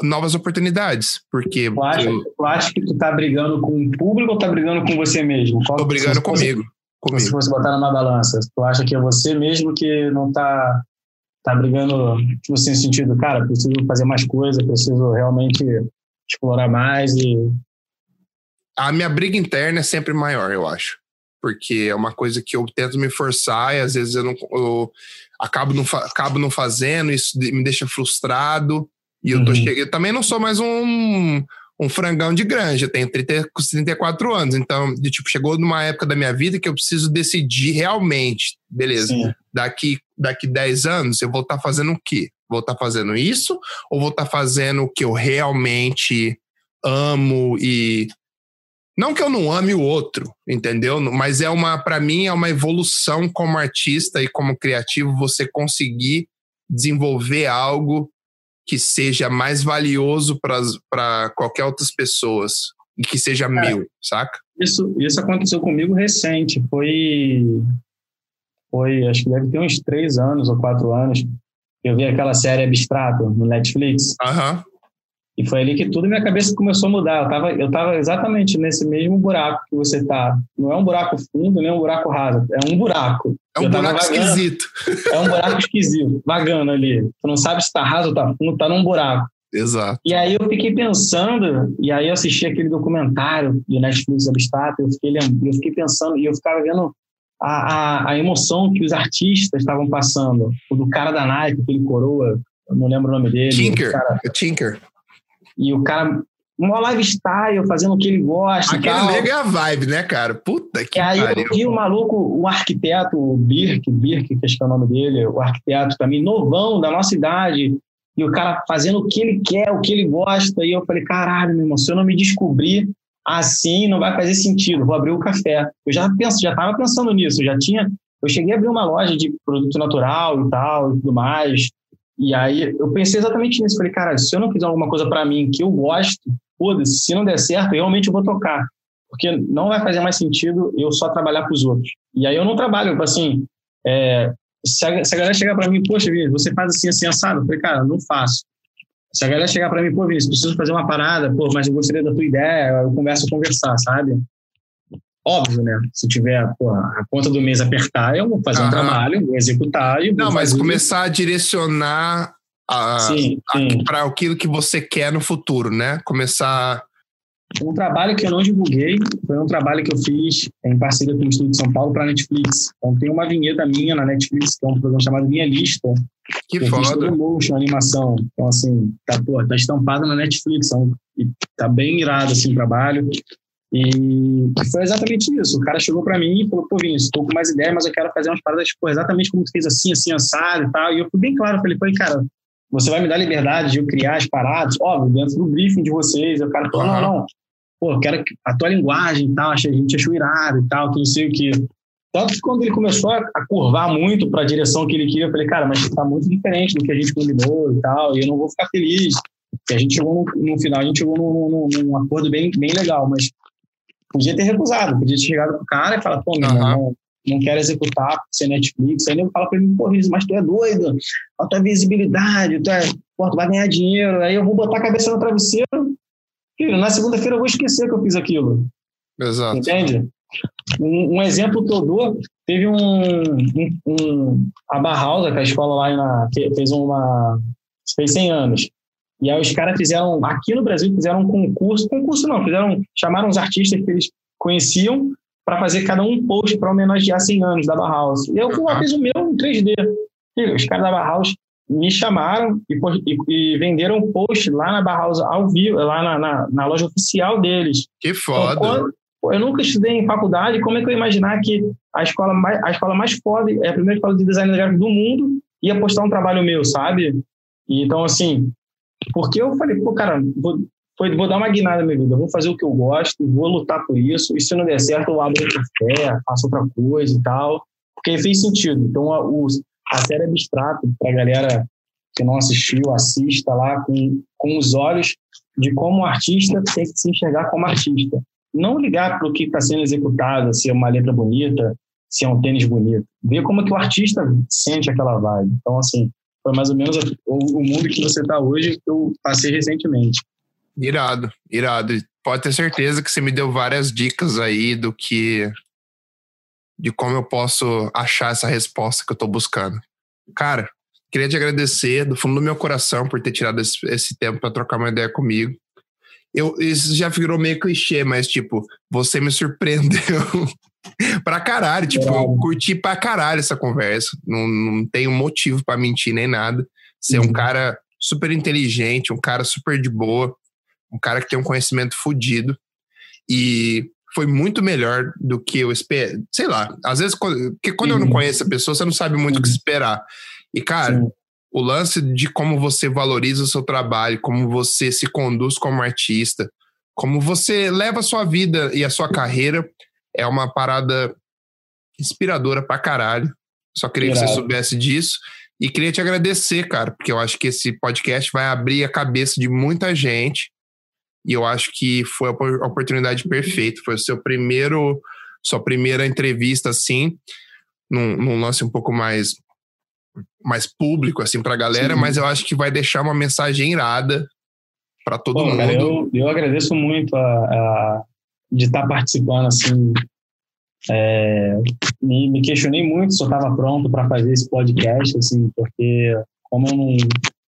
novas oportunidades, porque Tu acha, eu tu acha que tu tá brigando com o público ou tá brigando com você mesmo? Qual- tô brigando fosse- comigo, Se fosse botar numa balança, tu acha que é você mesmo que não tá, tá brigando, tipo assim, no sentido, cara, preciso fazer mais coisa, preciso realmente explorar mais e... A minha briga interna é sempre maior, eu acho. Porque é uma coisa que eu tento me forçar e às vezes eu não eu acabo não, acabo não fazendo, isso me deixa frustrado. E eu, tô Uhum. eu também não sou mais um, um frangão de granja, tenho 30, 34 anos. Então, de, tipo, chegou numa época da minha vida que eu preciso decidir realmente, beleza, Sim. daqui, daqui 10 anos eu vou estar fazendo o quê? Vou estar fazendo isso ou vou estar fazendo o que eu realmente amo e Não que eu não ame o outro, entendeu? Mas é uma, para mim, é uma evolução como artista e como criativo você conseguir desenvolver algo que seja mais valioso para qualquer outras pessoas e que seja é, meu, saca? Isso, isso aconteceu comigo recente. Foi, foi, acho que deve ter uns três anos ou quatro anos. Eu vi aquela série Abstrato no Netflix. Aham. E foi ali que tudo minha cabeça começou a mudar. Eu estava eu tava exatamente nesse mesmo buraco que você está. Não é um buraco fundo, nem um buraco raso. É um buraco. É um eu buraco esquisito. É um buraco esquisito, vagando ali. Tu não sabe se está raso ou está fundo, está num buraco. Exato. E aí eu fiquei pensando, e aí eu assisti aquele documentário do Netflix Abstrato, eu fiquei, eu fiquei pensando, e eu ficava vendo a, a, a emoção que os artistas estavam passando. O do cara da Nike, aquele coroa, eu não lembro o nome dele. Tinker. Cara, Tinker. E o cara, uma lifestyle, fazendo o que ele gosta. Aquele nego é a vibe, né, cara? Puta que E aí pariu. eu vi o maluco, o arquiteto, o Birk, Birk, que acho que é o nome dele, o arquiteto também, novão, da nossa idade, e o cara fazendo o que ele quer, o que ele gosta. E eu falei, caralho, meu irmão, se eu não me descobrir assim, não vai fazer sentido, vou abrir o café. Eu já penso, já estava pensando nisso, eu já tinha. Eu cheguei a abrir uma loja de produto natural e tal, e tudo mais. E aí eu pensei exatamente nisso. Falei, cara, se eu não fizer alguma coisa para mim que eu gosto, foda-se, se não der certo, realmente eu vou tocar. Porque não vai fazer mais sentido eu só trabalhar para os outros. E aí eu não trabalho, tipo assim, é, se, a, se a galera chegar para mim, poxa, Vinícius, você faz assim, assim, assado? Eu falei, cara, não faço. Se a galera chegar para mim, pô, Vinícius, preciso fazer uma parada, pô, mas eu gostaria da tua ideia, eu converso conversar, sabe? Óbvio, né? Se tiver porra, a conta do mês apertar, eu vou fazer um trabalho, vou executar e Não, mas começar a direcionar para aquilo que você quer no futuro, né? Começar. Um trabalho que eu não divulguei foi um trabalho que eu fiz em parceria com o Estúdio de São Paulo para a Netflix. Então tem uma vinheta minha na Netflix, que é um programa chamado Minha Lista. Que, que foda. motion, animação. Então, assim, tá, pô, tá estampado na Netflix. Então, tá bem irado, assim, o trabalho. E foi exatamente isso. O cara chegou para mim e falou: pô, Vinícius, estou com mais ideia, mas eu quero fazer umas paradas tipo, exatamente como tu fez assim, assim, assado e tal. E eu fui bem claro, falei: pô, cara, você vai me dar liberdade de eu criar as paradas, óbvio, dentro do briefing de vocês. O cara falou: não, não, pô, eu quero a tua linguagem e tal, achei, a gente achou irado e tal, que não sei o que. Tanto que quando ele começou a, curvar muito para a direção que ele queria, eu falei: cara, mas está muito diferente do que a gente combinou e tal, e eu não vou ficar feliz. E a gente chegou no, no final, a gente chegou num, num, num acordo bem, bem legal, mas podia ter recusado, podia ter chegado pro cara e falar, pô, meu não, não quero executar sem Netflix. Aí ele fala pra mim, pô, mas tu é doido, a tua visibilidade, tu, é, pô, tu vai ganhar dinheiro, aí eu vou botar a cabeça no travesseiro, filho, na segunda-feira eu vou esquecer que eu fiz aquilo. Exato. Entende? Um, um exemplo que eu dou, teve um, um, um a Barrausa, que é a escola lá na, fez uma, fez 100 anos. E aí os caras fizeram, aqui no Brasil, fizeram um concurso, concurso não, fizeram, chamaram os artistas que eles conheciam para fazer cada um post para homenagear 100 anos da Bauhaus. E eu fiz o meu em 3D. E os caras da Bauhaus me chamaram e, e, e venderam um post lá na Bauhaus ao vivo, lá na, na, na loja oficial deles. Que foda! Então, quando, eu nunca estudei em faculdade, como é que eu ia imaginar que a escola mais, a escola mais foda, é a primeira escola de design gráfico do mundo, ia postar um trabalho meu, sabe? E, então, assim, porque eu falei, pô, cara, vou, vou dar uma guinada na minha vida, vou fazer o que eu gosto, vou lutar por isso, e se não der certo, eu abro outra fé, faço outra coisa e tal, porque fez sentido. Então, a, o, a série abstrato, para a galera que não assistiu, assista lá com, com os olhos de como o artista tem que se enxergar como artista. Não ligar para o que está sendo executado, se é uma letra bonita, se é um tênis bonito. Ver como é que o artista sente aquela vibe. Então, assim, foi mais ou menos o, o mundo que você está hoje que eu passei recentemente. Irado, irado. Pode ter certeza que você me deu várias dicas aí do que. de como eu posso achar essa resposta que eu estou buscando. Cara, queria te agradecer do fundo do meu coração por ter tirado esse, esse tempo para trocar uma ideia comigo. Eu, isso já virou meio clichê, mas, tipo, você me surpreendeu <laughs> <laughs> pra caralho. Tipo, eu curti pra caralho essa conversa. Não, não tenho motivo para mentir nem nada. Você uhum. é um uhum. cara super inteligente, um cara super de boa, um cara que tem um conhecimento fodido. E foi muito melhor do que eu esperei. Sei lá, às vezes, porque quando uhum. eu não uhum. conheço a pessoa, você não sabe muito o que uhum. esperar. E, cara, Sim. o lance de como você valoriza o seu trabalho, como você se conduz como artista, como você leva a sua vida e a sua carreira. É uma parada inspiradora pra caralho. Só queria que você Irado. soubesse disso. E queria te agradecer, cara, porque eu acho que esse podcast vai abrir a cabeça de muita gente. E eu acho que foi a opor- a oportunidade perfeita. Foi o seu primeiro, sua primeira entrevista, assim, num, num lance um pouco mais, mais público, assim, pra galera. Sim. Mas eu acho que vai deixar uma mensagem irada pra todo Pô, mundo. cara, eu, eu agradeço muito a, a- de estar participando, assim. É, me, me questionei muito se eu estava pronto para fazer esse podcast, assim, porque como eu não,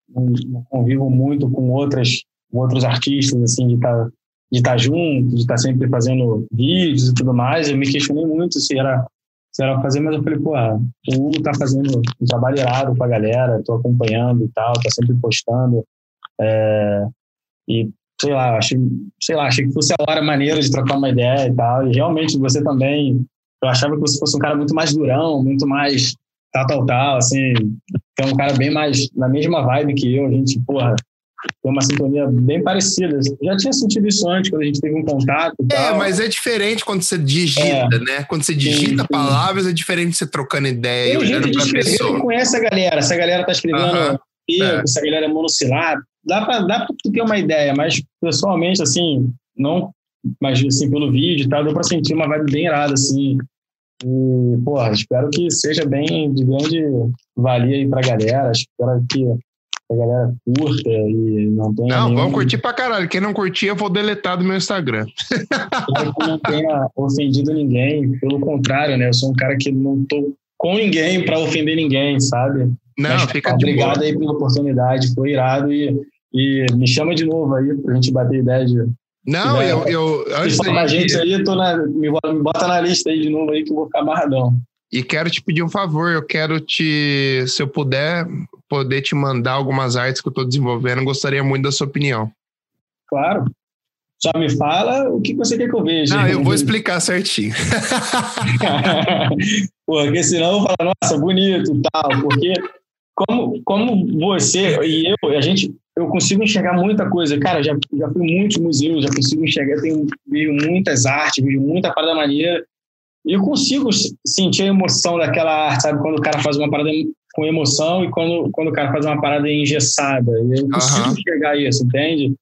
não, não convivo muito com outras com outros artistas, assim, de estar de estar junto, de estar sempre fazendo vídeos e tudo mais, eu me questionei muito se era se era fazer, mas eu falei, pô, o Hugo tá fazendo um trabalho irado com a galera, tô acompanhando e tal, tá sempre postando. É, e sei lá, achei, sei lá, achei que fosse a hora maneira de trocar uma ideia e tal. E realmente você também, eu achava que você fosse um cara muito mais durão, muito mais tal, tal, tal, assim, que é um cara bem mais na mesma vibe que eu. A gente, porra, tem uma sintonia bem parecida. Já tinha sentido isso antes, quando a gente teve um contato e É, tal. mas é diferente quando você digita, né? Quando você digita sim. palavras, é diferente de você trocando ideia Tem e um olhando de escrever, pessoa. tu conhece a galera. Se a galera tá escrevendo Aham, pico, é. se a galera é monossilábico, dá pra, dá pra ter uma ideia, mas pessoalmente, assim, não, mas assim, pelo vídeo e tal, deu pra sentir uma vibe bem irada, assim. E, porra, espero que seja bem de grande valia aí pra galera. Espero que a galera curta e não tenha. Não, nenhum- vamos curtir pra caralho. Quem não curtir, eu vou deletar do meu Instagram. Espero que não tenha ofendido ninguém. Pelo contrário, né? Eu sou um cara que não tô com ninguém pra ofender ninguém, sabe? Não, Mas, fica de Obrigado aí pela oportunidade, foi irado e, e me chama de novo aí pra gente bater ideia de. Não, É. eu, eu antes da gente, gente aí, tô na, me, bota, na lista aí de novo aí que eu vou ficar amarradão. e quero te pedir um favor, eu quero te, se eu puder, poder te mandar algumas artes que eu tô desenvolvendo, gostaria muito da sua opinião. Claro. Só me fala o que você quer que eu veja. Não, eu vou <laughs> explicar certinho. <laughs> Porque senão eu vou falar, nossa, bonito e tal, porque como, como você e eu, a gente, eu consigo enxergar muita coisa. Cara, já, já fui em muitos museus, já consigo enxergar, tenho vejo muitas artes, vejo muita parada maneira. E eu consigo sentir a emoção daquela arte, sabe? Quando o cara faz uma parada com emoção e quando, quando o cara faz uma parada engessada. E eu consigo Aham. enxergar isso, entende?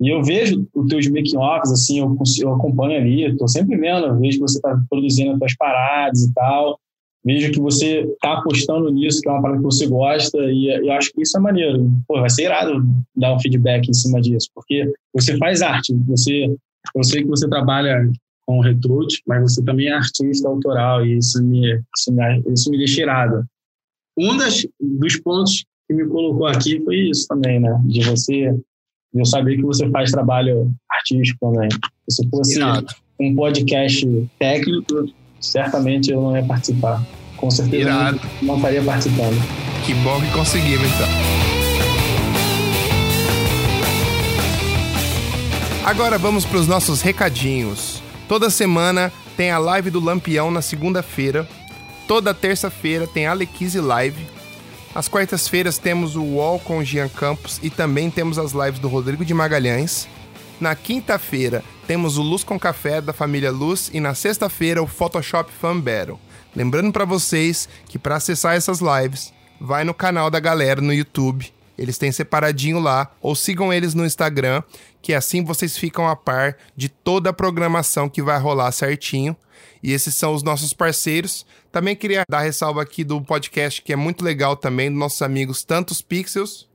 E eu vejo os teus making-offs, assim, eu, consigo, eu acompanho ali, eu tô sempre vendo, eu vejo que você tá produzindo as tuas paradas e tal, vejo que você tá apostando nisso, que é uma parada que você gosta, e eu acho que isso é maneiro. Pô, vai ser irado dar um feedback em cima disso, porque você faz arte, você, eu sei que você trabalha com retrute, mas você também é artista autoral, e isso me, isso me, isso me deixa irado. Um das, dos pontos que me colocou aqui foi isso também, né? De você de eu saber que você faz trabalho artístico também. Se fosse Irado. um podcast técnico, certamente eu não ia participar. Com certeza Irado. não, não estaria participando. Que bom que conseguimos, então. Agora vamos para os nossos recadinhos. Toda semana tem a live do Lampião na segunda-feira. Toda terça-feira tem a Alequise Live. Às quartas-feiras temos o UOL com o Jean Campos e também temos as lives do Rodrigo de Magalhães. Na quinta-feira temos o Luz com Café da família Luz e na sexta-feira o Photoshop Fan Battle. Lembrando para vocês que para acessar essas lives, vai no canal da galera no YouTube. Eles têm separadinho lá, ou sigam eles no Instagram, que assim vocês ficam a par de toda a programação que vai rolar certinho. E esses são os nossos parceiros. Também queria dar ressalva aqui do podcast que é muito legal também, dos nossos amigos Tantos Pixels.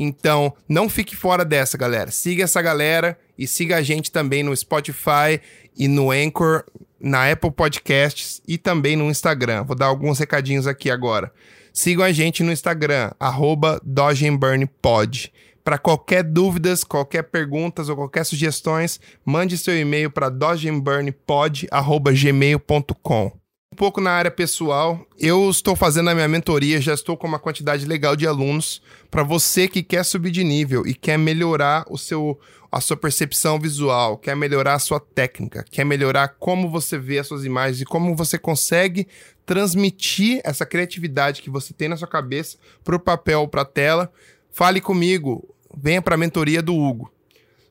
Então, não fique fora dessa, galera. Siga essa galera e siga a gente também no Spotify e no Anchor, na Apple Podcasts e também no Instagram. Vou dar alguns recadinhos aqui agora. Sigam a gente no Instagram, arroba DodgeandBurnPod. Para qualquer dúvidas, qualquer perguntas ou qualquer sugestões, mande seu e-mail para dodgeandburnpod.gmail.com um pouco na área pessoal. Eu estou fazendo a minha mentoria, já estou com uma quantidade legal de alunos. Para você que quer subir de nível e quer melhorar o seu, a sua percepção visual, quer melhorar a sua técnica, quer melhorar como você vê as suas imagens e como você consegue transmitir essa criatividade que você tem na sua cabeça para o papel para a tela, fale comigo. Venha para a mentoria do Hugo.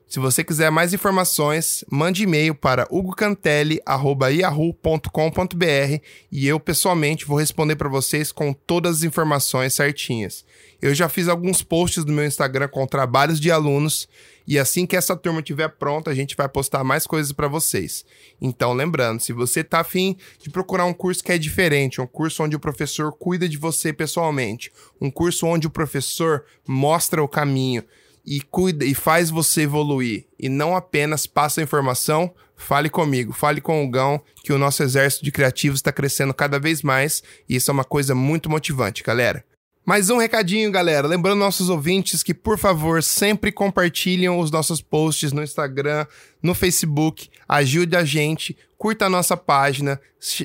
Se você quiser mais informações, mande e-mail para hugocantelli@yahoo.com.br e eu pessoalmente vou responder para vocês com todas as informações certinhas. Eu já fiz alguns posts no meu Instagram com trabalhos de alunos e assim que essa turma estiver pronta, a gente vai postar mais coisas para vocês. Então, lembrando, se você tá afim de procurar um curso que é diferente, um curso onde o professor cuida de você pessoalmente, um curso onde o professor mostra o caminho, e cuida e faz você evoluir e não apenas passa informação, fale comigo, fale com o Gão, que o nosso exército de criativos está crescendo cada vez mais e isso é uma coisa muito motivante, galera. Mais um recadinho, galera. Lembrando nossos ouvintes que, por favor, sempre compartilhem os nossos posts no Instagram, no Facebook. Ajude a gente, curta a nossa página,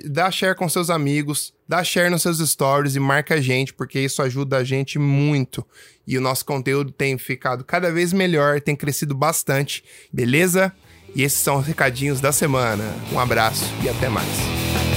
dá share com seus amigos, dá share nos seus stories e marca a gente, porque isso ajuda a gente muito. E o nosso conteúdo tem ficado cada vez melhor, tem crescido bastante, beleza? E esses são os recadinhos da semana. Um abraço e até mais.